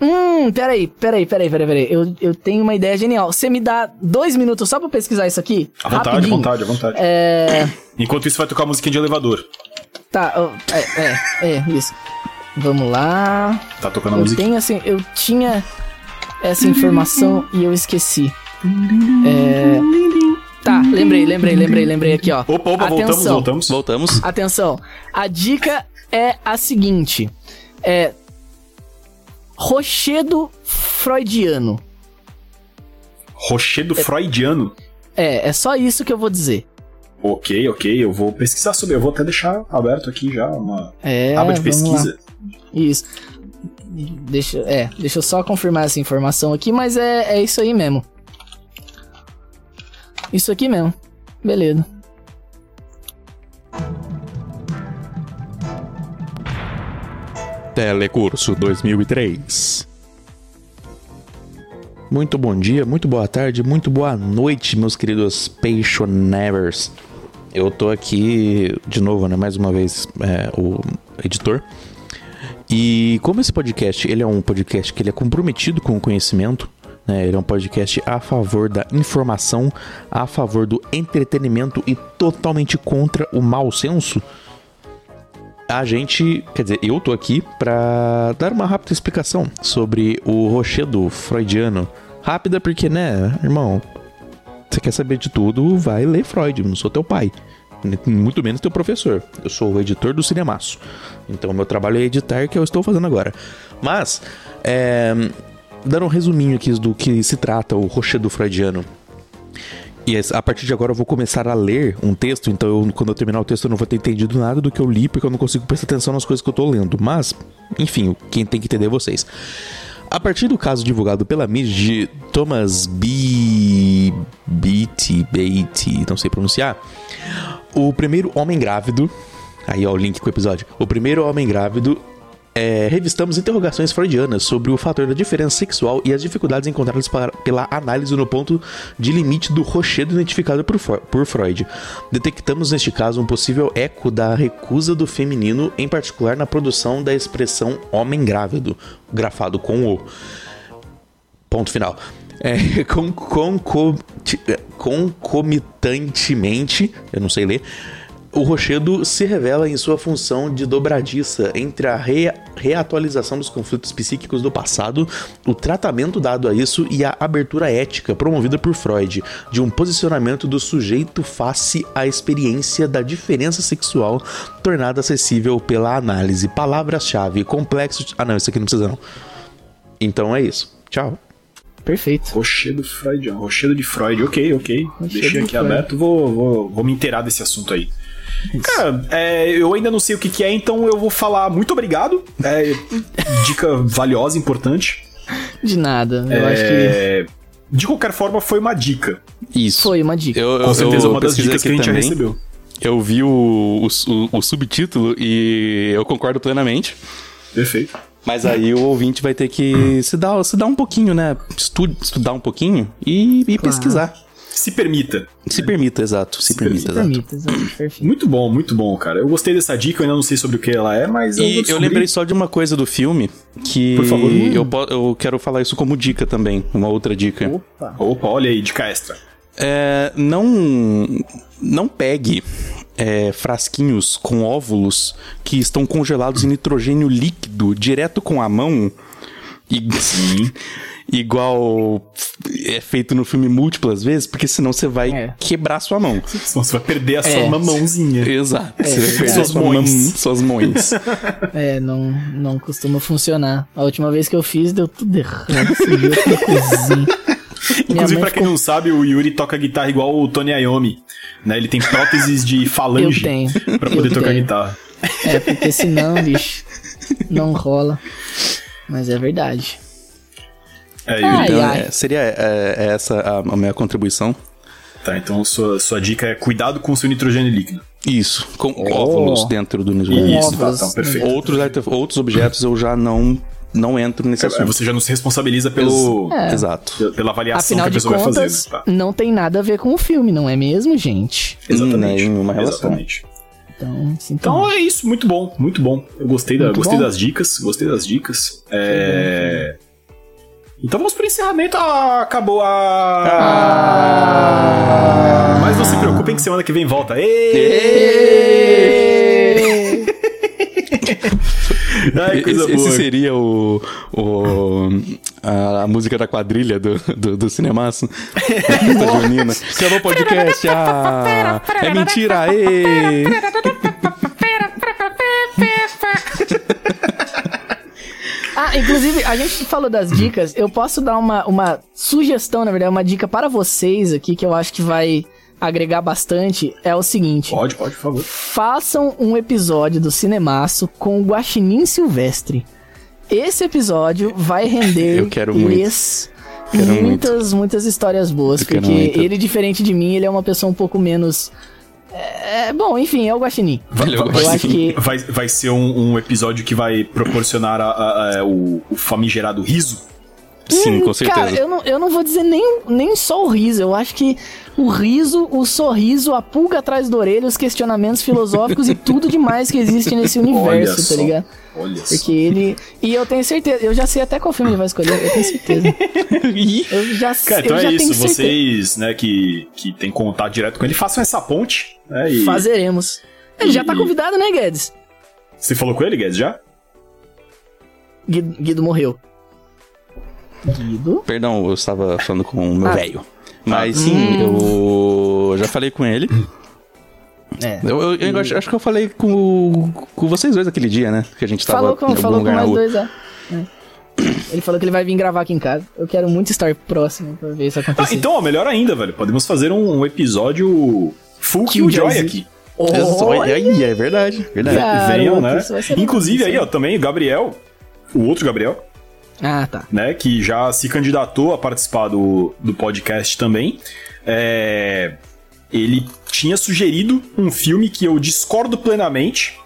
Hum, peraí, peraí, peraí, peraí, peraí. Eu, eu tenho uma ideia genial. Você me dá dois minutos só pra pesquisar isso aqui? À vontade, à Rapidinho. vontade, à vontade. É... Enquanto isso, vai tocar a musiquinha de elevador. Tá, ó, é, é, é, isso. Vamos lá. Tá tocando a Eu musiquinha. tenho assim, eu tinha essa informação e eu esqueci. É... Tá, lembrei, lembrei, lembrei, lembrei aqui, ó. Opa, opa, voltamos, Atenção. voltamos. Voltamos. Atenção, a dica é a seguinte: é rochedo freudiano. Rochedo freudiano. É, é só isso que eu vou dizer. Ok, ok, eu vou pesquisar sobre. Eu vou até deixar aberto aqui já uma É, aba de vamos lá. pesquisa. Isso. Deixa, é, deixa eu só confirmar essa informação aqui, mas é, é isso aí mesmo. Isso aqui mesmo. Beleza. Telecurso 2003. Muito bom dia, muito boa tarde, muito boa noite, meus queridos Passionevers. Eu tô aqui de novo, né? Mais uma vez, é, o editor. E como esse podcast, ele é um podcast que ele é comprometido com o conhecimento, né? Ele é um podcast a favor da informação, a favor do entretenimento e totalmente contra o mau senso. A gente, quer dizer, eu tô aqui pra dar uma rápida explicação sobre o rochedo freudiano. Rápida porque, né, irmão, você quer saber de tudo, vai ler Freud, não sou teu pai. Muito menos teu professor. Eu sou o editor do Cinemaço. Então, meu trabalho é editar, que eu estou fazendo agora. Mas, é, dando um resuminho aqui do que se trata o rochedo freudiano. E a partir de agora eu vou começar a ler um texto, então eu, quando eu terminar o texto eu não vou ter entendido nada do que eu li, porque eu não consigo prestar atenção nas coisas que eu tô lendo. Mas, enfim, quem tem que entender é vocês. A partir do caso divulgado pela mídia de Thomas B. Beatty, Beatty, não sei pronunciar, o primeiro homem grávido. Aí, ó, o link com o episódio. O primeiro homem grávido. É, revistamos interrogações freudianas sobre o fator da diferença sexual e as dificuldades encontradas para- pela análise no ponto de limite do rochedo identificado por, por Freud. Detectamos neste caso um possível eco da recusa do feminino, em particular na produção da expressão homem grávido, grafado com o. Ponto final. É, conco- ti- é, concomitantemente, eu não sei ler, o rochedo se revela em sua função de dobradiça entre a rea- reatualização dos conflitos psíquicos do passado, o tratamento dado a isso e a abertura ética promovida por Freud de um posicionamento do sujeito face à experiência da diferença sexual tornada acessível pela análise. Palavras-chave, complexo. Ah, não, isso aqui não precisa não. Então é isso. Tchau. Perfeito. Rochedo freudiano. Rochedo de Freud. Ok, ok. Rochedo Deixei de aqui Freud. aberto. Vou, vou, vou me inteirar desse assunto aí. Cara, é, eu ainda não sei o que, que é, então eu vou falar muito obrigado. É, dica valiosa, importante. De nada. Eu acho que É, De qualquer forma, foi uma dica. Isso. foi uma dica. Eu, eu, Com certeza, eu uma das dicas que a gente já recebeu. Eu vi o, o, o- o subtítulo e eu concordo plenamente. Perfeito. Mas aí o ouvinte vai ter que se dar, se dar um pouquinho, né? Estu, estudar um pouquinho e, e pesquisar. Se permita. Se permita, exato. Se, Se permita, exato. Permita, exato. Muito bom, muito bom, cara. Eu gostei dessa dica, eu ainda não sei sobre o que ela é, mas eu E eu lembrei só de uma coisa do filme que Por favor. eu, eu quero falar isso como dica também, uma outra dica. Opa. Opa, olha aí, dica extra. É, não não pegue é, frasquinhos com óvulos que estão congelados em nitrogênio líquido direto com a mão e igual é feito no filme múltiplas vezes, porque senão você vai É. quebrar sua mão. Senão você vai perder a sua É. mamãozinha. Exato. você vai perder Suas sua mões. mão- suas mões. É, não, não costuma funcionar. A última vez que eu fiz, deu tudo errado. Subiu cozinha. Inclusive, pra quem ficou- não sabe, o Yuri toca guitarra igual o Tony Iommi. Né? Ele tem próteses de Eu falange tenho. pra poder eu tocar tenho. guitarra. É, porque senão, bicho, não rola. Mas é verdade. É, Ai, Yuri. Então, ai. é, seria é, é essa a, a minha contribuição. Tá, então sua, sua dica é cuidado com o seu nitrogênio líquido. Isso, com óvulos dentro do Isso, nitrogênio. tá, óvulos, então, perfeito. Outros, outros objetos eu já não, não entro nesse Aí assunto. você já não se responsabiliza pelo, Exato. pela avaliação Afinal que a de pessoa vai contas, fazer. Né? Tá. não tem nada a ver com o filme, não é mesmo, gente? Exatamente. Nenhuma relação. Exatamente. Então, Então é isso, muito bom, muito bom. Eu gostei, da, Muito gostei bom. das dicas, gostei das dicas. É... Então vamos pro encerramento. Ah, acabou a. Ah. Mas não se preocupem que semana que vem volta. Ai, coisa Esse, esse boa. seria o, o a, a música da quadrilha do, do, do Cinemaço. Festa junina. Acabou o podcast. Ah, é mentira. Aê. Ah, inclusive, a gente falou das dicas. Eu posso dar uma, uma sugestão, na verdade, uma dica para vocês aqui que eu acho que vai agregar bastante. É o seguinte: Pode, pode, por favor. façam um episódio do Cinemaço com o Guaxinim Silvestre. Esse episódio vai render Eu quero muito. Quero muitas, muitas histórias boas, Eu porque muito. ele, diferente de mim, ele é uma pessoa um pouco menos. É, bom, enfim, é o Guaxinim. Vai, Ele o vai- acho que vai, vai ser um, um episódio que vai proporcionar a- a- a- o, o famigerado riso. Sim, com Hum, certeza. Cara, eu não, eu não vou dizer nem, nem só o riso. Eu acho que o riso, o sorriso, a pulga atrás da orelha, os questionamentos filosóficos e tudo demais que existe nesse universo, só. tá ligado? Olha só. Porque ele. E eu tenho certeza, eu já sei até qual filme ele vai escolher, eu tenho certeza. Eu já sei. Cara, então é isso. Vocês, né, que, que tem contato direto com ele, façam essa ponte. Né, e... Fazeremos. Ele já tá E- convidado, né, Guedes? Você falou com ele, Guedes, já? Guido, Guido morreu. Guido? Perdão, eu estava falando com o meu Ah. velho. Mas sim, eu já falei com ele. É. Eu, eu- eu acho, acho que eu falei com, com vocês dois aquele dia, né? Que a gente tava Falou em com, algum falou com lugar na mais rua. dois, é. É. Ele falou que ele vai vir gravar aqui em casa. Eu quero muito estar próximo pra ver isso Ah, acontecer. então, ó, melhor ainda, velho. Podemos fazer um, um episódio full Killjoy aqui. Olha, aí, é verdade, verdade. Cara, Venham, Garoto, né? Inclusive aí, ó, também o Gabriel, o outro Gabriel, Ah, tá. né, que já se candidatou a participar do, do podcast também. É, ele tinha sugerido um filme que eu discordo plenamente,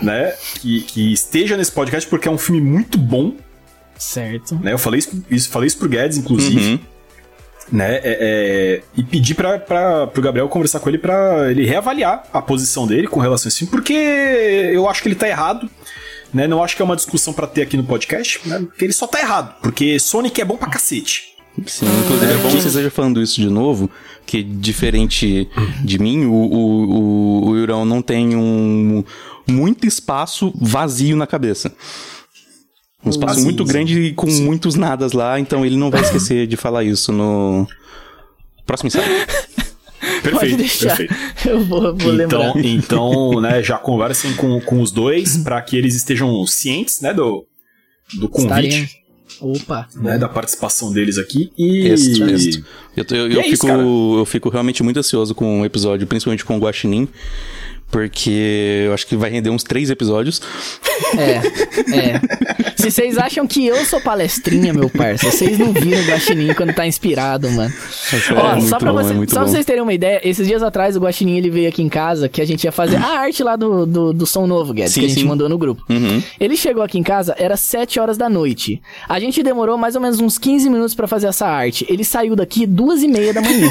né, que, que esteja nesse podcast porque é um filme muito bom, Certo. né, eu falei isso, isso- falei isso pro Guedes, inclusive, Uhum. né, é, é, e pedi pra, pra, pro Gabriel conversar com ele pra ele reavaliar a posição dele com relação a esse filme, porque eu acho que ele tá errado, né, não acho que é uma discussão pra ter aqui no podcast, né, porque ele só tá errado, porque Sonic é bom pra cacete. Sim, inclusive é bom que você esteja falando isso de novo, que diferente de mim, o, o, o, o Yurão não tem um muito espaço vazio na cabeça. Um espaço sim, muito sim. grande e com muitos nadas lá, então ele não vai esquecer de falar isso no próximo ensaio. Perfeito, Pode deixar. perfeito. Eu vou, vou Então, lembrar. então, né, já conversem com, com os dois pra que eles estejam cientes, né, do, do convite. Opa. né, da participação deles aqui e. Eu, eu, E eu é isso, fico, cara. eu fico realmente muito ansioso com o episódio, principalmente com o Guaxinim, porque eu acho que vai render uns três episódios. É, é. Se vocês acham que eu sou palestrinha, meu parça, vocês não viram o Guaxinim quando tá inspirado, mano. Ó, é só, pra, bom, você- é só pra vocês terem uma ideia, esses dias atrás o Guaxinim ele veio aqui em casa, que a gente ia fazer a arte lá do, do, do som novo, Guedes, Sim, que a gente sim. mandou no grupo. Uhum. Ele chegou aqui em casa, era 7 horas da noite. A gente demorou mais ou menos uns 15 minutos pra fazer essa arte. Ele saiu daqui duas e meia da manhã.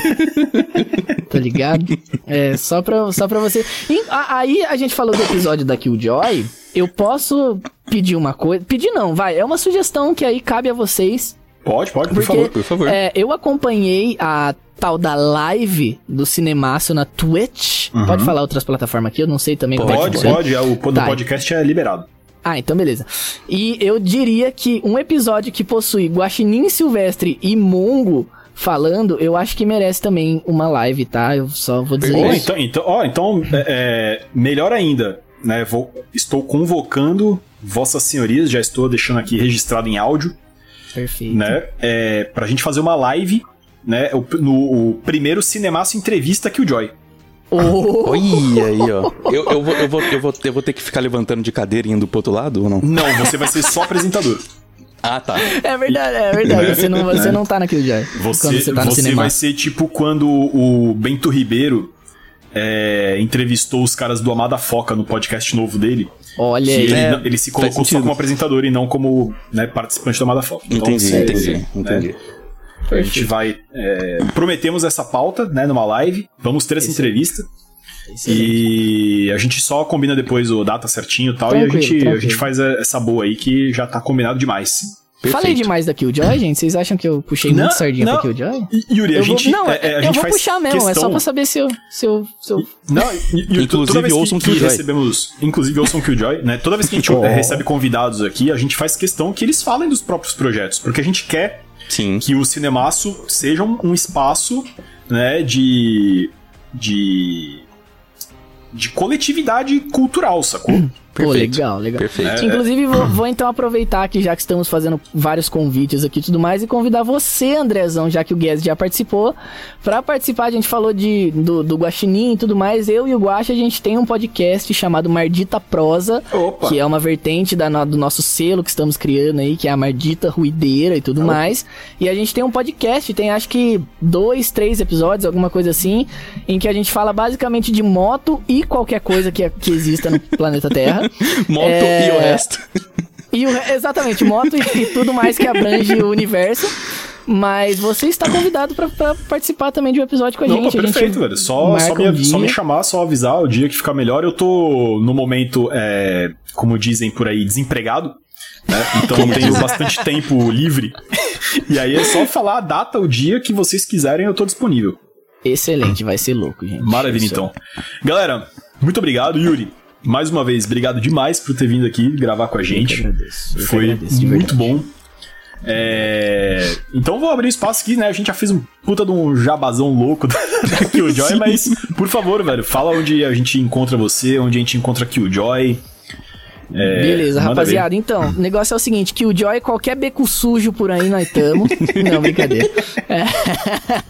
tá ligado? É, só pra, só pra você. E, a- aí a gente falou do episódio da Killjoy. Eu posso pedir uma coisa. Pedir não, vai. É uma sugestão que aí cabe a vocês. pode, pode, por Porque favor. por favor. é, eu acompanhei a tal da live do Cinemaço na Twitch. Pode falar outras plataformas aqui, eu não sei também como é que Pode, pode, é, o do Tá. podcast é liberado. Ah, então beleza. E eu diria que um episódio que possui Guaxinim Silvestre e Mongo falando, eu acho que merece também uma live, tá? Eu só vou dizer Ó, isso. então, então, ó, então é, é, melhor ainda, né? Vou, estou convocando vossas senhorias, já estou deixando aqui registrado em áudio, Perfeito. né? É, pra gente fazer uma live, né? o- no o primeiro Cinemaço Entrevista Killjoy. Oh, Olha aí, ó. Eu, eu, vou, eu, vou, eu, vou, eu vou ter que ficar levantando de cadeira e indo pro outro lado ou não? Não, você vai ser só apresentador. Ah, tá. É verdade, é verdade. Você não, você não tá na Killjoy. Você, quando você tá no você cinema. vai ser tipo quando o Bento Ribeiro é, entrevistou os caras do Amada Foca no podcast novo dele. Olha aí. ele, É, ele se colocou só como apresentador e não como né, participante do Amada Foca. Entendi, você- entendi, né, entendi. A gente vai. é, prometemos essa pauta, né, numa live. Vamos ter essa entrevista. E a gente só combina depois o data certinho e tal. e a Tranquilo, gente, a tranquilo. gente faz essa boa aí que já tá combinado demais. Falei demais da Killjoy, gente? Vocês acham que eu puxei Não, muito sardinha não. pra Killjoy? E, Yuri, a Eu vou, gente. não, é, é, a eu gente vou faz puxar mesmo, é só questão- pra saber se eu, se eu, se eu Não, e- e- e Inclusive, ouçam que Killjoy. recebemos, inclusive ouçam Killjoy, né? Toda vez que a gente Oh. recebe convidados aqui, a gente faz questão que eles falem dos próprios projetos, porque a gente quer Sim. que o Cinemaço seja um, um espaço, né, de de de coletividade cultural, sacou? Pô, Perfeito. legal, legal. Perfeito. Inclusive, vou, vou então aproveitar que já que estamos fazendo vários convites aqui e tudo mais, e convidar você, Andrezão, já que o Guedes já participou, pra participar. A gente falou de, do, do Guaxinim e tudo mais. Eu e o Guaxa, a gente tem um podcast chamado Mardita Prosa, Opa. que é uma vertente da, do nosso selo que estamos criando aí, que é a Mardita Ruideira e tudo mais. E a gente tem um podcast, tem acho que dois, três episódios, alguma coisa assim, em que a gente fala basicamente de moto e qualquer coisa que, que exista no planeta Terra. Moto É, e o resto. E o, exatamente, moto e, e tudo mais que abrange o universo. Mas você está convidado pra, pra participar também de um episódio com a Não, gente. pô, A gente perfeito, velho. Só, só, me, um só me chamar, só avisar o dia que ficar melhor. Eu tô no momento, é, como dizem por aí, desempregado. Né? Então eu tenho bastante tempo livre. E aí é só falar a data, o dia que vocês quiserem, eu tô disponível. Excelente, vai ser louco, gente. Maravilha, Isso. então. Galera, muito obrigado, Yuri. Mais uma vez, obrigado demais por ter vindo aqui gravar com a Eu gente. agradeço, eu Foi agradeço, de muito bom. É, Então vou abrir espaço aqui, né? A gente já fez um puta de um jabazão louco da Killjoy, mas por favor, velho, fala onde a gente encontra você, onde a gente encontra Killjoy. É, Beleza, rapaziada. Então, o negócio é o seguinte: que o Joy, qualquer beco sujo por aí, nós tamo. não, brincadeira. É.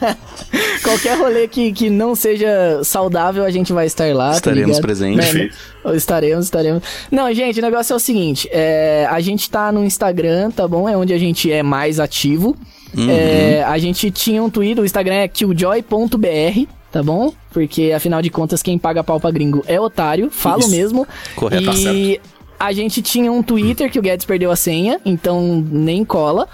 qualquer rolê que, que não seja saudável, a gente vai estar lá. tá Estaremos ligado? presentes. Né, né? Estaremos, estaremos. Não, gente, o negócio é o seguinte: é, a gente tá no Instagram, tá bom? É onde a gente é mais ativo. Uhum. É, a gente tinha um Twitter, o Instagram é killjoy.br. Tá bom? Porque afinal de contas, quem paga pau pra gringo é otário. Falo Isso. mesmo. Correto, e tá certo. A gente tinha um Twitter que o Guedes perdeu a senha, então nem cola.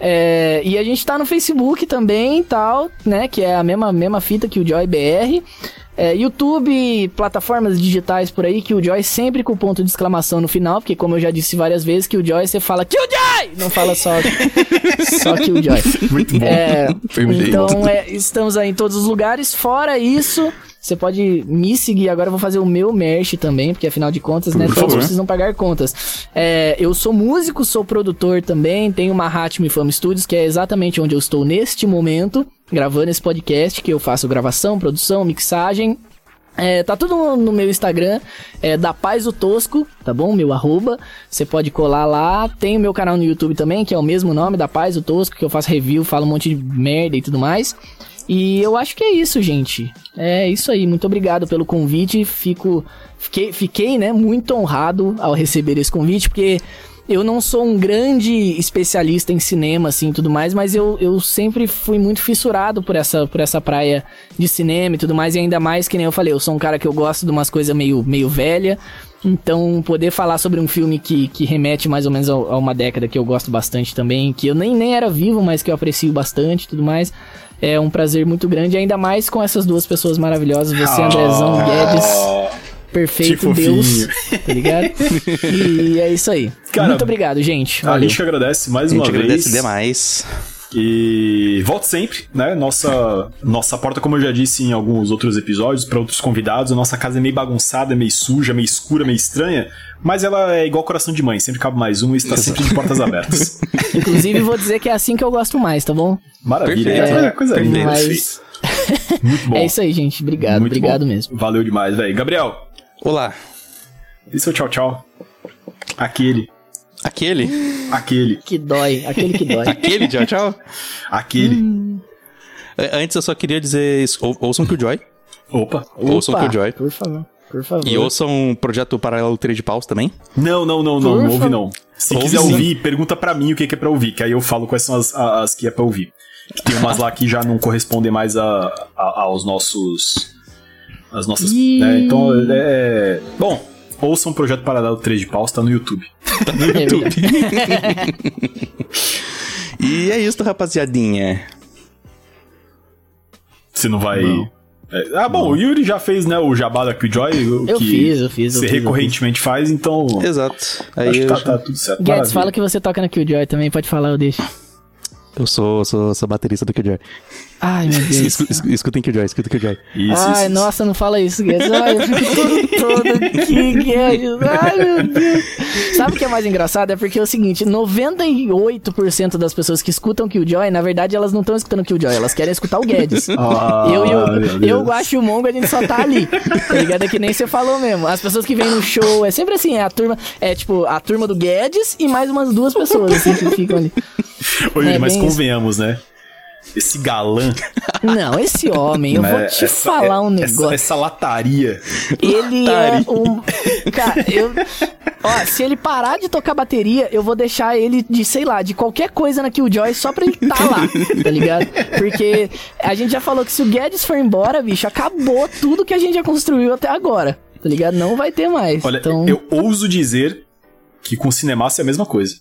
É, e a gente tá no Facebook também e tal, né? Que é a mesma, mesma fita que o Joy BR. É, YouTube, plataformas digitais por aí, que o Joy sempre com ponto de exclamação no final, porque como eu já disse várias vezes, que o Joy você fala Killjoy! Não fala só, só Killjoy. Muito bom. É, então, é, estamos aí em todos os lugares. Fora isso, você pode me seguir. Agora eu vou fazer o meu merch também, porque afinal de contas, né, Por todos favor. precisam pagar contas. É, eu sou músico, sou produtor também, tenho uma Hatmi Fama Studios, que é exatamente onde eu estou neste momento, gravando esse podcast, que eu faço gravação, produção, mixagem. É, tá tudo no, no meu Instagram, é da Paz o Tosco, tá bom? Meu arroba. Você pode colar lá. Tem o meu canal no YouTube também, que é o mesmo nome, da Paz o Tosco, que eu faço review, falo um monte de merda e tudo mais. E eu acho que é isso, gente. É isso aí. Muito obrigado pelo convite. Fico, fiquei, fiquei, né, muito honrado ao receber esse convite, porque eu não sou um grande especialista em cinema, assim, tudo mais, mas eu, eu sempre fui muito fissurado por essa, por essa praia de cinema e tudo mais, e ainda mais que nem eu falei, eu sou um cara que eu gosto de umas coisas meio, meio velha, então poder falar sobre um filme que, que remete mais ou menos a, a uma década que eu gosto bastante também, que eu nem, nem era vivo, mas que eu aprecio bastante e tudo mais, é um prazer muito grande, ainda mais com essas duas pessoas maravilhosas, você, Andrezão Guedes, perfeito fofinho. Deus, tá ligado? E é isso aí. Cara, Muito obrigado, gente. A Valeu. gente que agradece mais A uma gente vez. agradece demais. E volte sempre, né? Nossa, nossa porta, como eu já disse em alguns outros episódios, para outros convidados, a nossa casa é meio bagunçada, meio suja, meio escura, meio estranha, mas ela é igual coração de mãe, sempre cabe mais um e está sempre de portas abertas. Inclusive, vou dizer que é assim que eu gosto mais, tá bom? Maravilha, Perfeito. é, coisa linda. Mas Muito bom. é isso aí, gente. Obrigado, Muito obrigado bom. mesmo. Valeu demais, velho. Gabriel, Olá. e seu tchau, tchau? Aquele, Aquele? aquele, Que dói, aquele que dói. Aquele, tchau, tchau. aquele. É, Antes eu só queria dizer isso. Ou- Ouçam Killjoy. Opa. Ouçam Opa, Killjoy. Por favor. Por favor. E ouçam um projeto paralelo 3 de paus também. Não, não, não, não, não ouve não. Se Ouve quiser sim. ouvir, pergunta pra mim o que que é pra ouvir, que aí eu falo quais são as, as que é pra ouvir. Que tem umas lá que já não correspondem mais a, a- aos nossos. As nossas. Né, Então, é. Bom, ouçam o Projeto Paralelo 3 de Paus, tá no YouTube. No É YouTube. e é isso, rapaziadinha. Você não vai. Não. É, ah, bom, o Yuri já fez, né, o jabá da Killjoy, o Eu que fiz, eu fiz, eu você fiz, recorrentemente faz, então. Exato. Aí Acho que tá, tá tudo certo. Guedes, fala que você toca na Killjoy também, pode falar, eu deixo. eu sou, sou, sou baterista do Killjoy. Ai, meu Deus. Escu- escu- Escutem Killjoy, escutem Killjoy. Isso, Ai, isso, isso. nossa, não fala isso, Guedes. Ai, eu fico todo, todo aqui, Guedes. Ai, meu Deus. Sabe o que é mais engraçado? É porque é o seguinte, 98% das pessoas que escutam Killjoy, na verdade, elas não estão escutando Killjoy, elas querem escutar o Guedes. Ah, eu e eu, o Guacho e o Mongo, a gente só tá ali. Tá ligado? É que nem você falou mesmo. As pessoas que vêm no show, é sempre assim, é a turma, é tipo, a turma do Guedes e mais umas duas pessoas, assim, que ficam ali. Ô, Yuri, É mas bem isso. convenhamos, né? Esse galã. Não, esse homem, eu vou né, te essa- falar um essa- negócio. Essa, lataria. Ele é Otário. um. Cara, eu. Ó, se ele parar de tocar bateria, eu vou deixar ele de, sei lá, de qualquer coisa na Killjoy só pra ele tá lá, tá ligado? Porque a gente já falou que se o Guedes for embora, bicho, acabou tudo que a gente já construiu até agora, tá ligado? Não vai ter mais. Olha, então, eu ouso dizer que com Cinemaço é a mesma coisa.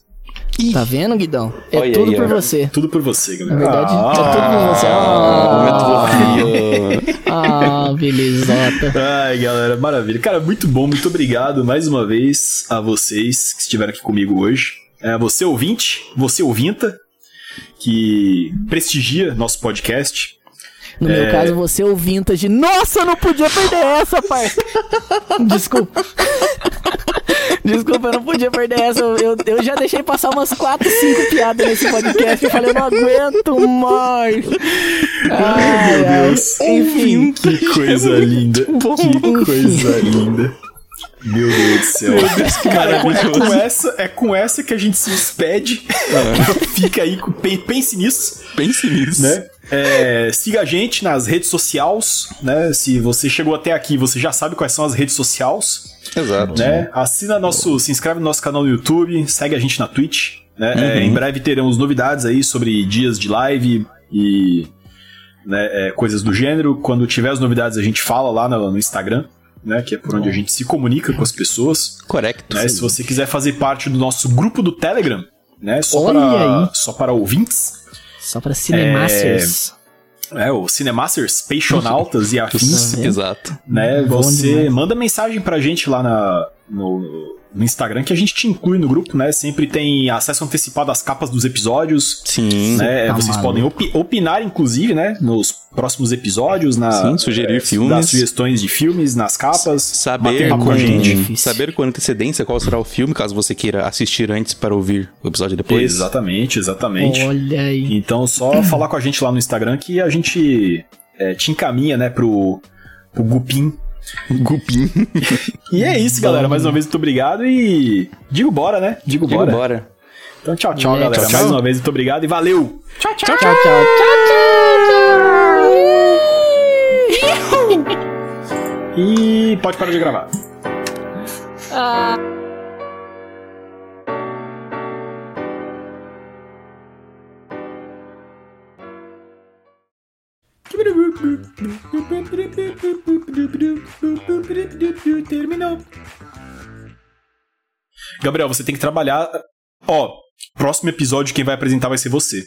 Tá vendo, Guidão? É Olha tudo aí, por ó. você. Tudo por você, galera. Na verdade, Ah. é tudo por você. Momento fofinho. Ah, belezota. Ai, galera, maravilha. Cara, muito bom, muito obrigado mais uma vez a vocês que estiveram aqui comigo hoje. É, você ouvinte, você ouvinta, que prestigia nosso podcast. No É. meu caso, você é o vintage. Nossa, eu não podia perder essa, parça. Desculpa. Desculpa, eu não podia perder essa. Eu, eu, já deixei passar umas 4, 5 piadas nesse podcast. Eu falei, eu não aguento mais. Ai, Meu. Deus. Enfim. Que coisa linda. Que coisa linda. Meu Deus do céu. Cara, é com, essa, é com essa que a gente se despede. Fica aí, pense nisso. Pense nisso. né? É, siga a gente nas redes sociais, né? Se você chegou até aqui, você já sabe quais são as redes sociais, Exato. né? Assina nosso, se inscreve no nosso canal no YouTube, segue a gente na Twitch, né? É, Uhum. em breve teremos novidades aí sobre dias de live e né, é, coisas do gênero. Quando tiver as novidades, a gente fala lá no, no Instagram, né? Que é por onde a gente se comunica com as pessoas. Correcto. Né? Se você quiser fazer parte do nosso grupo do Telegram, né? Só Olha para aí. só para ouvintes. Só pra Cinemasters. É, o Cinemasters, Peixonautas e afins? Exato. né? Você manda mensagem pra gente lá na, no, no Instagram que a gente te inclui no grupo, né? Sempre tem acesso antecipado às capas dos episódios, Sim. né? tá Vocês maluco. podem opi- opinar, inclusive, né? Nos próximos episódios, na, Sim, sugerir filmes. Dar sugestões de filmes nas capas, bater Saber com, com a gente. Saber com antecedência qual será o filme, caso você queira assistir antes para ouvir o episódio depois. Exatamente, exatamente. Olha aí. Então, só falar com a gente lá no Instagram que a gente é, te encaminha, né, pro, pro Gupim. Gupim. E é isso, galera. Mais uma vez, muito obrigado e. Digo bora, né? Digo, Digo bora. bora. Então, tchau, tchau, É, galera. tchau, tchau. Mais uma vez, muito obrigado e valeu! Tchau, tchau, tchau, tchau, tchau. E pode parar de gravar. Ah. Terminou. Gabriel, você tem que trabalhar. Ó, próximo episódio, quem vai apresentar vai ser você.